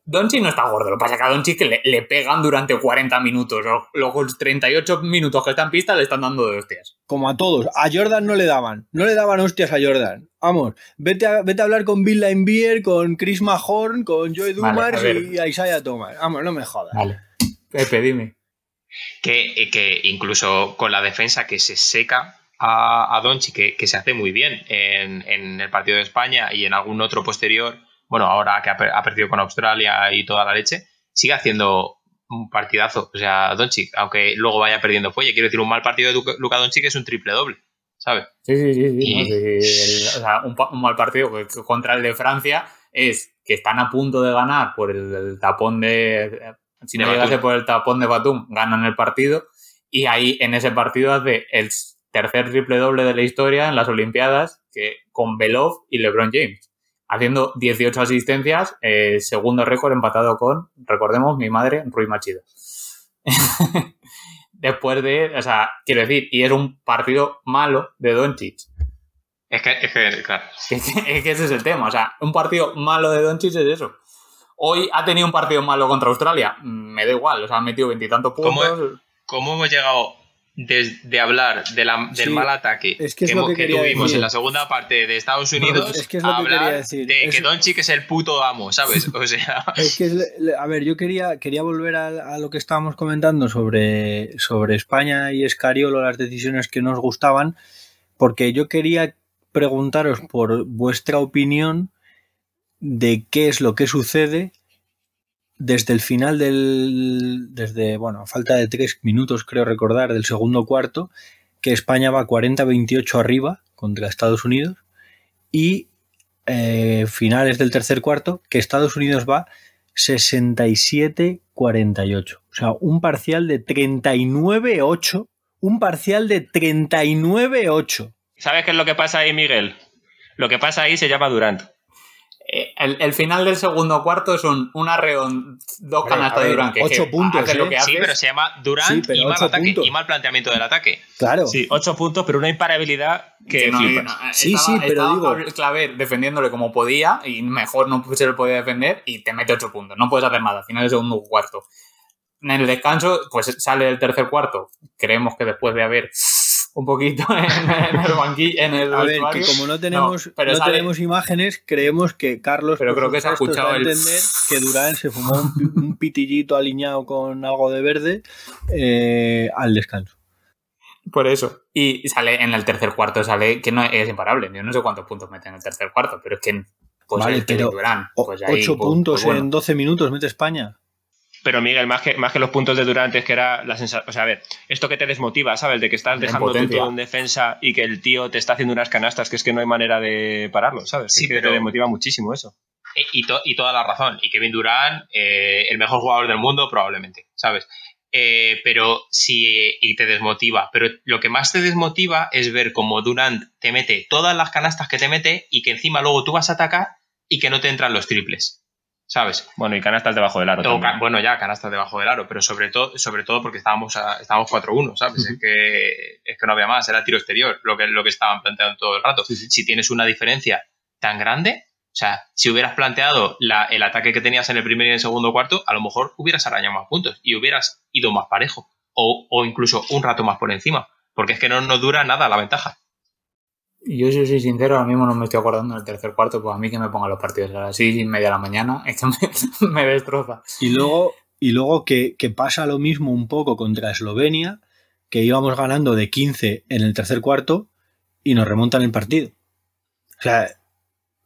Donchi no está gordo, lo que pasa es que a Donchi que le, pegan durante 40 minutos. Los 38 minutos que está en pista le están dando de hostias. Como a todos. A Jordan no le daban. No le daban hostias a Jordan. Vamos, vete a, vete a hablar con Bill Laimbeer, con Chris Mahorn, con Joey Dumars y a Isaiah Thomas. Vamos, no me jodas. Vale. Pepe, dime. Que, eh, que incluso con la defensa que se seca a, a Donchi, que, que, se hace muy bien en, en el partido de España y en algún otro posterior bueno, ahora que ha, perdido con Australia y toda la leche, sigue haciendo un partidazo. O sea, Doncic, aunque luego vaya perdiendo fuelle, quiero decir, un mal partido de Luka Doncic es un triple doble, ¿sabes? Sí, sí, sí. sí, o sea, un, mal partido contra el de Francia es que están a punto de ganar por el, tapón de... Si no llegase por el tapón de Batum, ganan el partido y ahí en ese partido hace el tercer triple doble de la historia en las Olimpiadas que con Belov y LeBron James haciendo 18 asistencias, eh, segundo récord empatado con, recordemos, mi madre, Rui Machido. *laughs* Después de, o sea, quiero decir, y es un partido malo de Doncic. Es que, es que, claro. *laughs* Es que, ese es el tema, o sea, un partido malo de Doncic es eso. Hoy ha tenido un partido malo contra Australia, me da igual, o sea, ha metido veintitantos puntos. ¿Cómo hemos llegado de, hablar de la, del mal ataque que, tuvimos en la segunda parte de Estados Unidos es que es a hablar decir. de que Doncic es el puto amo, ¿sabes? *laughs* O sea... Es que, a ver, yo quería, quería volver a, lo que estábamos comentando sobre, sobre España y Escariolo, las decisiones que nos gustaban, porque yo quería preguntaros por vuestra opinión de qué es lo que sucede desde el final del. Desde, bueno, falta de tres minutos, creo recordar, del segundo cuarto, que España va 40-28 arriba contra Estados Unidos. Y eh, finales del tercer cuarto, que Estados Unidos va 67-48. O sea, un parcial de 39-8. Un parcial de 39-8. ¿Sabes qué es lo que pasa ahí, Miguel? Lo que pasa ahí se llama Durant. Eh, el, final del segundo cuarto es un, un arreón, dos canastas de Durant. Que ocho puntos. ¿eh? sí, pero se llama Durant y, mal ataque, y mal planteamiento del ataque. Claro. Sí, ocho puntos, pero una imparabilidad que. no, sí, sí, pero digo. Claver defendiéndole como podía y mejor no se le podía defender y te mete ocho puntos. No puedes hacer nada. Final del segundo cuarto. En el descanso, pues sale el tercer cuarto. Creemos que después de haber un poquito en, el *laughs* banquillo. En el a ver, que como no tenemos, no, tenemos imágenes, creemos que Carlos pero creo que se ha escuchado el... entender que Durán se fumó un, pitillito alineado con algo de verde eh, al descanso. Por eso. Y sale en el tercer cuarto, sale que no es imparable. Yo no sé cuántos puntos mete en el tercer cuarto, pero es que Pues vale, pero Durán, pues 8 puntos en 12 minutos mete España. Pero Miguel, más que, más que los puntos de Durant es que era la sensación. O sea, a ver, esto que te desmotiva, ¿sabes? De que estás dejando tu todo en defensa y que el tío te está haciendo unas canastas que es que no hay manera de pararlo, ¿sabes? Sí, que te desmotiva muchísimo eso. Y, y, toda la razón. Y Kevin Durant, eh, el mejor jugador del mundo, probablemente, ¿sabes? Eh, pero sí, y te desmotiva. Pero lo que más te desmotiva es ver cómo Durant te mete todas las canastas que te mete y que encima luego tú vas a atacar y que no te entran los triples. ¿Sabes? Bueno, y canastas debajo del aro. bueno, ya, canastas debajo del aro, pero sobre todo, sobre todo porque estábamos, estábamos 4-1, ¿sabes? es, que, es que no había más, era tiro exterior lo que, lo que estaban planteando todo el rato. Si tienes una diferencia tan grande, o sea, si hubieras planteado el ataque que tenías en el primer y en el segundo cuarto, a lo mejor hubieras arañado más puntos y hubieras ido más parejo o, o incluso un rato más por encima, porque es que no nos dura nada la ventaja. Yo si soy sincero, ahora mismo no me estoy acordando del tercer cuarto, pues a mí que me pongan los partidos a las seis y media de la mañana, *laughs* es que me, destroza. Y luego, y luego que, pasa lo mismo un poco contra Eslovenia, que íbamos ganando de 15 en el tercer cuarto y nos remontan el partido. O sea,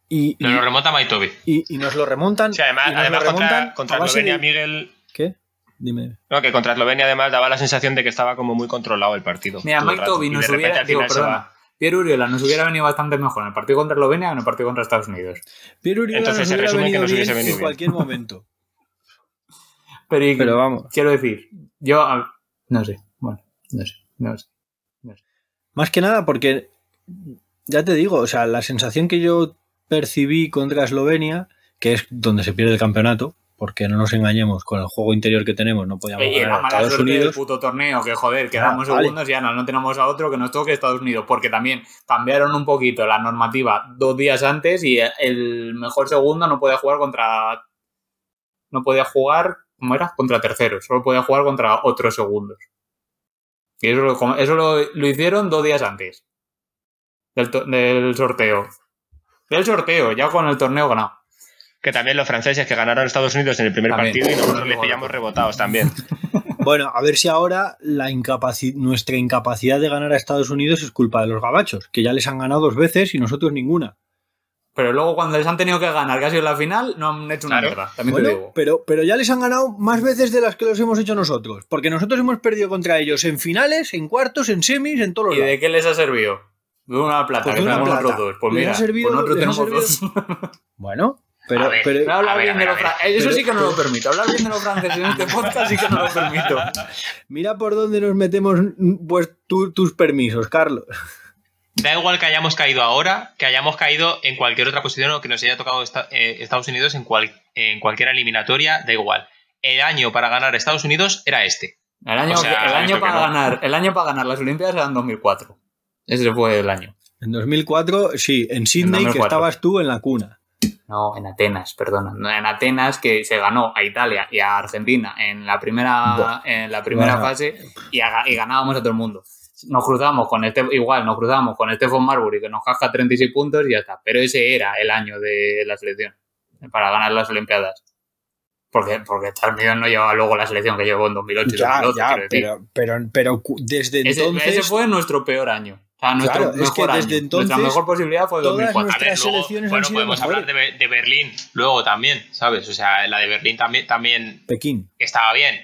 y, nos lo remonta Maitovi. Y, y, nos lo remontan. Sí, además, además contra, contra Eslovenia, Miguel. ¿Qué? Dime. No, que contra Eslovenia además daba la sensación de que estaba como muy controlado el partido. Mira, Maitovi nos hubiera. Digo, perdona. Pierre Uriola nos hubiera venido bastante mejor en el partido contra Eslovenia que en el partido contra Estados Unidos. Pierre Uriola Entonces nos se resume que nos hubiese venido en cualquier momento. Pero, vamos. Quiero decir, yo no sé, bueno, no sé, no sé, Más que nada porque, ya te digo, o sea, la sensación que yo percibí contra Eslovenia, que es donde se pierde el campeonato, porque no nos engañemos, con el juego interior que tenemos no podíamos ganar a Estados Unidos. Puto torneo, que joder, quedamos segundos y ya no, no tenemos a otro que nos toque Estados Unidos, porque también cambiaron un poquito la normativa dos días antes y el mejor segundo no podía jugar contra... No podía jugar, ¿cómo era? Contra terceros, solo podía jugar contra otros segundos. Y eso, lo, eso lo, hicieron dos días antes del, del sorteo. Del sorteo, ya con el torneo ganado que también los franceses que ganaron Estados Unidos en el primer partido y nosotros les pillamos rebotados también. *laughs* Bueno, a ver si ahora la nuestra incapacidad de ganar a Estados Unidos es culpa de los gabachos, que ya les han ganado dos veces y nosotros ninguna. Pero luego cuando les han tenido que ganar casi en la final, no han hecho una mierda. También te digo. Pero, pero ya les han ganado más veces de las que los hemos hecho nosotros. Porque nosotros hemos perdido contra ellos en finales, en cuartos, en semis, en todos los ¿Y de qué les ha servido? De una plata, pues que tenemos nosotros dos. Pues mira, pues nosotros tenemos dos. Bueno, pero, pero hablar bien de los Eso sí que no lo permito. Hablar bien de los franceses en este *laughs* podcast sí que no lo permito. *laughs* Mira por dónde nos metemos pues tus permisos, Carlos. *laughs* Da igual que hayamos caído ahora, que hayamos caído en cualquier otra posición o que nos haya tocado eh, Estados Unidos en, cual, en cualquier eliminatoria, da igual. El año para ganar Estados Unidos era este. El año, el año para ganar, el año para ganar las Olimpiadas era en 2004. Ese fue el año. En 2004, sí, en Sydney, que estabas tú en la cuna. No, en Atenas, perdona. En Atenas que se ganó a Italia y a Argentina en la primera, en la primera fase y, ganábamos a todo el mundo. Nos cruzamos con este, igual, nos cruzamos con Stephen Marbury que nos casca 36 puntos y ya está. Pero ese era el año de la selección para ganar las Olimpiadas. Porque, porque Estados Unidos no llevaba luego la selección que llevó en 2008 ya, 2012, ya, pero, pero, pero, desde entonces... ese fue nuestro peor año. O sea, nuestro claro, es que desde entonces. Nuestra mejor posibilidad fue 2004. A ver, luego, bueno, podemos hablar de, de, Berlín luego también, ¿sabes? O sea, la de Berlín también. también Pekín. Estaba bien.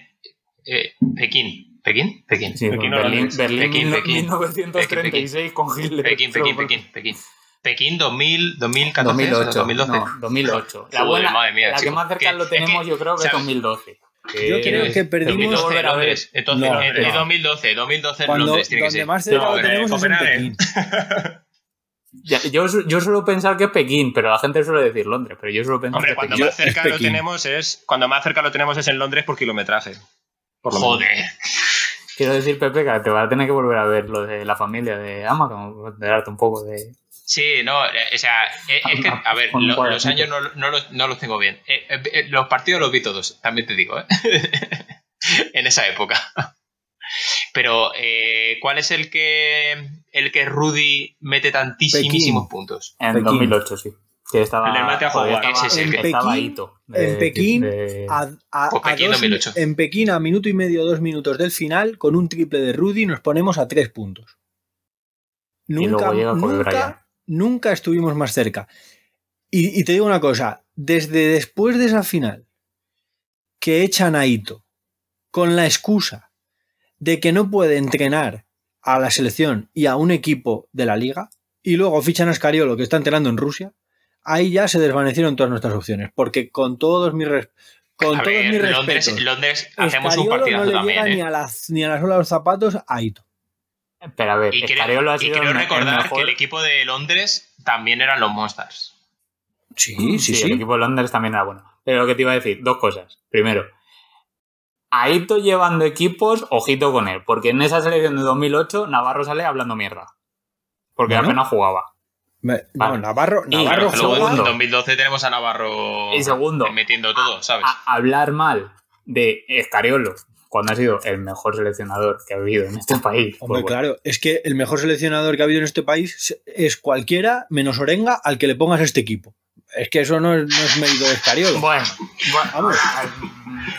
Eh, Pekín. ¿Pekín? Pekín. Sí, Pekín, Berlín, Berlín, Pekín, Pekín, 1936 con Hitler. Pekín, Pekín, Pekín, Pekín. Pekín 2000, 2014, 2008, 2012. No, 2008. La, buena, madre mía, la que más cerca lo tenemos, yo creo que es 2012. Yo creo que perdimos. 2012 Londres. Entonces, no, no. 2012, 2012 Cuando, Londres tiene que ser. más lo tenemos es en Pekín. Ya, yo, yo suelo pensar que es Pekín, pero la gente suele decir Londres, pero yo suelo pensar Hombre, que cuando Pekín. más cerca lo tenemos es cuando más cerca lo tenemos es en Londres por kilometraje. Por Joder. Quiero decir, Pepe, que te vas a tener que volver a ver lo de la familia de Amazon, de darte un poco de, Sí, no, eh, o sea, eh, es que, a ver, *laughs* los años no, no, los, no, los, tengo bien. Eh, los partidos los vi todos, también te digo, ¿eh? *laughs* en esa época. Pero, ¿cuál es el que el que Rudy mete tantísimos puntos? En 2008, sí. Que estaba, en el mate a jugar. en, Pekín, en Pekín, a, a, en Pekín a minuto y medio, dos minutos del final, con un triple de Rudy nos ponemos a tres puntos. Nunca, nunca, nunca estuvimos más cerca. Y, te digo una cosa, desde después de esa final, que echan a Ito con la excusa de que no puede entrenar a la selección y a un equipo de la liga, y luego fichan a Scariolo que está entrenando en Rusia, ahí ya se desvanecieron todas nuestras opciones. Porque con todos mis, con todos mis respetos, Londres, hacemos un partido no le también. Llega ni, ¿eh? a las, ni a la sola de los zapatos a Ito. Pero a ver, y creo, ha sido y creo recordar que el equipo de Londres también eran los Monsters. Sí, sí, sí, sí, El equipo de Londres también era bueno. Pero lo que te iba a decir, dos cosas. Primero, a Ito llevando equipos, ojito con él. Porque en esa selección de 2008, Navarro sale hablando mierda. Porque Bueno. apenas jugaba. Me- no, Navarro, Y- Navarro luego juega- en 2012 tenemos a Navarro Y segundo, metiendo todo, ¿sabes? a- hablar mal de Escariolo cuando ha sido el mejor seleccionador que ha habido en este país. Hombre, pues bueno. claro, es que el mejor seleccionador que ha habido en este país es cualquiera menos Orenga al que le pongas a este equipo. Es que eso no es, no es mérito de Escariolo. Bueno, bueno, Vamos. ah,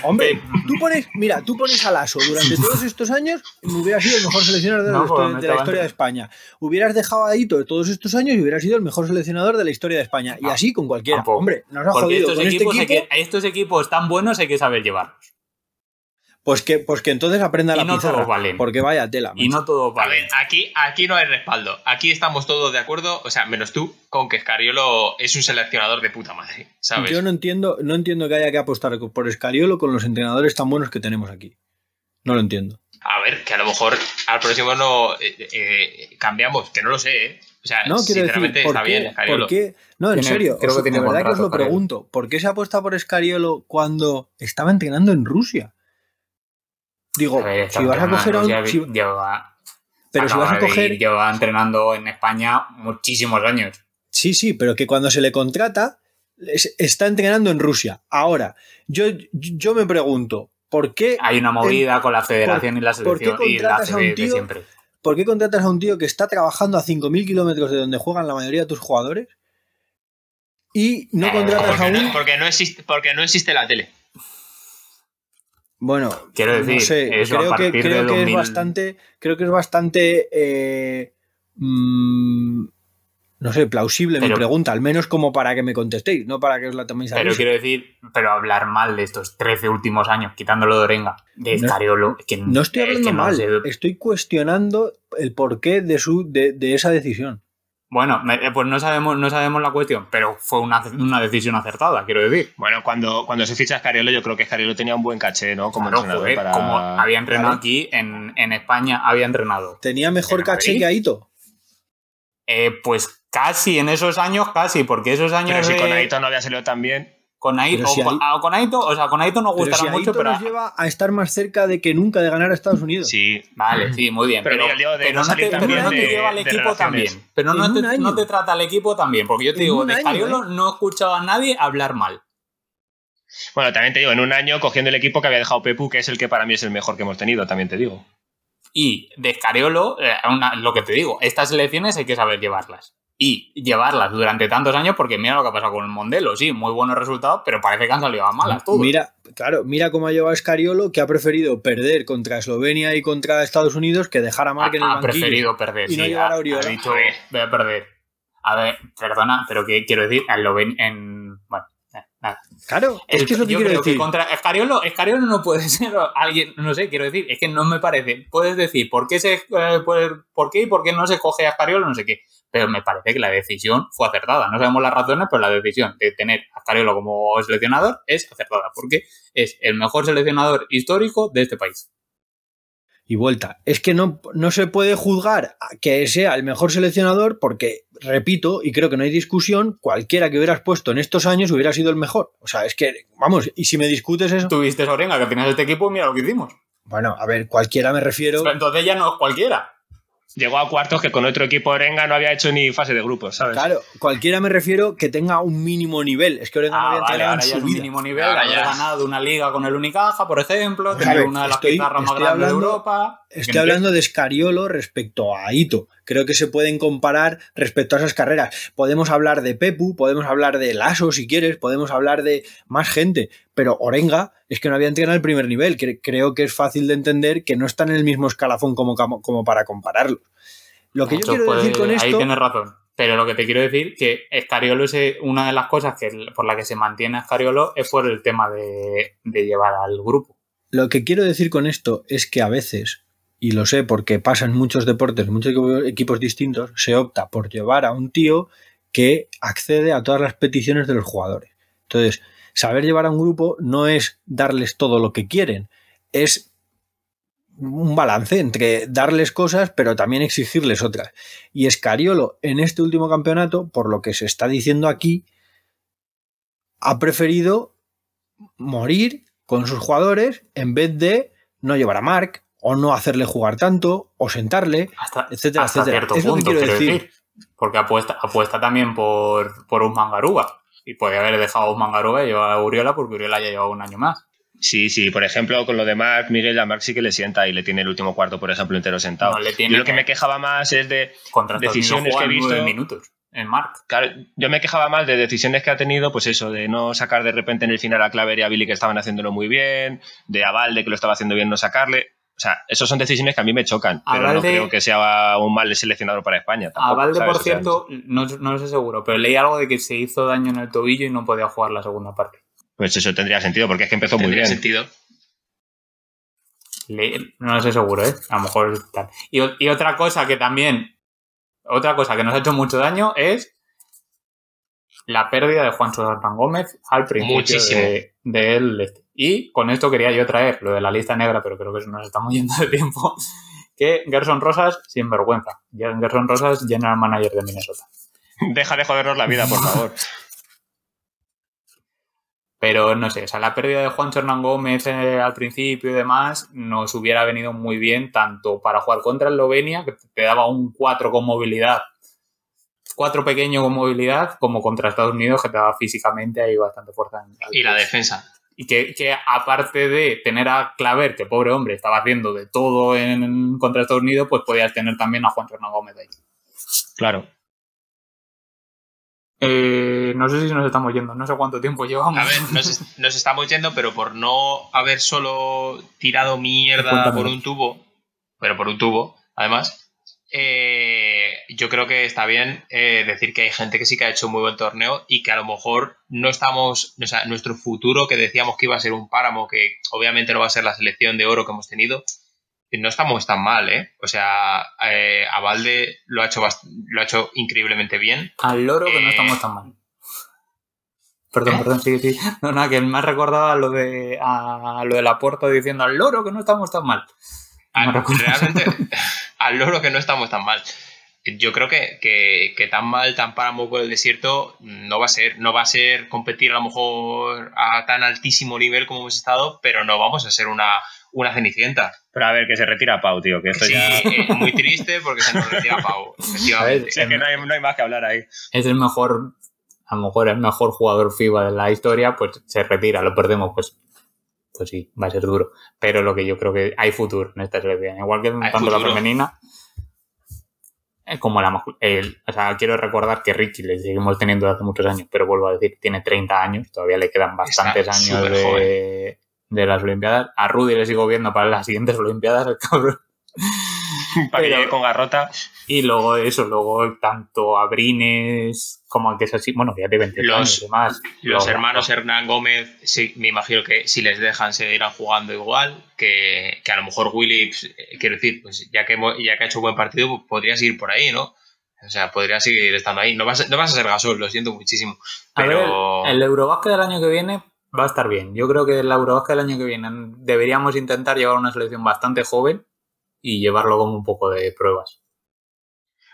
Hombre, eh, tú pones, mira, tú pones a Lasso durante todos estos años, hubiera sido el mejor seleccionador de la, No, historia, pues de la historia de España. Hubieras dejado a Ito de todos estos años y hubieras sido el mejor seleccionador de la historia de España. Y Ah, así con cualquiera. tampoco. Hombre, nos ha porque jodido estos con este equipos, equipo. hay que- estos equipos tan buenos hay que saber llevarlos. Pues que, pues que entonces aprenda Y la no pizarra. todos valen. Porque vaya tela. Y no todo A vale. ver, aquí, aquí no hay respaldo. Aquí estamos todos de acuerdo, o sea, menos tú, con que Scariolo es un seleccionador de puta madre, ¿sabes? Yo no entiendo, no entiendo que haya que apostar por Escariolo con los entrenadores tan buenos que tenemos aquí. No lo entiendo. A ver, que a lo mejor al próximo no eh, eh, cambiamos, que no lo sé, ¿eh? O sea, No, quiero decir, sinceramente ¿por está qué, bien, Scariolo. por qué? No, en serio, creo os- que tiene de verdad que os lo pregunto. ¿Por qué se apuesta por Escariolo cuando estaba entrenando en Rusia? Digo, ver, si vas a coger a un... ya si- lleva- pero si vas a coger... Lleva entrenando en España muchísimos años. Sí, sí, pero que cuando se le contrata es- está entrenando en Rusia. Ahora, yo, yo me pregunto, ¿por qué, Hay una movida con la federación y la selección y la CB de tío? siempre. ¿por qué contratas a un tío que está trabajando a 5.000 kilómetros de donde juegan la mayoría de tus jugadores? Y no Eh, contratas a un... no, porque, no existe, porque no existe la tele. Bueno, Quiero no decir, sé, eso a creo que, partir creo de que 2000. es bastante, creo que es bastante, eh, mm, no sé, plausible mi Pero- pregunta, al menos como para que me contestéis, no para que os la toméis a Pero quiero decir, pero hablar mal de estos 13 últimos años, quitándolo de Orenga, de No- que No estoy es que hablando no mal, sé. estoy cuestionando el porqué de, su, de, de esa decisión. Bueno, me- pues no sabemos, no sabemos la cuestión, pero fue una, una decisión acertada, quiero decir. Bueno, cuando, cuando se ficha a Scariolo, yo creo que Scariolo tenía un buen caché, ¿no? Como Claro, entrenador joder, para- como había entrenado aquí, en, en España había entrenado. ¿Tenía mejor ¿En caché Madrid? que Aito? Eh, pues casi, en esos años casi, porque esos años Pero si de- con Aito no había salido tan bien. Con Aito, si o, con, ah, con Aito, o sea, con Aito nos Pero gustará si mucho, Aito pero nos lleva a estar más cerca de que nunca de ganar a Estados Unidos. Sí. Vale, sí, muy bien. Pero Pero, mira, digo, de pero no te, no te de- lleva al equipo también. Pero no te, no trata al equipo también. Porque yo te En digo, de año, ¿eh? no he escuchado a nadie hablar mal. Bueno, también te digo, en un año cogiendo el equipo que había dejado Pepu, que es el que para mí es el mejor que hemos tenido, también te digo. Y de eh, una- lo que te digo, estas elecciones hay que saber llevarlas. Y llevarlas durante tantos años, porque mira lo que ha pasado con el Mondelo. Sí, muy buenos resultados, pero parece que han salido a malas todos. Mira, claro, mira cómo ha llevado Scariolo, que ha preferido perder contra Eslovenia y contra Estados Unidos que dejar a ha, Marc en el ha banquillo. preferido perder. y no sí, llevar ha, a Oriola. ha dicho, ver. voy a perder. A ver, perdona, pero que quiero decir, en, Esloven- en bueno, eh, nada. Claro, es que es lo que yo quiero creo decir. que contra Escariolo, Escariolo no puede *laughs* ser alguien, no sé, quiero decir, es que no me parece. Puedes decir por qué se eh, por, por qué y por qué no se coge a Escariolo, no sé qué. Pero me parece que la decisión fue acertada. No sabemos las razones, pero la decisión de tener a Escariolo como seleccionador es acertada, porque es el mejor seleccionador histórico de este país. Y vuelta. Es que no, no se puede juzgar a que sea el mejor seleccionador porque, repito, y creo que no hay discusión, cualquiera que hubieras puesto en estos años hubiera sido el mejor. O sea, es que, vamos, y si me discutes eso... Tuviste Sorenga, que tienes este equipo, mira lo que hicimos. Bueno, a ver, cualquiera me refiero... Entonces ya no es cualquiera. Llegó a cuartos que con otro equipo Orenga no había hecho ni fase de grupos, ¿sabes? Claro, cualquiera me refiero que tenga un mínimo nivel. Es que Orenga no Ah, había vale, ahora en ya su vida. mínimo nivel, Ahora haber ya. ganado una liga con el Unicaja, por ejemplo, tener una de las estoy- pizarras más grandes de Europa. Estoy hablando de Scariolo respecto a Ito. Creo que se pueden comparar respecto a esas carreras. Podemos hablar de Pepu, podemos hablar de Lasso si quieres, podemos hablar de más gente, pero Orenga es que no había entrenado al primer nivel. Cre- Creo que es fácil de entender que no están en el mismo escalafón como, para compararlos. Lo que yo quiero decir con Ahí esto, tienes razón. Pero lo que te quiero decir que Escariolo es eh, una de las cosas que, por la que se mantiene Escariolo es por el tema de, de llevar al grupo. Lo que quiero decir con esto es que a veces, y lo sé porque pasa en muchos deportes, muchos equipos distintos, se opta por llevar a un tío que accede a todas las peticiones de los jugadores. Entonces, saber llevar a un grupo no es darles todo lo que quieren, es un balance entre darles cosas pero también exigirles otras. Y Escariolo en este último campeonato, por lo que se está diciendo aquí, ha preferido morir con sus jugadores en vez de no llevar a Mark o no hacerle jugar tanto o sentarle, etcétera, etcétera. es lo que quiero decir. Porque apuesta, apuesta también por, por un Mangaruba. Y podría haber dejado a un Mangaruba y llevar a Uriola porque Uriola ya lleva un año más. Sí, sí, por ejemplo, con lo de Mark, Miguel, a Mark sí que le sienta y le tiene el último cuarto, por ejemplo, entero sentado. yo lo que, me quejaba más es de decisiones que he visto. minutos en Mark. Claro, yo me quejaba más de decisiones que ha tenido, pues eso, de no sacar de repente en el final a Claver y a Billy que estaban haciéndolo muy bien, de Avalde que lo estaba haciendo bien no sacarle. O sea, esas son decisiones que a mí me chocan, pero no creo que sea un mal seleccionador para España. a Valde, por cierto, no, no lo sé seguro, pero leí algo de que se hizo daño en el tobillo y no podía jugar la segunda parte. Pues eso tendría sentido, porque es que empezó muy bien. sentido. no lo sé seguro, ¿eh? A lo mejor tal. Y, otra cosa que también, otra cosa que nos ha hecho mucho daño es la pérdida de Juan Sordán Gómez al principio de, de este. Y con esto quería yo traer lo de la lista negra, pero creo que eso nos estamos yendo de tiempo. *laughs* Que Gerson Rosas, sin vergüenza. Gerson Rosas, general manager de Minnesota. Deja de jodernos la vida, por *laughs* favor. Pero no sé, o sea, la pérdida de Juan Hernán Gómez eh, al principio y demás nos hubiera venido muy bien tanto para jugar contra Eslovenia, que te daba un 4 con movilidad, 4 pequeño con movilidad, como contra Estados Unidos, que te daba físicamente ahí bastante fuerza. y la defensa. Y que, que, aparte de tener a Claver, que pobre hombre estaba haciendo de todo en, contra Estados Unidos, pues podías tener también a Juan Hernán Gómez ahí. Claro. Eh, no sé si nos estamos yendo, no sé cuánto tiempo llevamos. A ver, nos, estamos yendo, pero por no haber solo tirado mierda por un tubo, pero por un tubo, además, eh, yo creo que está bien eh, decir que hay gente que sí que ha hecho un muy buen torneo y que a lo mejor no estamos, o sea, nuestro futuro que decíamos que iba a ser un páramo, que obviamente no va a ser la selección de oro que hemos tenido, no estamos tan mal, ¿eh? O sea, eh, a Valde lo ha, hecho lo ha hecho increíblemente bien. Al loro que no estamos tan mal. Perdón, ¿Eh? perdón, sí, sí. No, nada, que me ha recordado a lo de, a lo de la puerta diciendo al loro que no estamos tan mal. realmente, *laughs* *laughs* al loro que no estamos tan mal. Yo creo que, que, tan mal, tan páramo con el desierto no va a ser. No va a ser competir a lo mejor a tan altísimo nivel como hemos estado, pero no vamos a ser una, una cenicienta. Pero a ver, que se retira Pau, tío, que esto ya... es muy triste porque se nos retira Pau, *laughs* efectivamente. es que no hay, más que hablar ahí. Es el mejor, a lo mejor el mejor jugador FIBA de la historia, pues se retira, lo perdemos, pues pues sí, va a ser duro. Pero lo que yo creo que hay futuro en esta selección. Igual que tanto la femenina, es como la masculina. O sea, quiero recordar que Richie le seguimos teniendo desde hace muchos años, pero vuelvo a decir, tiene 30 años, todavía le quedan bastantes años de, de las Olimpiadas. A Rudy le sigo viendo para las siguientes Olimpiadas, el cabrón. *laughs* para con garrota. Y luego eso, luego tanto a Brines como a que es así, bueno, ya de 28 años y demás. Los hermanos Hernán Gómez, sí, me imagino que si les dejan seguirán jugando igual, que, a lo mejor Willy, pues, eh, quiero decir, pues ya que, ya que ha hecho un buen partido, pues podría seguir por ahí, ¿no? O sea, podría seguir estando ahí. No vas, no vas a ser gasol, lo siento muchísimo. Pero... el Eurobasket del año que viene va a estar bien. Yo creo que el Eurobasket del año que viene deberíamos intentar llevar una selección bastante joven y llevarlo como un poco de pruebas.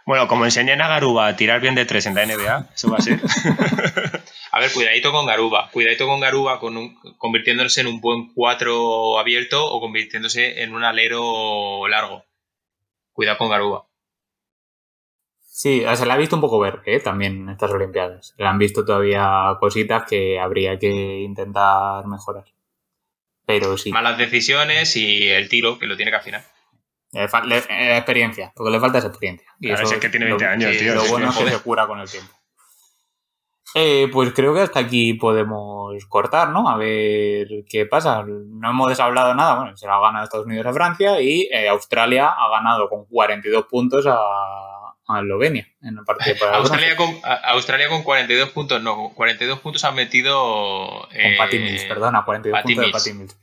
Bueno, como enseñan a Garuba a tirar bien de tres en la NBA, eso va a ser. *laughs* a ver, cuidadito con Garuba. Cuidadito con Garuba con convirtiéndose en un buen cuatro abierto o convirtiéndose en un alero largo. Cuidado con Garuba. Sí, se la ha visto un poco verde ¿eh? también en estas Olimpiadas. Le han visto todavía cositas que habría que intentar mejorar. Pero sí. Malas decisiones y el tiro, que lo tiene que afinar. Eh, experiencia, porque le falta es experiencia. Y eso es que tiene 20 años, tío. Lo bueno es que se cura con el tiempo. Eh, pues creo que hasta aquí podemos cortar, ¿no? A ver qué pasa. No hemos hablado nada. Bueno, se la ha ganado Estados Unidos a Francia y Australia ha ganado con 42 puntos a, a Eslovenia en el partido para Australia con, Australia con 42 puntos, no, 42 puntos han metido. Con eh, Patty Mills, perdona, 42 puntos de Patty Mills.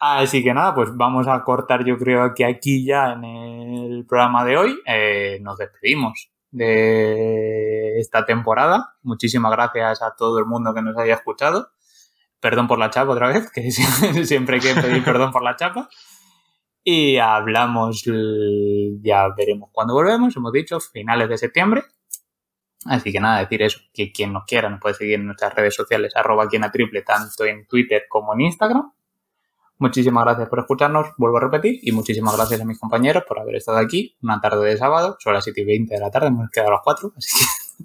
Así que nada, pues vamos a cortar yo creo que aquí ya en el programa de hoy. Eh, nos despedimos de esta temporada. Muchísimas gracias a todo el mundo que nos haya escuchado. Perdón por la chapa otra vez, que *laughs* siempre hay que pedir perdón por la chapa. Y hablamos, ya veremos cuándo volvemos, hemos dicho, finales de septiembre. Así que nada, decir eso, que quien nos quiera nos puede seguir en nuestras redes sociales, arroba aquí triple, tanto en Twitter como en Instagram. Muchísimas gracias por escucharnos, vuelvo a repetir, y muchísimas gracias a mis compañeros por haber estado aquí una tarde de sábado, son las 7 y 20 de la tarde, hemos quedado a las 4, así que... *laughs*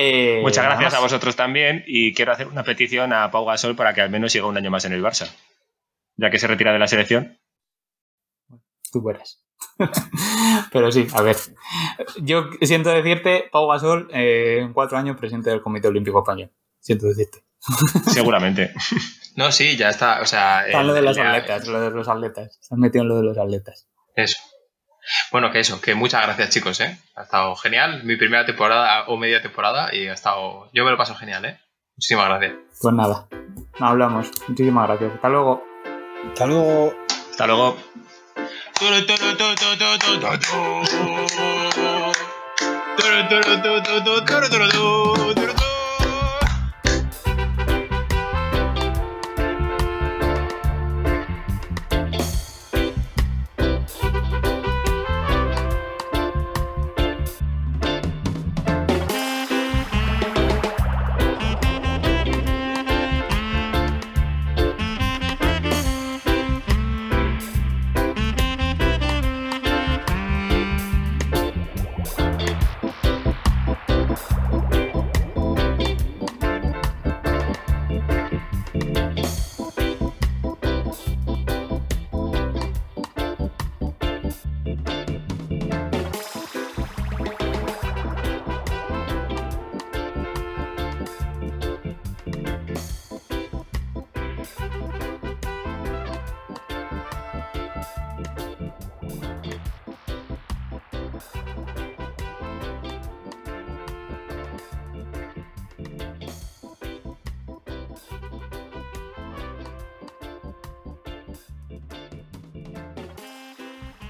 Eh, Muchas gracias a vosotros también, y quiero hacer una petición a Pau Gasol para que al menos siga un año más en el Barça, ya que se retira de la selección tú verás. *laughs* Pero sí, a ver. Yo siento decirte, Pau Gasol, eh, en cuatro años presidente del Comité Olímpico Español. Siento decirte. Seguramente. *laughs* No, sí, ya está. O sea, está lo de los atletas, lo de los atletas. Se han metido en lo de los atletas. Eso. Bueno, que eso, que muchas gracias, chicos, ¿eh? Ha estado genial. Mi primera temporada o media temporada y ha estado. Yo me lo paso genial, ¿eh? Muchísimas gracias. Pues nada, hablamos. Muchísimas gracias. Hasta luego. Hasta luego. Hasta luego.